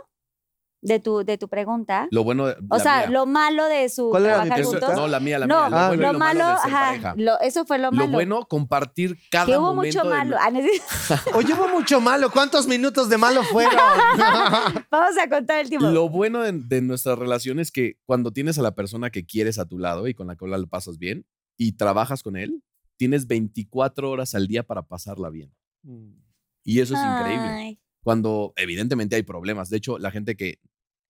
de tu, de tu pregunta, Lo bueno de o sea, mía. lo malo de su ¿Cuál era trabajar juntos. no, la mía, la no, mía. Lo Ah, bueno lo lo malo, malo de ser ajá, pareja. lo- eso fue lo Lo malo. bueno, compartir cada que hubo momento mucho de malo. mi- Ah, oye, hubo mucho malo. ¿Cuántos minutos de malo fueron? Vamos a contar el tiempo. Lo bueno de, de nuestra relación es que cuando tienes a la persona que quieres a tu lado y con la cual la pasas bien y trabajas con él, tienes 24 horas al día para pasarla bien. Y eso es increíble. Cuando evidentemente hay problemas. De hecho, la gente que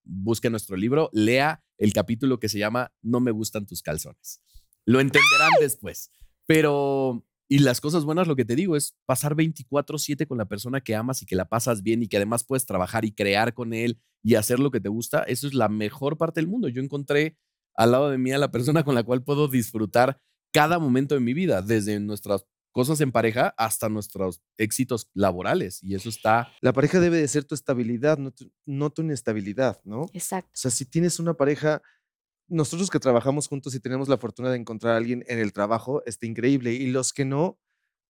busque nuestro libro, lea el capítulo que se llama No me gustan tus calzones. Lo entenderán después. Pero, y las cosas buenas, lo que te digo, es pasar 24/7 con la persona que amas y que la pasas bien y que además puedes trabajar y crear con él y hacer lo que te gusta. Eso es la mejor parte del mundo. Yo encontré al lado de mí a la persona con la cual puedo disfrutar cada momento de mi vida, desde nuestras cosas en pareja hasta nuestros éxitos laborales. Y eso está La pareja debe de ser tu estabilidad, no tu, no tu inestabilidad, ¿no? O Exacto. sea, si tienes una pareja, nosotros que trabajamos juntos y tenemos la fortuna de encontrar a alguien en el trabajo, está increíble. Y los que no,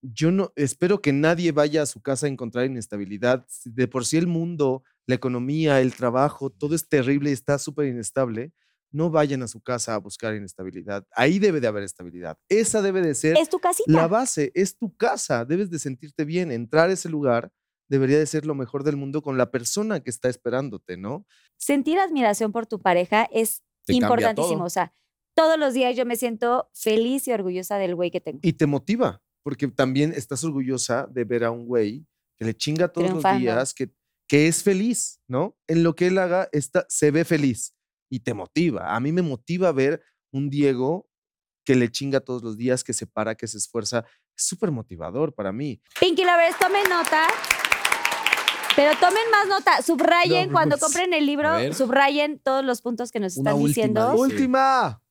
yo no espero que nadie vaya a su casa a encontrar inestabilidad. De por sí el mundo, la economía, el trabajo, todo es terrible y está súper inestable. No vayan a su casa a buscar inestabilidad. Ahí debe de haber estabilidad. Esa debe de ser Es tu casita. la base, es tu casa. Debes de sentirte bien. Entrar a ese lugar debería de ser lo mejor del mundo con la persona que está esperándote, ¿no? Sentir admiración por tu pareja es Te importantísimo. O sea, todos los días yo me siento feliz y orgullosa del güey que tengo. Y te motiva, porque también estás orgullosa de ver a un güey que le chinga todos Triunfando. los días, que, que es feliz, ¿no? En lo que él haga, está, se ve feliz y te motiva. A mí me motiva ver un Diego que le chinga todos los días, que se para, que se esfuerza. Es súper motivador para mí. Pinky Lovers, tomen nota. Pero tomen más nota. Subrayen No, cuando pues, compren el libro, subrayen todos los puntos que nos Una están última diciendo. ¡Última!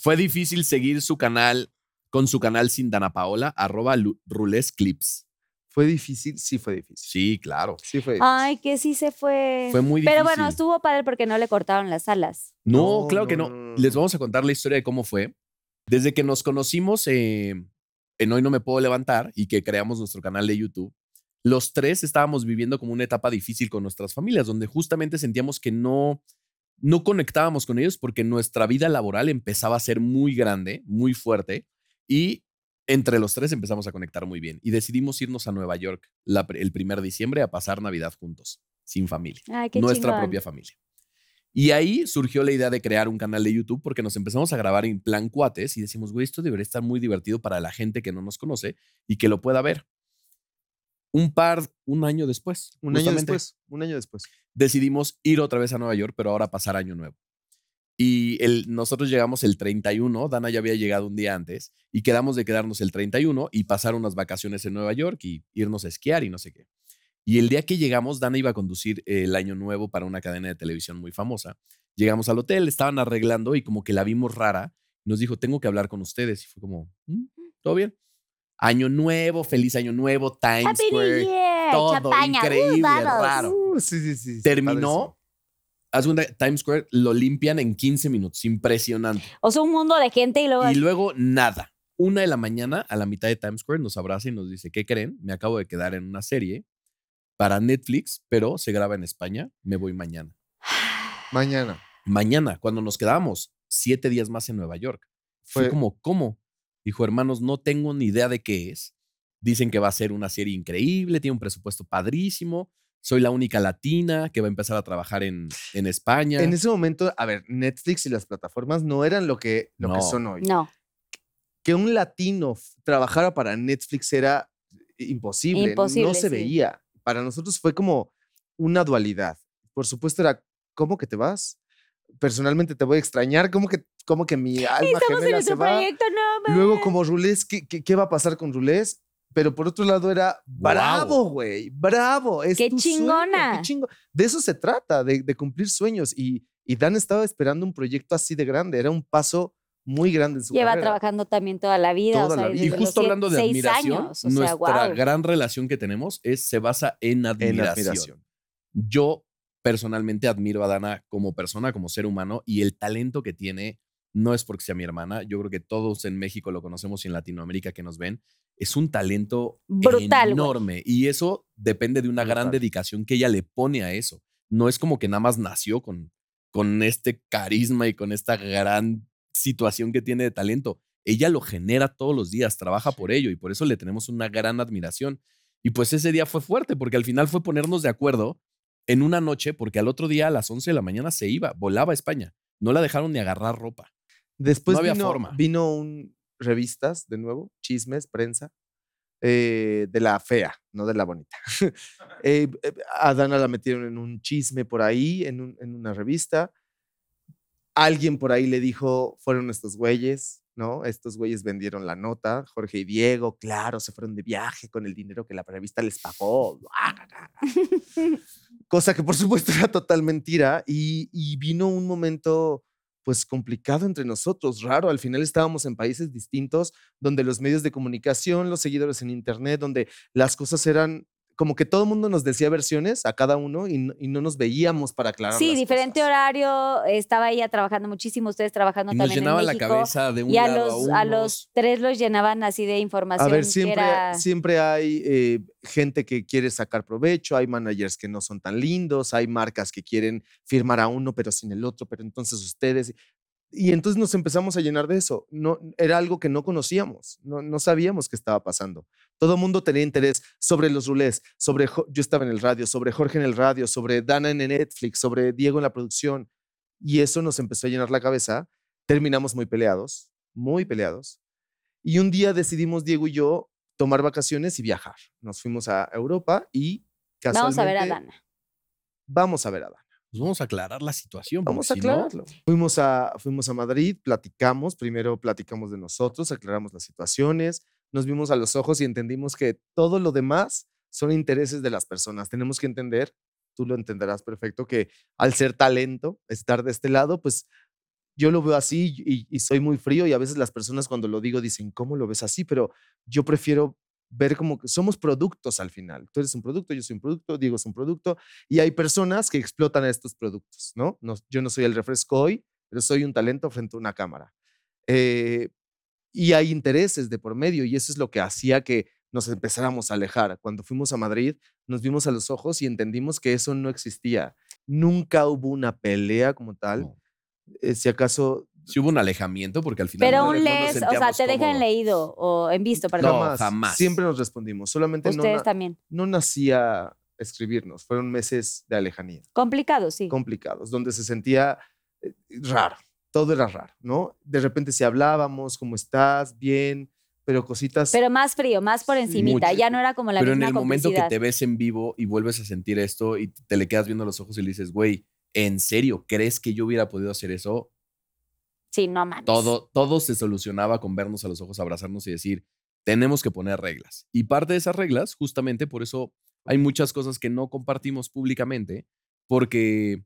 Fue difícil seguir su canal con su canal sin Dana Paola, arroba Rules Clips. ¿Fue difícil? Sí, fue difícil. Sí, claro. Sí, fue difícil. Ay, que sí se fue. Fue muy Pero difícil. bueno, estuvo padre porque no le cortaron las alas. No, No, claro no, que no. no, no, Les vamos a contar la historia de cómo fue. Desde que nos conocimos eh, en Hoy No Me Puedo Levantar y que creamos nuestro canal de YouTube, los tres estábamos viviendo como una etapa difícil con nuestras familias, donde justamente sentíamos que no, no conectábamos con ellos porque nuestra vida laboral empezaba a ser muy grande, muy fuerte y entre los tres empezamos a conectar muy bien y decidimos irnos a Nueva York la el primer diciembre a pasar Navidad juntos, sin familia Ay, qué nuestra chingón. propia familia. Y ahí surgió la idea de crear un canal de YouTube porque nos empezamos a grabar en plan cuates y decimos, güey, esto debería estar muy divertido para la gente que no nos conoce y que lo pueda ver. Un par, un año después. Un año después. Un año después. Decidimos ir otra vez a Nueva York, pero ahora pasar año nuevo. Y el, nosotros llegamos el 31, Dana ya había llegado un día antes, y quedamos de quedarnos el 31 y pasar unas vacaciones en Nueva York y irnos a esquiar y no sé qué. Y el día que llegamos, Dana iba a conducir el año nuevo para una cadena de televisión muy famosa. Llegamos al hotel, estaban arreglando y como que la vimos rara. Nos dijo, tengo que hablar con ustedes. Y fue como, "Mm, ¿todo bien? Año nuevo, feliz año nuevo, Times Happy New Square. Year, todo champaña, uh, increíble, vamos. raro. Uh, sí, sí, sí. Terminó, haz Times Square lo limpian en 15 minutos, impresionante. O sea, un mundo de gente y luego. Y luego nada. Una de la mañana, a la mitad de Times Square, nos abraza y nos dice, ¿qué creen? Me acabo de quedar en una serie para Netflix, pero se graba en España, me voy mañana. Mañana. Mañana, cuando nos quedamos siete días más en Nueva York. Fue, Fue- como, ¿cómo? Dijo, hermanos, no tengo ni idea de qué es. Dicen que va a ser una serie increíble, tiene un presupuesto padrísimo. Soy la única latina que va a empezar a trabajar en, en España. En ese momento, a ver, Netflix y las plataformas no eran lo que, lo que No. son hoy. No. Que un latino trabajara para Netflix era imposible. Imposible, no se sí. veía. Para nosotros fue como una dualidad. Por supuesto, era, ¿cómo que te vas? Personalmente te voy a extrañar. ¿Cómo que, cómo que mi alma Estamos en se nuestro va? proyecto, no, Luego, como Rulés, ¿qué, qué, qué va a pasar con Rulés? Pero por otro lado era bravo, güey, bravo. Es ¡Qué tu sueño, chingona! qué chingo- De eso se trata, de, de cumplir sueños. Y, y Dan estaba esperando un proyecto así de grande. Era un paso muy grande en su Lleva carrera. trabajando también toda la vida. Toda o sea, la vida. Y justo siete- hablando de admiración, años, o sea, nuestra guau. gran relación que tenemos es, se basa en admiración. En admiración. Yo personalmente admiro a Dana como persona, como ser humano y el talento que tiene no es porque sea mi hermana. Yo creo que todos en México lo conocemos y en Latinoamérica que nos ven. Es un talento Brutal, enorme y eso depende de una gran dedicación que ella le pone a eso. No es como que nada más nació con, con este carisma y con esta gran situación que tiene de talento. Ella lo genera todos los días, trabaja por ello y por eso le tenemos una gran admiración. Y pues ese día fue fuerte porque al final fue ponernos de acuerdo en una noche porque al otro día a las 11 de la mañana se iba, volaba a España. No la dejaron ni agarrar ropa. Después había vino, forma. vino un revistas de nuevo, chismes, prensa, eh, de la fea, no de la bonita. Eh, eh, a Dana la metieron en un chisme por ahí, en, un- en una revista. Alguien por ahí le dijo, fueron estos güeyes, ¿no? Estos güeyes vendieron la nota, Jorge y Diego, claro, se fueron de viaje con el dinero que la revista les pagó. Cosa que por supuesto era total mentira y, y vino un momento pues complicado entre nosotros, raro. Al final estábamos en países distintos, donde los medios de comunicación, los seguidores en Internet, donde las cosas eran como que todo el mundo nos decía versiones a cada uno y, no- y no nos veíamos para aclarar. Sí, las diferente cosas. horario. Estaba ella trabajando muchísimo, ustedes trabajando Y nos también llenaba en la cabeza de un y a lado los, a los tres los llenaban así de información. A ver, que siempre, era- siempre hay eh, gente que quiere sacar provecho, hay managers que no son tan lindos, hay marcas que quieren firmar a uno pero sin el otro, pero entonces ustedes... Y entonces nos empezamos a llenar de eso. No, era algo que no conocíamos, no, no sabíamos qué estaba pasando. Todo el mundo tenía interés sobre los rulés, sobre Jo- yo estaba en el radio, sobre Jorge en el radio, sobre Dana en Netflix, sobre Diego en la producción. Y eso nos empezó a llenar la cabeza. Terminamos muy peleados, muy peleados. Y un día decidimos, Diego y yo, tomar vacaciones y viajar. Nos fuimos a Europa y Vamos a ver a casualmente Dana. Vamos a ver a Dana. Pues vamos a aclarar la situación. Vamos a si no, aclararlo. Fuimos, a, fuimos a Madrid, platicamos, primero platicamos de nosotros, aclaramos las situaciones, nos vimos a los ojos y entendimos que todo lo demás son intereses de las personas. Tenemos que entender, tú lo entenderás perfecto, que al ser talento, estar de este lado, pues yo lo veo así y, y soy muy frío y a veces las personas cuando lo digo dicen, ¿cómo lo ves así? Pero yo prefiero ver como que somos productos al final. Tú eres un producto, yo soy un producto, Diego es un producto y hay personas que explotan a estos productos, ¿no? No- yo no soy el refresco hoy, pero soy un talento frente a una cámara. Eh, y hay intereses de por medio y eso es lo que hacía que nos empezáramos a alejar. Cuando fuimos a Madrid, nos vimos a los ojos y entendimos que eso no existía. Nunca hubo una pelea como tal. No. Eh, si acaso Sí hubo un alejamiento porque al final. Pero no- un no les, o sea, te dejan cómodos. leído o en visto, perdón. No, jamás, jamás. siempre nos respondimos. Solamente no, Ustedes na- también. no nacía escribirnos. Fueron meses de alejanía. Complicado, sí. complicados, donde se sentía eh, raro, todo era raro, ¿no? De repente si hablábamos, ¿cómo estás? Bien, pero cositas. Pero más frío, más por encimita. Mucho. Ya no era como la Pero en misma el momento que te ves en vivo y vuelves a sentir esto y te le quedas viendo los ojos y le dices, güey, ¿en serio crees que yo hubiera podido hacer eso? Sí, no mames. Todo, todo se solucionaba con vernos a los ojos, abrazarnos y decir, tenemos que poner reglas. Y parte de esas reglas, justamente por eso hay muchas cosas que no compartimos públicamente, porque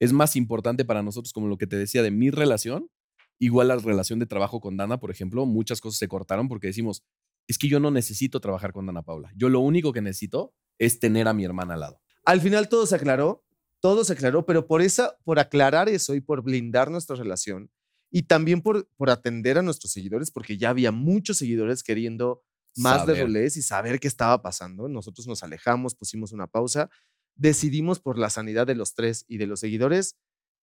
es más importante para nosotros, como lo que te decía de mi relación, igual la relación de trabajo con Dana, por ejemplo, muchas cosas se cortaron porque decimos, es que yo no necesito trabajar con Dana Paula. Yo lo único que necesito es tener a mi hermana al lado. Al final todo se aclaró, todo se aclaró, pero por esa, por aclarar eso y por blindar nuestra relación y también por, por atender a nuestros seguidores, porque ya había muchos seguidores queriendo más de Saber. Rolés y saber qué estaba pasando. Nosotros nos alejamos, pusimos una pausa, decidimos por la sanidad de los tres y de los seguidores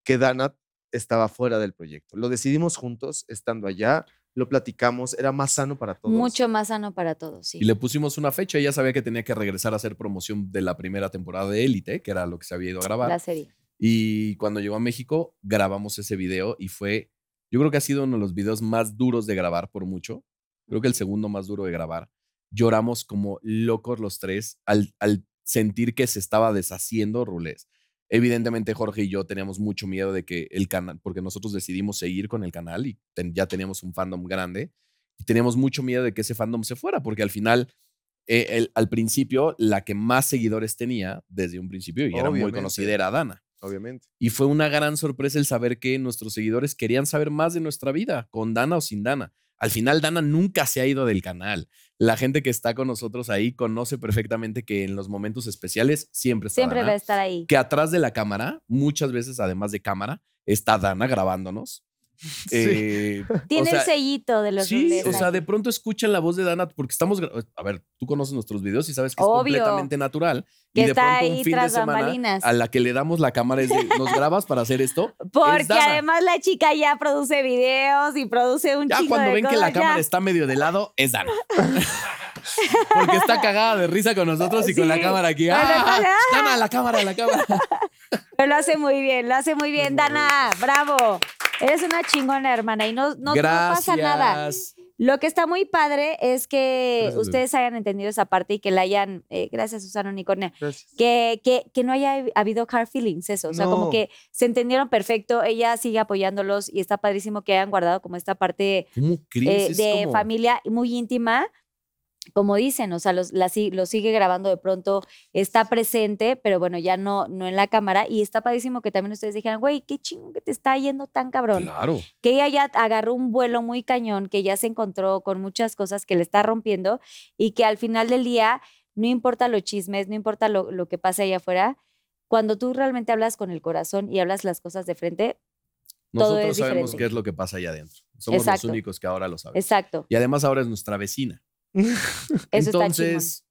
que Dana estaba fuera del proyecto. Lo decidimos juntos, estando allá, lo platicamos, era más sano para todos. Mucho más sano para todos, sí. Y le pusimos una fecha, ella sabía que tenía que regresar a hacer promoción de la primera temporada de Élite, que era lo que se había ido a grabar. La serie. Y cuando llegó a México, grabamos ese video y fue, yo creo que ha sido uno de los videos más duros de grabar por mucho. Creo que el segundo más duro de grabar. Lloramos como locos los tres al, al sentir que se estaba deshaciendo Rulés. Evidentemente Jorge y yo teníamos mucho miedo de que el canal, porque nosotros decidimos seguir con el canal y ten- ya teníamos un fandom grande y teníamos mucho miedo de que ese fandom se fuera, porque al final, eh, el- al principio, la que más seguidores tenía desde un principio y era muy conocida era Dana. Obviamente. Y fue una gran sorpresa el saber que nuestros seguidores querían saber más de nuestra vida, con Dana o sin Dana. Al final, Dana nunca se ha ido del canal. La gente que está con nosotros ahí conoce perfectamente que en los momentos especiales siempre está Siempre Dana. va a estar ahí. Que atrás de la cámara, muchas veces, además de cámara, está Dana grabándonos. Eh, o Tiene sea, el sellito de los Sí, o sea, de pronto escuchan la voz de Dana porque estamos. A ver, tú conoces nuestros videos y sabes que es completamente natural. Que y de está pronto ahí un fin de tras semana bambalinas. a la que le damos la cámara es de, ¿nos grabas para hacer esto? Porque Es Dana. además la chica ya produce videos y produce un Ya chingo cuando de ven que la ya. cámara está medio de lado, es Dana. Porque está cagada de risa con nosotros y con la cámara aquí. Bueno, ¡Ah! entonces, ¡ah! Dana, la cámara, la cámara. Pero lo hace muy bien, lo hace muy bien. Dana, bravo. Eres una chingona, hermana, y no, no, no pasa nada. Lo que está muy padre es que Gracias, ustedes hayan entendido esa parte y que la hayan, eh, gracias Susana Unicornia, Gracias. que, que, que no haya habido hard feelings, eso. O sea, como que se entendieron perfecto, ella sigue apoyándolos y está padrísimo que hayan guardado como esta parte eh, de como- familia muy íntima. Como dicen, o sea, los, la lo sigue grabando de pronto, está presente, pero bueno, ya no, no en la cámara. Y está padrísimo que también ustedes dijeran, güey, qué chingo que te está yendo tan cabrón Claro. que ella ya agarró un vuelo muy cañón, que ya se encontró con muchas cosas que le está rompiendo y que al final del día, no importa los chismes, no importa lo, lo que pase allá afuera, cuando tú realmente hablas con el corazón y hablas las cosas de frente, Todo Nosotros es sabemos diferente. qué es lo que pasa allá adentro. Somos Exacto. los únicos que ahora lo saben. exacto, Y además ahora es nuestra vecina. eso está chingón. Entonces,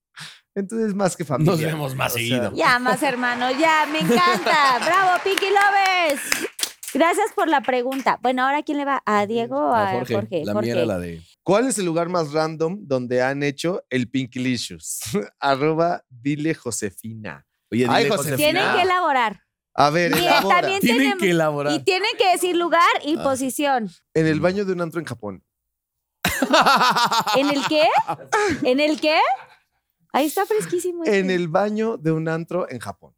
Entonces, más que familia. Nos vemos más O sea, seguido. Ya más hermano, ya, me encanta. Bravo, Pinky Lovers. Gracias por la pregunta. Bueno, ahora quién le va? ¿A Diego o a a Jorge, Jorge? la Jorge. mía era la de. ¿Cuál es el lugar más random donde han hecho el Pinkylicious? Arroba dile Josefina. Oye, Ay, dile, Josefina. Tienen que elaborar. A ver, Y elabora. también Tienen tenemos- que elaborar. Y tienen que decir lugar y Ah. posición. En el baño de un antro en Japón. ¿En el qué? ¿En el qué? Ahí está fresquísimo. este. En el baño de un antro en Japón.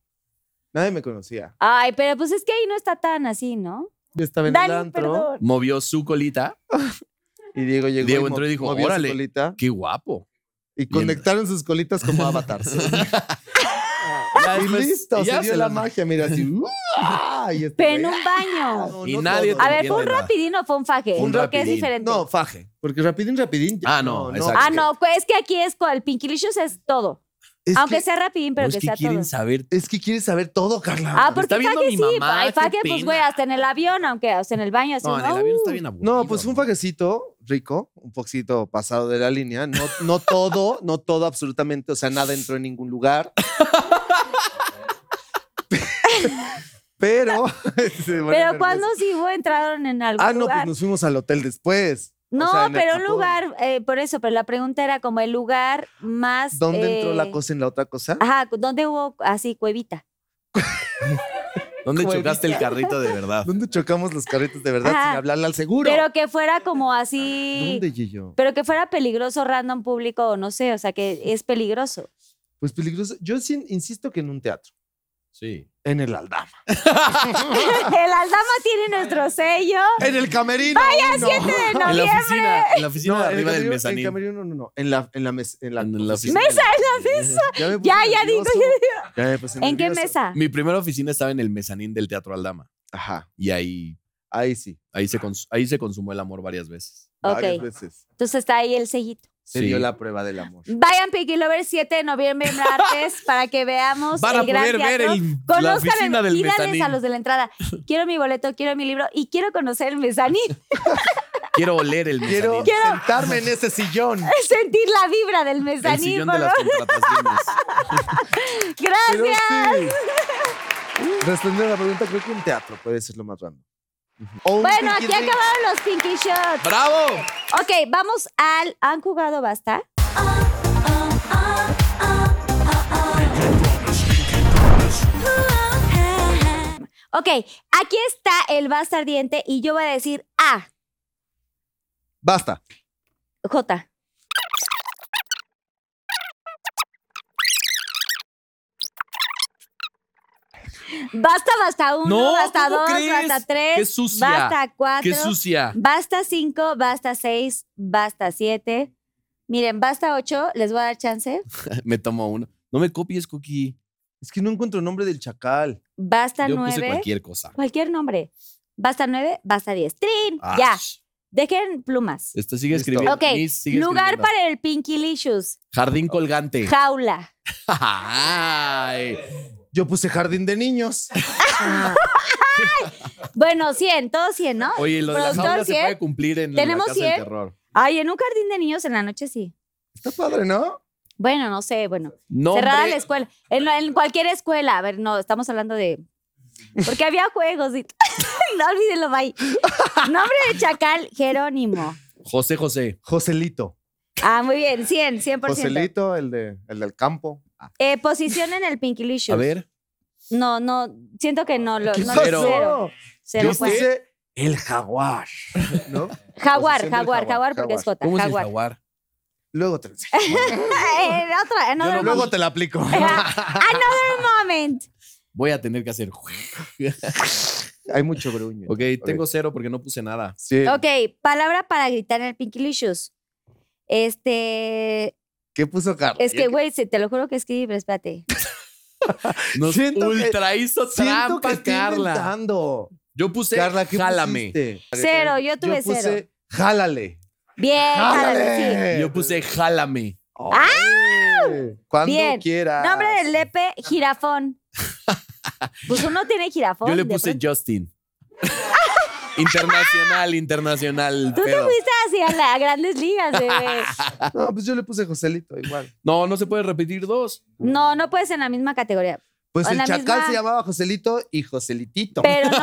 Nadie me conocía. Ay, pero pues es que ahí no está tan así, ¿no? Yo estaba en el Dani, antro perdón. Movió su colita. y Diego llegó Diego y entró y dijo, movió su "Órale". colita Qué guapo. y conectaron sus colitas como avatars. Ya y después- listo, y ya se dio se la magia, mira así. ¡uah! y este Pero en güey, un baño. no, Y no nadie todo. A ver, ¿fue un rapidín o fue un faje? Un Creo que es diferente. No, faje. Porque rapidín, rapidín. ya- Ah, no, exacto. ah, no, pues es que aquí es con el Pinkylicious es todo. Es Aunque que, sea rapidín, pero No, es que, que sea quieren todo. saber. es que quieres saber todo, Carla. Ah, porque está viendo faje mi sí. mamá, qué faje, pues, güey, hasta en el avión, aunque hasta en el baño. Así, No, en ¿no? el avión está Uh. bien aburrido. No, pues un fajecito rico, un poquito pasado de la línea. No, no todo, no todo absolutamente. O sea, nada entró en ningún lugar. Pero. Pero cuando sí hubo, entraron en algún Ah, no, lugar. pues nos fuimos al hotel después. No, O sea, pero un lugar, eh, por eso, pero la pregunta era como el lugar más. ¿Dónde entró eh, la cosa en la otra cosa? Ajá, ¿dónde hubo así cuevita? ¿Dónde Cuevita. chocaste el carrito de verdad? ¿Dónde chocamos los carritos de verdad Ajá. sin hablarle al seguro? Pero que fuera como así. ¿Dónde, Gillo? Pero que fuera peligroso, random público, o no sé, o sea, que es peligroso. Pues peligroso. Yo sí insisto que en un teatro. Sí. En el Aldama. El Aldama tiene nuestro sello. En el camerino. Vaya, uno. 7 de En la noviembre. oficina, en la oficina No, de arriba del camerino- En mezanín. el camerino, no, no. En la, en la, mes- en la, En la oficina. Mesa, en la mesa. Ya, me Ya, ya digo, ya Ya me puse ¿En qué mesa? Mi primera oficina estaba en el mezanín del Teatro Aldama. Ajá. Y ahí, Ahí sí. ahí, se, cons- ahí se consumó el amor varias veces. Ok. Varias veces. Entonces está ahí el sellito. Se Sí. dio la prueba del amor. Vayan Pinky Lovers 7 de noviembre martes para que veamos Van a el gran poder ver el- la Conozcan oficina el- del mezanín. a los de la entrada. Quiero mi boleto, quiero mi libro y quiero conocer el mezanín. Quiero oler el mezanín. Quiero, Quiero- sentarme en ese sillón. Sentir la vibra del el mezanín. sillón por de las contrataciones. Gracias. sí. Responder a la pregunta, creo que un teatro puede ser lo más random. Bueno, aquí acabaron los Pinky Shots. ¡Bravo! Ok, vamos al. ¿Han jugado basta? Ok, aquí está el basta ardiente y yo voy a decir A. Basta. J. Basta, basta uno, No, basta ¿cómo dos, crees? basta tres, Qué sucia. basta cuatro, ¡Qué sucia! basta cinco, basta seis, basta siete. Miren, basta ocho, les voy a dar chance. Me tomo uno. No me copies, Cookie. Es que no encuentro el nombre del chacal. Basta Yo nueve. puse cualquier cosa. Cualquier nombre. Basta nueve, basta diez. ¡Trin! Ah, Ya, dejen plumas. Esto sigue Listo. escribiendo. Ok, Miss, sigue lugar escribiendo. para el Pinky Licious. Jardín colgante. Jaula. Ay. Yo puse jardín de niños. Bueno, 100, todos 100, ¿no? Oye, lo de la Productor, jaula se 100. puede cumplir en ¿Tenemos la casa 100? del terror. Ay, en un jardín de niños en la noche sí. Está padre, ¿no? Bueno, no sé, bueno. Nombre, Cerrada la escuela. En, en cualquier escuela. A ver, no, estamos hablando de. Porque había juegos y. no olvídenlo, bye. Nombre de chacal, Jerónimo. José José. Joselito. Ah, muy bien, 100, 100%. Joselito, el, de, el del campo. Eh, posición en el Pinky Licious. A ver. No, no, siento que no. Lo, ¿Qué no Cero. cero. Cero Yo puse el jaguar. ¿No? Jaguar, jaguar, jaguar, jaguar, porque es J. ¿Cómo es el Jaguar. jaguar? Luego te lo enseño. en otra, no- Luego te la aplico. Another moment. Voy a tener que hacer. Hay mucho gruño. ok, tengo cero porque no puse nada. Sí. Ok, palabra para gritar en el Pinky Licious. Este. ¿Qué puso Carlos? Es que, güey, te lo juro que escribí, pero espérate. Nos Siento que- ultra hizo Siento trampa, que Carla. inventando. Yo puse Carla, ¿qué jálame. pusiste? Cero, yo tuve Yo puse cero. jálale. Bien, jálale, sí. Yo puse jálame. ¡Ay! Cuando Bien. quieras. Nombre del lepe, jirafón. Pues uno tiene jirafón. Yo le puse. Justin. Internacional, internacional. Tú te pedo. fuiste hacia las grandes ligas, bebé. No, pues yo le puse Joselito igual. No, no se puede repetir dos. No, no puedes en la misma categoría. Pues En el la chacal misma- se llamaba Joselito y Joselitito. Pero no.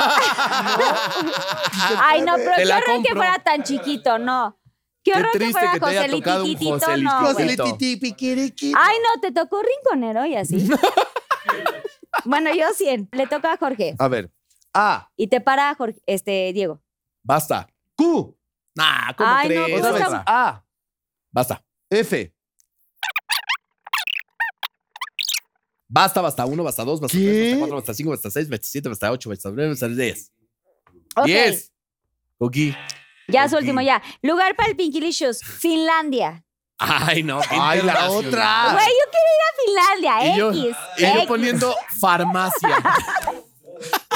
Ay, no, pero Te qué la horror que compro. fuera tan chiquito, no. Qué Qué horror que triste fuera que te haya tocado un Joselititito, no. güey. Joselititi, piquiriqui. Ay, no, te tocó rinconero y así. bueno, yo 100. Le toca a Jorge. A ver. A. Y te para Jorge, este, Diego. Basta. Q. Nah, ¿cómo Ay, no, crees? pues Otra está- vez. A. Basta. F. Basta, basta uno, basta dos, basta ¿Qué? tres, basta cuatro, basta cinco, basta seis, basta siete, basta ocho, basta nueve, basta diez. Ok, Diez. Coqui. ya su último, ya. Lugar para el Pinkilicious, Finlandia. Ay, no. qué Ay, la internacional. otra. Güey, yo quiero ir a Finlandia, Y yo, X. y yo X. poniendo farmacia.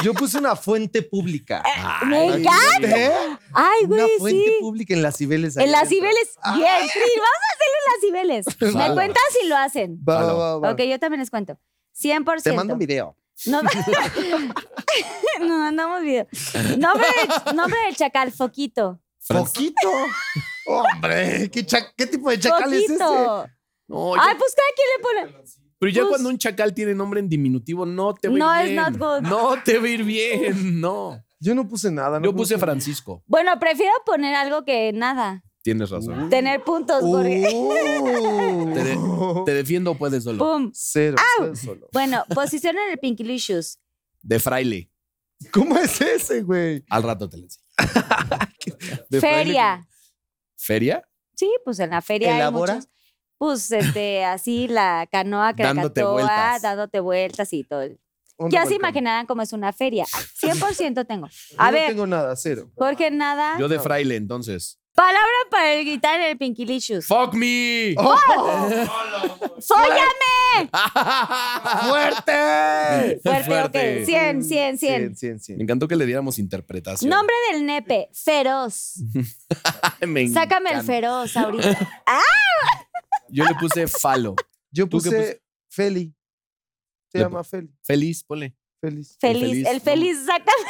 Yo puse una fuente pública. Me encanta. ¿Eh? Ay, Una güey, fuente sí. pública en las Cibeles. En las Cibeles. Bien, Fri, vamos a hacerlo en las Cibeles. Me cuentas si lo hacen. Va, va, va. Ok, yo también les cuento. 100%. Te mando un video. No, no mandamos video. Nombre, del- nombre del chacal, Foquito. Poquito. Hombre, ¿qué, cha- qué tipo de chacal es ese? Foquito. No, Ay, pues cada quien le pone. Pero ya pues- cuando un chacal tiene nombre en diminutivo, no te va a ir No, it's bien. not good. No te va a ir bien, no. Yo no puse nada. no Yo puse puse Francisco. Bueno, prefiero poner algo que nada. Tienes razón. Tener puntos, porque. Uh. Te, de- te defiendo, puedes solo. ¡Pum! Cero. cero solo. Bueno, posición en el Pinkilicious. De fraile. ¿Cómo es ese, güey? Al rato te lo enseño. De Feria. ¿Feria? Sí, pues en la feria hay ¿Elabora? muchos. Pues este, así la canoa vueltas. dándote vueltas y todo. Ya se imaginarán cómo es una feria. 100% tengo. Yo A no ver, tengo nada, cero. Jorge, nada. Yo de fraile, entonces. Palabra para el gritar en el Pinkilicious. ¡Fuck me! ¡Oh! ¡Fóllame! ¡Fuerte! Fuerte, Fuerte. ok. 100, 100, 100. 100, 100, 100. Me encantó que le diéramos interpretación. Nombre del nepe, feroz. Me Sácame el encanta. feroz ahorita. Yo le puse falo. Yo ¿Tú qué puse Feli. Se Le- llama Feli. Feliz, ponle. Feliz. Feliz, feliz, el feliz, sácame,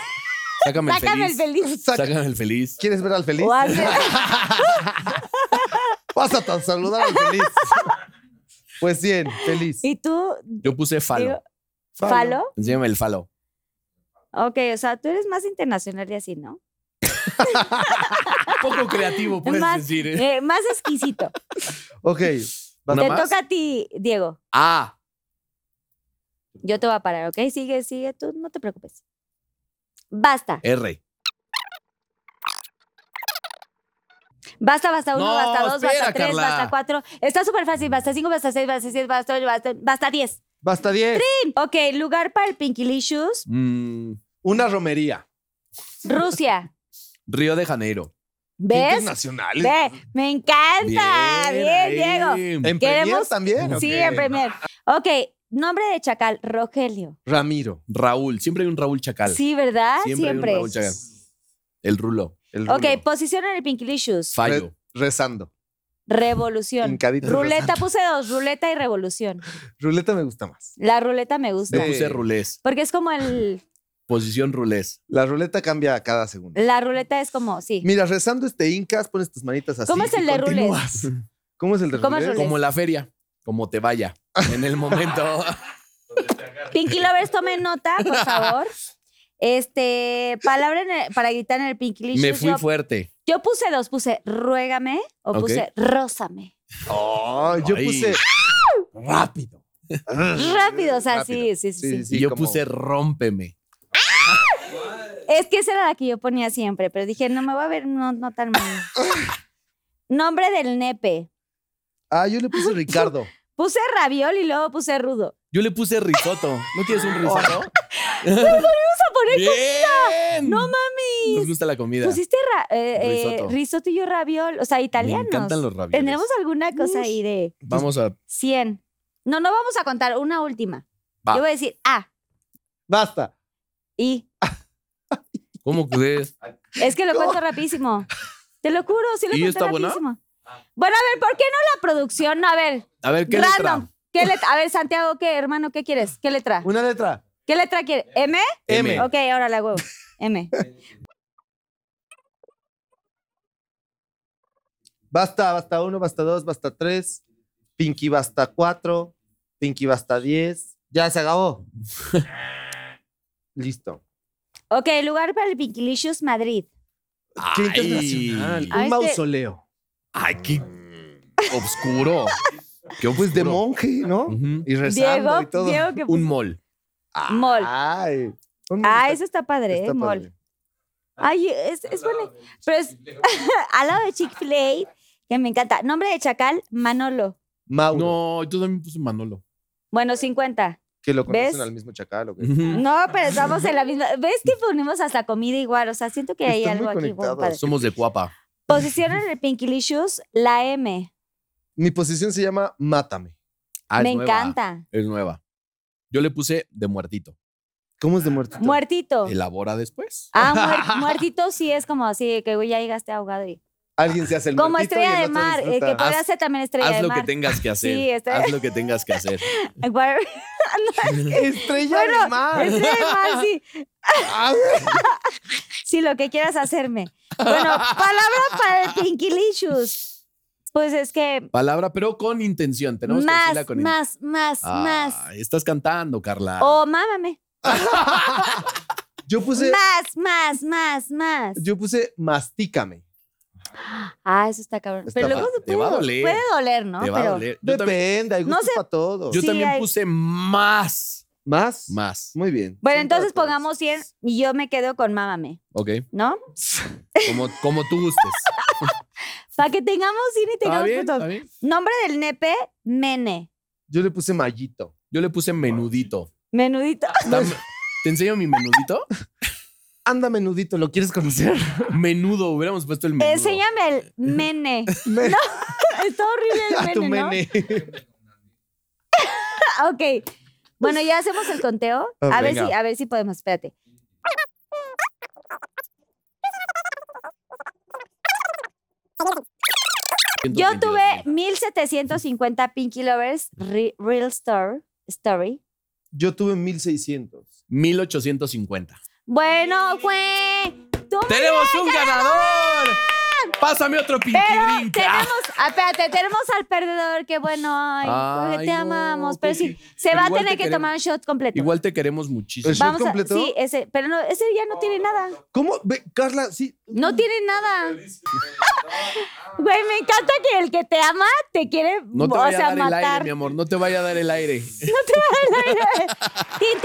Sácame el sácame el feliz. feliz. Saca- Sácame el feliz. ¿Quieres ver al feliz? O a saludar al feliz. Pues 100, feliz. ¿Y tú, Yo puse falo. digo, falo? Enséñame el falo. Ok, o sea, tú eres más internacional y así, ¿no? Poco creativo, puedes más, decir. ¿eh? eh, más exquisito. Ok. ¿Una Te más? toca a ti, Diego. Ah, Yo te voy a parar, ¿ok? Sigue, sigue, tú no te preocupes. Basta. R. Basta, basta uno, No, basta dos, espera, basta tres, Carla. basta cuatro. Está súper fácil. Basta cinco, basta seis, basta siete, basta ocho, basta, basta diez. Basta 10. Ok, lugar para el Pinkilicious. Mm, Una romería. Rusia. Río de Janeiro. ¿Ves? Internacionales. Ve, me encanta. Bien. Diego. ¿En Premier Queremos- también? Sí, Ok. en Premier. Ok, nombre de chacal, Rogelio. Ramiro. Raúl. Siempre hay un Raúl Chacal. Sí, ¿verdad? Siempre, Siempre. hay un Raúl Chacal. El rulo. El Ok, rulo. posición en el Pinkilicious. Fallo. Re- rezando. Revolución. Hincadito Ruleta rezando. puse dos, ruleta y revolución. Ruleta me gusta más. La ruleta me gusta. Yo puse rulés. Porque es como el. Posición rulés. La ruleta cambia cada segundo. La ruleta es como, sí. Mira, rezando este incas, pones tus manitas así. ¿Cómo es y el de rules? continúas. ¿Cómo es el de ¿Cómo es rules? Como la feria. Como te vaya. En el momento. Pinky Lovers, tomen nota, por favor. Este, palabra en el- para gritar en el Pinky Licious. Me fui yo, fuerte. yo puse dos, puse ruégame o Ok. puse rózame. Oh, yo Ay. puse rápido. Rápido, o sea, Rápido. sí, sí, sí, Sí, sí. sí. y yo como- puse rómpeme. Es que esa era la que yo ponía siempre, pero dije, no me voy a ver no, no tan mal. Nombre del nepe. Ah, yo le puse Ricardo. Puse raviol y luego puse rudo. Yo le puse risotto. ¿No quieres un risotto? Vamos a poner ¡Bien! No mami. Nos gusta la comida. Pusiste ra- eh, eh, Risotto. y yo raviol, o sea, Me italianos. encantan los ravioles. ¿Tendremos alguna cosa ahí de Vamos a... 100? No, no vamos a contar, una última. Va. Yo voy a decir A, Basta. I. ¿Cómo crees? Es que lo cuento rapidísimo. Te lo juro, sí lo ¿Y cuento está buena? rapidísimo. Bueno, a ver, ¿por qué no la producción? A ver, A ver, ¿qué random. letra? ¿Qué letra? A ver, Santiago, ¿qué, hermano? ¿Qué quieres? ¿Qué letra? Una letra. ¿Qué letra quieres? ¿M? M. Ok, ahora la huevo. M. Basta, basta uno, basta dos, basta tres. Pinky basta cuatro. Pinky basta diez. Ya se acabó. Listo. Ok, lugar para el Pinkilicious Madrid. Qué Ay. internacional. Ay, Un este- mausoleo. Ay, qué oscuro. Qué Pues de monje, ¿no? Ujú. Y rezando Diego, y todo. Diego, ¿qué Un puso? mall. mall. Ay. un Ah, eso está padre, está ¿eh? Mall. padre. Ay, es, es bueno. Pero es al lado de Chick-fil-A, que me encanta. Nombre de Chacal, Manolo. Mauro. No, yo también puse Manolo. Bueno, 50. Que lo conocen ¿Ves? al mismo chacal. ¿o qué? No, pero estamos en la misma. ¿Ves que ponemos hasta comida igual? O sea, siento que hay Están algo muy aquí. como conectados. padre. Somos de Cuapa. Posición en el Pinkilicious, la M. Mi posición se llama Mátame. Ah, es me nueva. encanta. Es nueva. Yo le puse de muertito. ¿Cómo es de muertito? Muertito. Elabora después. Ah, muer- muertito sí es como así, que güey, ya llegaste ahogado. Y... Alguien se hace el Como estrella el de mar, eh, que podría Haz- ser también estrella Haz de lo mar. que tengas que hacer. Sí, está- Haz lo que tengas que hacer. Estrella Bueno, de mar. Estrella de mar, sí. Ah, Sí, lo que quieras hacerme. Bueno, palabra para el Pinkilicious. Pues es que Palabra, pero con intención. Tenemos que más, decirla con más, más, más. Ay, Estás cantando, Carla. O mámame. Yo puse, Más, más, más, más. yo puse mastícame. Ah, eso está cabrón. Está Pero luego. Te va a puede- doler. Puede doler, ¿no? Te va a doler. Yo también, Depende, hay No gustos sé. para todos. yo Sí, también hay- puse más. ¿Más? Más. Muy bien. Bueno, 100 para entonces pongamos 100 y yo me quedo con Mámame, Ok. ¿no? Como, como tú gustes. Para que tengamos 100 y ¿Está tengamos bien? puntos. ¿Está bien? Nombre del nepe, Mene. Yo le puse mallito. Yo le puse menudito. Menudito. ¿Te enseño mi menudito? Anda, menudito, ¿lo quieres conocer? Menudo, hubiéramos puesto el menudo. Enséñame el Mene. Me- Está horrible el a tu Mene, ¿no? mene. ok. Bueno, ya hacemos el conteo. Ok. a, ver si, a ver si podemos. Espérate. Yo 122 tuve mil. 1750 Pinky Lovers Re- Real Store, Story. Yo tuve 1600. 1850. Bueno, me ¡Tenemos un ganador! Pásame otro Pinky Pero Drink. Ah, tenemos, ah, espérate, tenemos al perdedor, que bueno, ay, te no, amamos, pero sí, se Pero va a tener te que queremos. tomar un shot completo. Igual te queremos muchísimo. ¿El shot Vamos a, completo? sí, ese, pero no, ese ya no tiene nada. ¿Cómo? Ve, Carla, sí. No tiene nada. Güey, me encanta que el que te ama te quiere, No te o vaya sea, a dar el aire, matar. mi amor. No te vaya a dar el aire. Susana. tiri,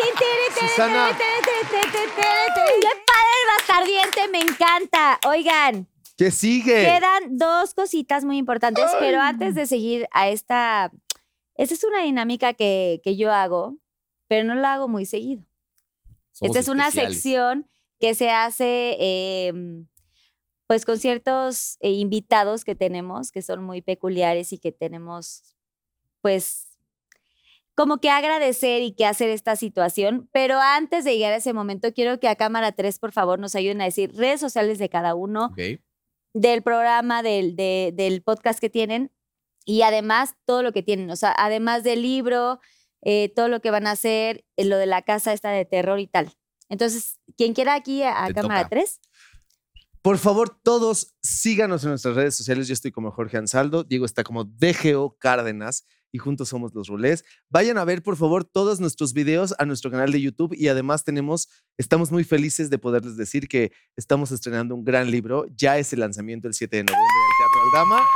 tiri, tiri. ¡Qué padre el bastardiente! Me encanta. Oigan, ¿Qué sigue? quedan dos cositas muy importantes, pero antes de seguir a esta... Esta es una dinámica que, que yo hago, pero no la hago muy seguido. Somos Esta es una sección que se hace eh, pues con ciertos eh, invitados que tenemos, que son muy peculiares y que tenemos pues como que agradecer y que hacer esta situación. Pero antes de llegar a ese momento, quiero que a cámara 3, por favor, nos ayuden a decir redes sociales de cada uno, Ok. Del programa, del, de- del podcast que tienen y además todo lo que tienen. O sea, además del libro, eh, todo lo que van a hacer, eh, lo de la casa esta de terror y tal. Entonces, quien quiera aquí a, a cámara toca. 3. Por favor, todos síganos en nuestras redes sociales. Yo estoy como Jorge Ansaldo, Diego está como DGO Cárdenas y juntos somos los Rulés. Vayan a ver, por favor, todos nuestros videos a nuestro canal de YouTube y además tenemos, estamos muy felices de poderles decir que estamos estrenando un gran libro. Ya es el lanzamiento el 7 de noviembre en el Teatro Aldama.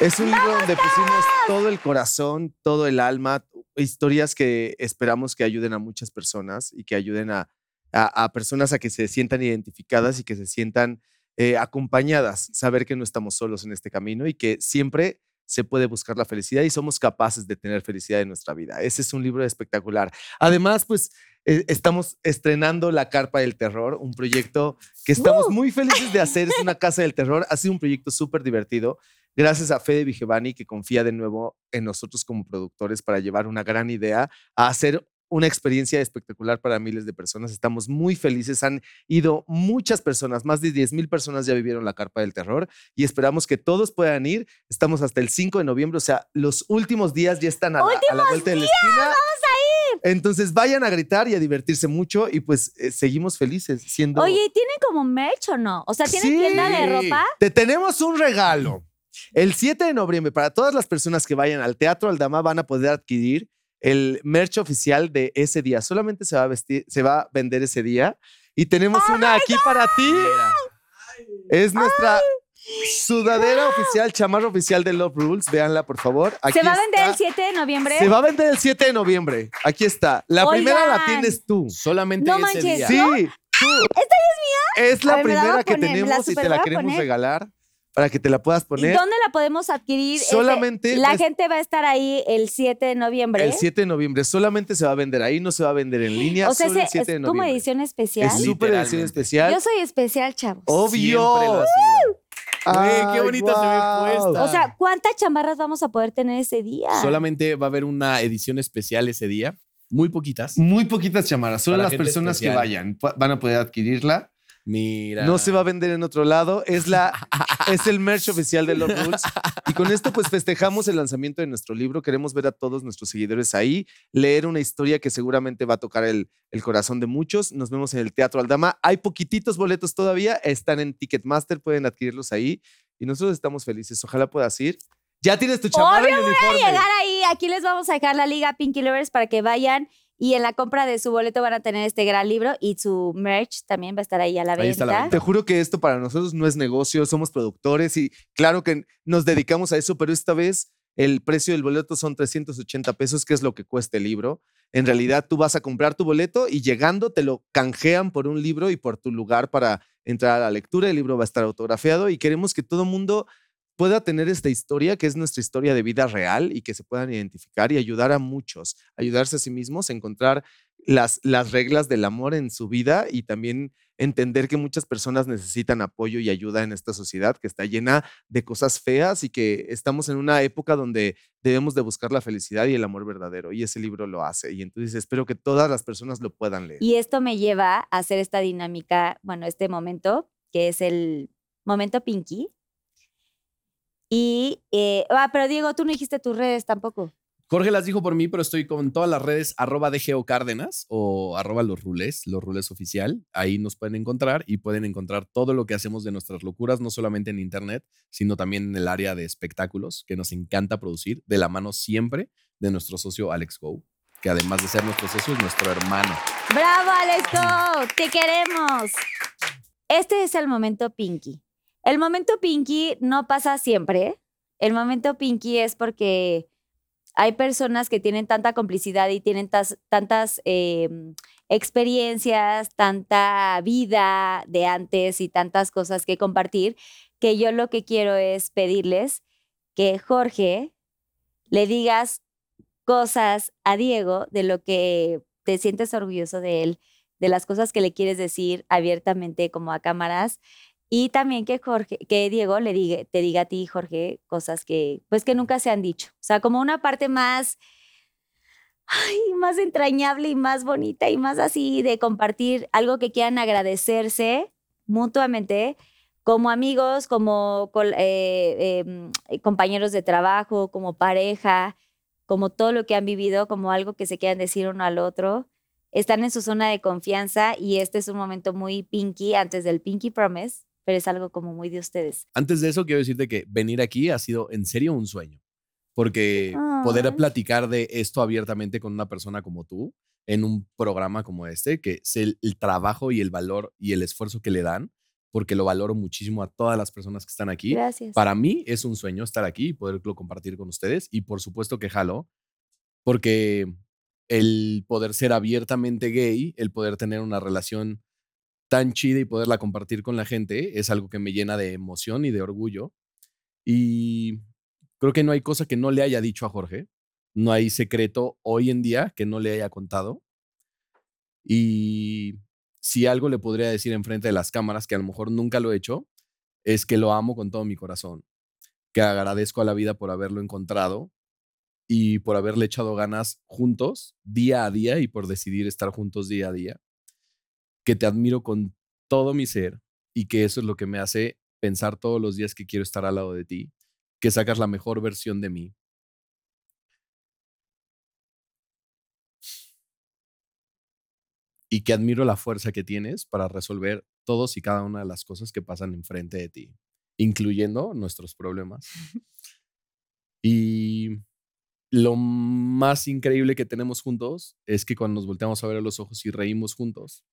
Es un libro donde pusimos todo el corazón, todo el alma, historias que esperamos que ayuden a muchas personas y que ayuden a, a, a personas a que se sientan identificadas y que se sientan eh, acompañadas, saber que no estamos solos en este camino y que siempre se puede buscar la felicidad y somos capaces de tener felicidad en nuestra vida. Ese es un libro espectacular. Además, pues eh, estamos estrenando La Carpa del Terror, un proyecto que estamos muy felices de hacer. Es una casa del terror. Ha sido un proyecto súper divertido. Gracias a Fede Vigevani, que confía de nuevo en nosotros como productores para llevar una gran idea a hacer una experiencia espectacular para miles de personas. Estamos muy felices. Han ido muchas personas, más de 10 mil personas ya vivieron la carpa del terror y esperamos que todos puedan ir. Estamos hasta el 5 de noviembre, o sea, los últimos días ya están a la, a la vuelta de la esquina. ¡Vamos a ir! Entonces vayan a gritar y a divertirse mucho y pues eh, seguimos felices siendo... Oye, ¿y ¿tienen como merch o no? O sea, ¿tienen Sí. tienda de ropa? Te tenemos un regalo. El 7 de noviembre, para todas las personas que vayan al Teatro Aldama, van a poder adquirir el merch oficial de ese día. Solamente se va a vestir, se va a vender ese día. Y tenemos ¡Oh una aquí para ti. Mira. Es nuestra sudadera oficial, chamarra oficial de Love Rules. Véanla, por favor. Aquí ¿Se va a vender está. el 7 de noviembre? Se va a vender el 7 de noviembre. Aquí está. La primera la Oigan. tienes tú. Solamente No ese manches, día. Sí, tú. ¿Esta es mía? Es la ver, primera que poner, me la tenemos y te la queremos poner. regalar para que te la puedas ¿Y poner. dónde la podemos adquirir? Solamente la es- gente va a estar ahí el 7 de noviembre. El 7 de noviembre. Solamente se va a vender ahí, no se va a vender en línea. o sea, solo el ese 7 de es como edición especial. Es súper edición especial. Yo soy especial, chavos. Obvio. Qué bonita se ve puesta. O sea, ¿cuántas chamarras vamos a poder tener ese día? Solamente va a haber una edición especial ese día. Muy poquitas. Muy poquitas chamarras. Solo Para las personas que especial. vayan pu- van a poder adquirirla. Mira. No se va a vender en otro lado. Es la es el merch oficial de Love Rules. Y con esto pues festejamos el lanzamiento de nuestro libro. Queremos ver a todos nuestros seguidores ahí, leer una historia que seguramente va a tocar el, el corazón de muchos. Nos vemos en el Teatro Aldama. Hay poquititos boletos todavía. Están en Ticketmaster. Pueden adquirirlos ahí. Y nosotros estamos felices. Ojalá puedas ir. Ya tienes tu chamarra y Obvio uniforme. llegar ahí. Aquí les vamos a dejar la liga Pinky Lovers para que vayan y en la compra de su boleto van a tener este gran libro y su merch también va a estar ahí a la Ahí está la venta. venta. Te juro que esto para nosotros no es negocio, somos productores y claro que nos dedicamos a eso, pero esta vez el precio del boleto son 380 pesos, que es lo que cuesta el libro. En realidad tú vas a comprar tu boleto y llegando te lo canjean por un libro y por tu lugar para entrar a la lectura. El libro va a estar autografiado y queremos que todo mundo pueda tener esta historia, que es nuestra historia de vida real y que se puedan identificar y ayudar a muchos, ayudarse a sí mismos, encontrar las, las reglas del amor en su vida y también entender que muchas personas necesitan apoyo y ayuda en esta sociedad que está llena de cosas feas y que estamos en una época donde debemos de buscar la felicidad y el amor verdadero y ese libro lo hace y entonces espero que todas las personas lo puedan leer. Y esto me lleva a hacer esta dinámica, bueno, este momento, que es el momento Pinky. Y, eh, ah, pero Diego, tú no dijiste tus redes tampoco. Jorge las dijo por mí, pero estoy con todas las redes arroba DGO Cárdenas o arroba los rules, los rules oficial. Ahí nos pueden encontrar y pueden encontrar todo lo que hacemos de nuestras locuras, no solamente en internet, sino también en el área de espectáculos, que nos encanta producir, de la mano siempre de nuestro socio Alex Go, que además de ser nuestro socio es nuestro hermano. ¡Bravo, Alex! ¡Te queremos! Este es el momento Pinky. El momento Pinky no pasa siempre. El momento Pinky es porque hay personas que tienen tanta complicidad y tienen tas- tantas em, experiencias, tanta vida de antes y tantas cosas que compartir, que yo lo que quiero es pedirles que Jorge le digas cosas a Diego de lo que te sientes orgulloso de él, de las cosas que le quieres decir abiertamente como a cámaras y también que Jorge, Diego le diga, te diga a ti, Jorge, cosas que, pues que nunca se han dicho. O sea, como una parte más, más entrañable y más bonita y más así de compartir algo que quieran agradecerse mutuamente como amigos, como eh, em, eh, compañeros de trabajo, como pareja, como todo lo que han vivido, como algo que se quieran decir uno al otro. Están en su zona de confianza y este es un momento muy pinky antes del Pinky Promise, pero es algo como muy de ustedes. Antes de eso, quiero decirte que venir aquí ha sido en serio un sueño. Porque poder platicar de esto abiertamente con una persona como tú en un programa como este, que sé el, el trabajo y el valor y el esfuerzo que le dan, porque lo valoro muchísimo a todas las personas que están aquí. Gracias. Para mí es un sueño estar aquí y poderlo compartir con ustedes. Y por supuesto que jalo, porque el poder ser abiertamente gay, el poder tener una relación tan chida y poderla compartir con la gente es algo que me llena de emoción y de orgullo. Y creo que no hay cosa que no le haya dicho a Jorge. No hay secreto hoy en día que no le haya contado. Y si algo le podría decir enfrente de las cámaras, que a lo mejor nunca lo he hecho, es que lo amo con todo mi corazón. Que agradezco a la vida por haberlo encontrado y por haberle echado ganas juntos día a día y por decidir estar juntos día a día. Que te admiro con todo mi ser y que eso es lo que me hace pensar todos los días que quiero estar al lado de ti, que sacas la mejor versión de mí. Y que admiro la fuerza que tienes para resolver todos y cada una de las cosas que pasan enfrente de ti, incluyendo nuestros problemas. Y lo más increíble que tenemos juntos es que cuando nos volteamos a ver a los ojos y reímos juntos,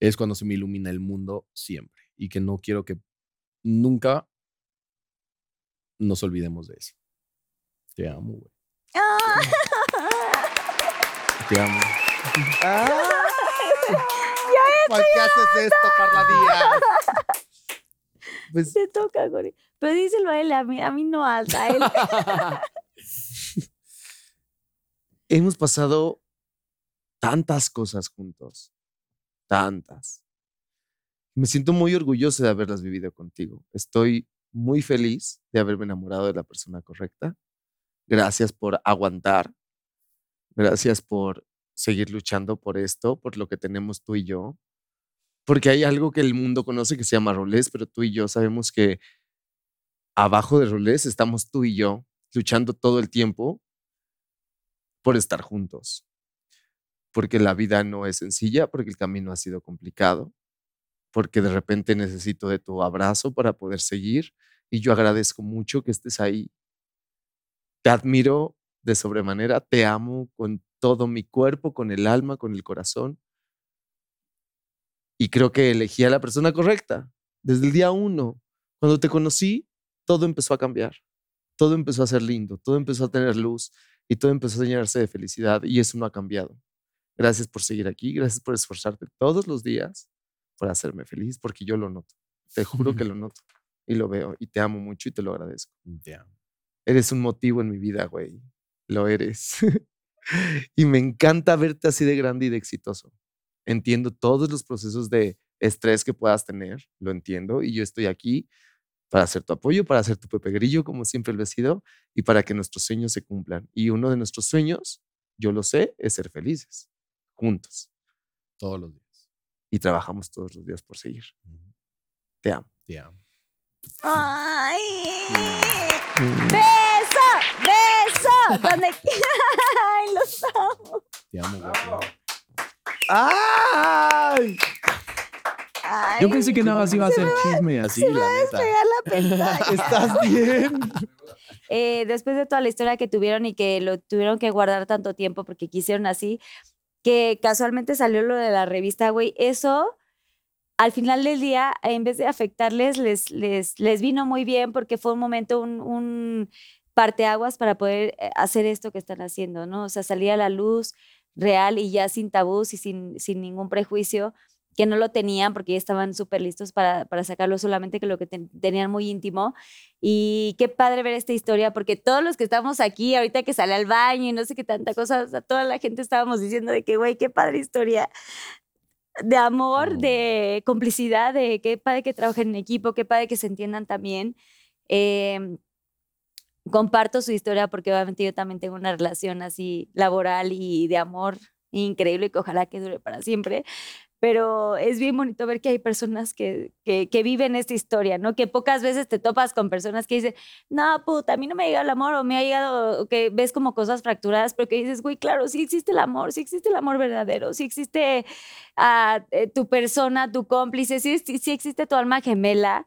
es cuando se me ilumina el mundo siempre. Y que no quiero que nunca nos olvidemos de eso. Te amo, güey. Ah. Te amo. ¿Por qué haces esto, Carla Díaz? Pues Te toca, Gori. Pero díselo a él, a mí, a mí no, a él. hemos pasado tantas cosas juntos. Tantas. Me siento muy orgulloso de haberlas vivido contigo. Estoy muy feliz de haberme enamorado de la persona correcta. Gracias por aguantar. Gracias por seguir luchando por esto, por lo que tenemos tú y yo. Porque hay algo que el mundo conoce que se llama Rolés, pero tú y yo sabemos que abajo de Rolés estamos tú y yo luchando todo el tiempo por estar juntos. Porque la vida no es sencilla, porque el camino ha sido complicado, porque de repente necesito de tu abrazo para poder seguir y yo agradezco mucho que estés ahí. Te admiro de sobremanera, te amo con todo mi cuerpo, con el alma, con el corazón. Y creo que elegí a la persona correcta. Desde el día uno, cuando te conocí, todo empezó a cambiar. Todo empezó a ser lindo, todo empezó a tener luz. Y todo empezó a llenarse de felicidad y eso no ha cambiado. Gracias por seguir aquí, gracias por esforzarte todos los días por hacerme feliz, porque yo lo noto. Te juro que lo noto y lo veo y te amo mucho y te lo agradezco. Te amo. Eres un motivo en mi vida, güey. Lo eres. y me encanta verte así de grande y de exitoso. Entiendo todos los procesos de estrés que puedas tener, lo entiendo, y yo estoy aquí para hacer tu apoyo, para hacer tu Pepe Grillo, como siempre lo he sido, y para que nuestros sueños se cumplan. Y uno de nuestros sueños, yo lo sé, es ser felices, juntos. Todos los días. Y trabajamos todos los días por seguir. Te amo. Te amo. ¡Ay! Mm. ¡Beso! ¡Beso! Donde ¡Ay, los amo! Te amo, guapo. ¡Ay! Ay, Yo pensé que nada más iba a ser chisme así, se la va a neta. despegar la pestaña. ¿Estás bien? Eh, después de toda la historia que tuvieron y que lo tuvieron que guardar tanto tiempo porque quisieron así, que casualmente salió lo de la revista, güey, eso al final del día, en vez de afectarles, les, les, les vino muy bien porque fue un momento, un, parteaguas para poder eh, hacer esto que están haciendo, ¿no? O sea, salir a la luz real y ya sin tabús y sin, sin ningún prejuicio, que no lo tenían porque ya estaban súper listos para, para sacarlo, solamente que lo que ten- tenían muy íntimo. Y qué padre ver esta historia, porque todos los que estamos aquí, ahorita que sale al baño y no sé qué tanta cosa, o sea, toda la gente estábamos diciendo de que, güey, qué padre historia de amor, Mm. de complicidad, de qué padre que trabajen en equipo, qué padre que se entiendan también. Em, comparto su historia porque obviamente yo también tengo una relación así laboral y de amor increíble y que ojalá que dure para siempre. Pero es bien bonito ver que hay personas que, que, viven esta historia, ¿no? Que pocas veces te topas con personas que dicen, no, puta, a mí no me ha llegado el amor o me ha llegado, que ves como cosas fracturadas, pero que dices, güey, claro, sí existe el amor, sí existe el amor verdadero, sí existe ah, eh, tu persona, tu cómplice, sí, sí, sí existe tu alma gemela.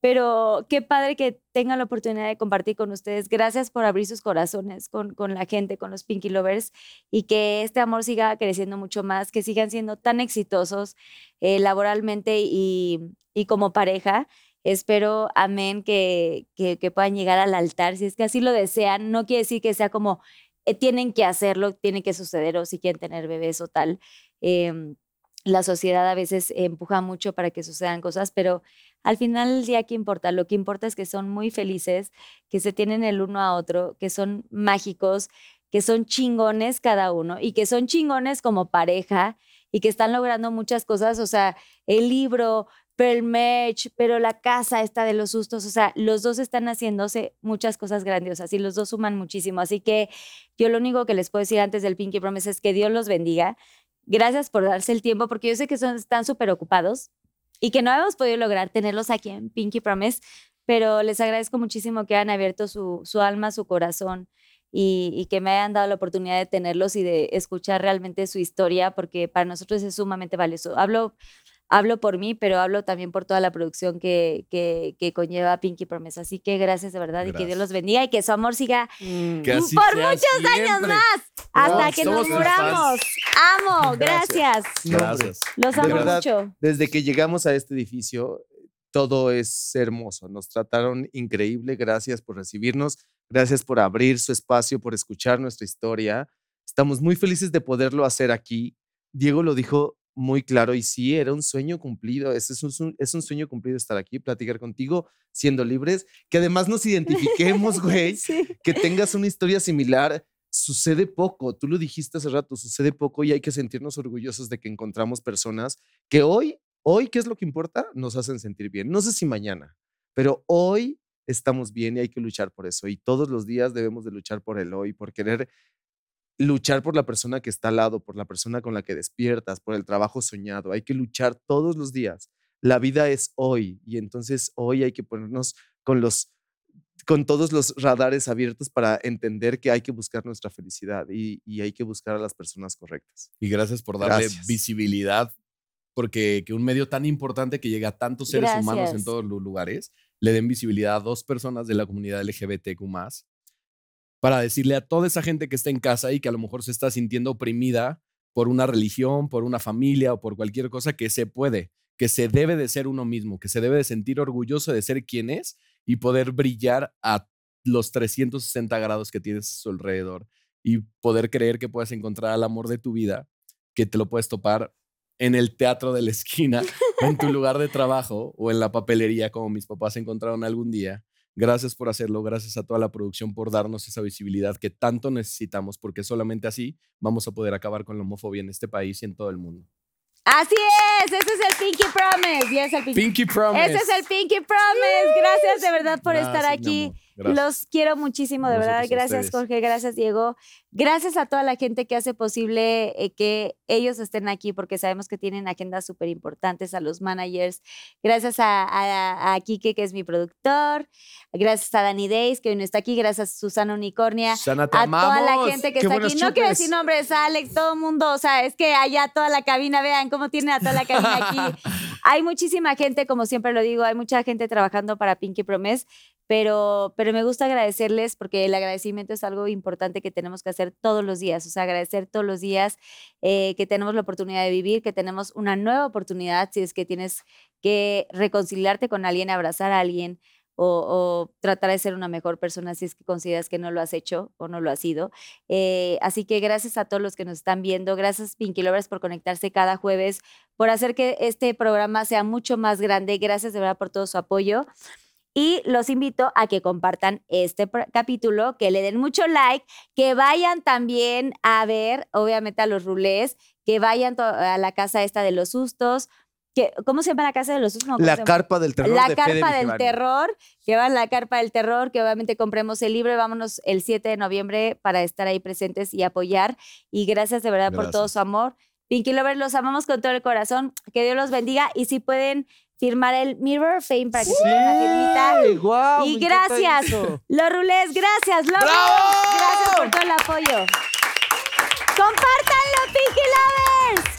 Pero qué padre que tengan la oportunidad de compartir con ustedes. Gracias por abrir sus corazones con, con la gente, con los Pinky Lovers y que este amor siga creciendo mucho más, que sigan siendo tan exitosos eh, laboralmente y, y como pareja. Espero, amén, que, que, que puedan llegar al altar, si es que así lo desean. No quiere decir que sea como eh, tienen que hacerlo, tiene que suceder o si quieren tener bebés o tal. Em, la sociedad a veces empuja mucho para que sucedan cosas, pero al final del día, ¿qué importa? Lo que importa es que son muy felices, que se tienen el uno a otro, que son mágicos, que son chingones cada uno y que son chingones como pareja y que están logrando muchas cosas. O sea, el libro, pero pero la casa está de los sustos. O sea, los dos están haciéndose muchas cosas grandiosas y los dos suman muchísimo. Así que yo lo único que les puedo decir antes del Pinky Promise es que Dios los bendiga. Gracias por darse el tiempo porque yo sé que son, están súper ocupados y que no hemos podido lograr tenerlos aquí en Pinky Promise, pero les agradezco muchísimo que hayan abierto su, su alma, su corazón y, y que me hayan dado la oportunidad de tenerlos y de escuchar realmente su historia, porque para nosotros es sumamente valioso. Hablo, hablo por mí, pero hablo también por toda la producción que, que, que conlleva Pinky Promise. Así que gracias de verdad y que Dios Gracias. los bendiga y que su amor siga Que así por muchos años siempre. más hasta No, que somos nos muramos. Amo, gracias. Gracias. Los De amo verdad, mucho. Desde que llegamos a este edificio, todo es hermoso. Nos trataron increíble. Gracias por recibirnos. Gracias por abrir su espacio, por escuchar nuestra historia. Estamos muy felices de poderlo hacer aquí. Diego lo dijo muy claro y sí, era un sueño cumplido. Es un, es un sueño cumplido estar aquí, platicar contigo, siendo libres, que además nos identifiquemos, güey, Sí. que tengas una historia similar. Sucede poco, tú lo dijiste hace rato, sucede poco y hay que sentirnos orgullosos de que encontramos personas que hoy, hoy, ¿qué es lo que importa? Nos hacen sentir bien. No sé si mañana, pero hoy estamos bien y hay que luchar por eso. Y todos los días debemos de luchar por el hoy, por querer luchar por la persona que está al lado, por la persona con la que despiertas, por el trabajo soñado. Hay que luchar todos los días. La vida es hoy y entonces hoy hay que ponernos con los con todos los radares abiertos para entender que hay que buscar nuestra felicidad y, y hay que buscar a las personas correctas. Y gracias por darle Gracias. visibilidad, porque que un medio tan importante que llega a tantos seres humanos en todos los lugares, le den visibilidad a dos personas de la comunidad LGBTQ para decirle a toda esa gente que está en casa y que a lo mejor se está sintiendo oprimida por una religión, por una familia o por cualquier cosa, que se puede, que se debe de ser uno mismo, que se debe de sentir orgulloso de ser quien es y poder brillar a los 360 grados que tienes a su alrededor. y poder creer que puedes encontrar al amor de tu vida, que te lo puedes topar en el teatro de la esquina, en tu lugar de trabajo o en la papelería como mis papás encontraron algún día. Gracias por hacerlo, gracias a toda la producción por darnos esa visibilidad que tanto necesitamos, porque solamente así vamos a poder acabar con la homofobia en este país y en todo el mundo. Así es, ese es el Pinky Promise. Y es el Pinky. Pinky Promise. Ese es el Pinky Promise. Gracias de verdad por estar Gracias, aquí. Gracias. Los quiero muchísimo, de verdad. Nosotros Gracias. Jorge. Gracias, Diego. Gracias a toda la gente que hace posible eh, que ellos estén aquí, porque sabemos que tienen agendas súper importantes, a los managers. Gracias a, a, a Kike, que es mi productor. Gracias a Dani Days, que hoy no está aquí. Gracias a Susana Unicornia. Susana, te a toda la amamos. gente que Qué está aquí. No quiero chupes. decir nombres, Alex, todo el mundo. O sea, es que allá toda la cabina, vean cómo tienen a toda la cabina aquí. Hay muchísima gente, como siempre lo digo, hay mucha gente trabajando para Pinky Promise, pero, pero me gusta agradecerles porque el agradecimiento es algo importante que tenemos que hacer todos los días. O sea, agradecer todos los días eh, que tenemos la oportunidad de vivir, que tenemos una nueva oportunidad si es que tienes que reconciliarte con alguien, abrazar a alguien o, tratar de ser una mejor persona si es que consideras que no lo has hecho o no lo has sido. Eh, así que gracias a todos los que nos están viendo, gracias Pinky Lovers por conectarse cada jueves, por hacer que este programa sea mucho más grande, gracias de verdad por todo su apoyo. Y los invito a que compartan este capítulo, que le den mucho like, que vayan también a ver, obviamente, a los rulés, que vayan a la casa esta de los sustos. Que, ¿Cómo se llama la casa de los sustos? No, ¿cómo La carpa del terror la de carpa del terror, que va a la carpa del terror, que obviamente compremos el libro y vámonos el 7 de noviembre para estar ahí presentes y apoyar. Y gracias de verdad por todo su amor. Pinky Lovers, los amamos con todo el corazón. Que Dios los bendiga y si pueden firmar el Mirror of Fame para que se tengan la firmita. guau, Y gracias, los rulés, gracias. ¡Bravo! Gracias por todo el apoyo. ¡Compártanlo, Pinky Lovers!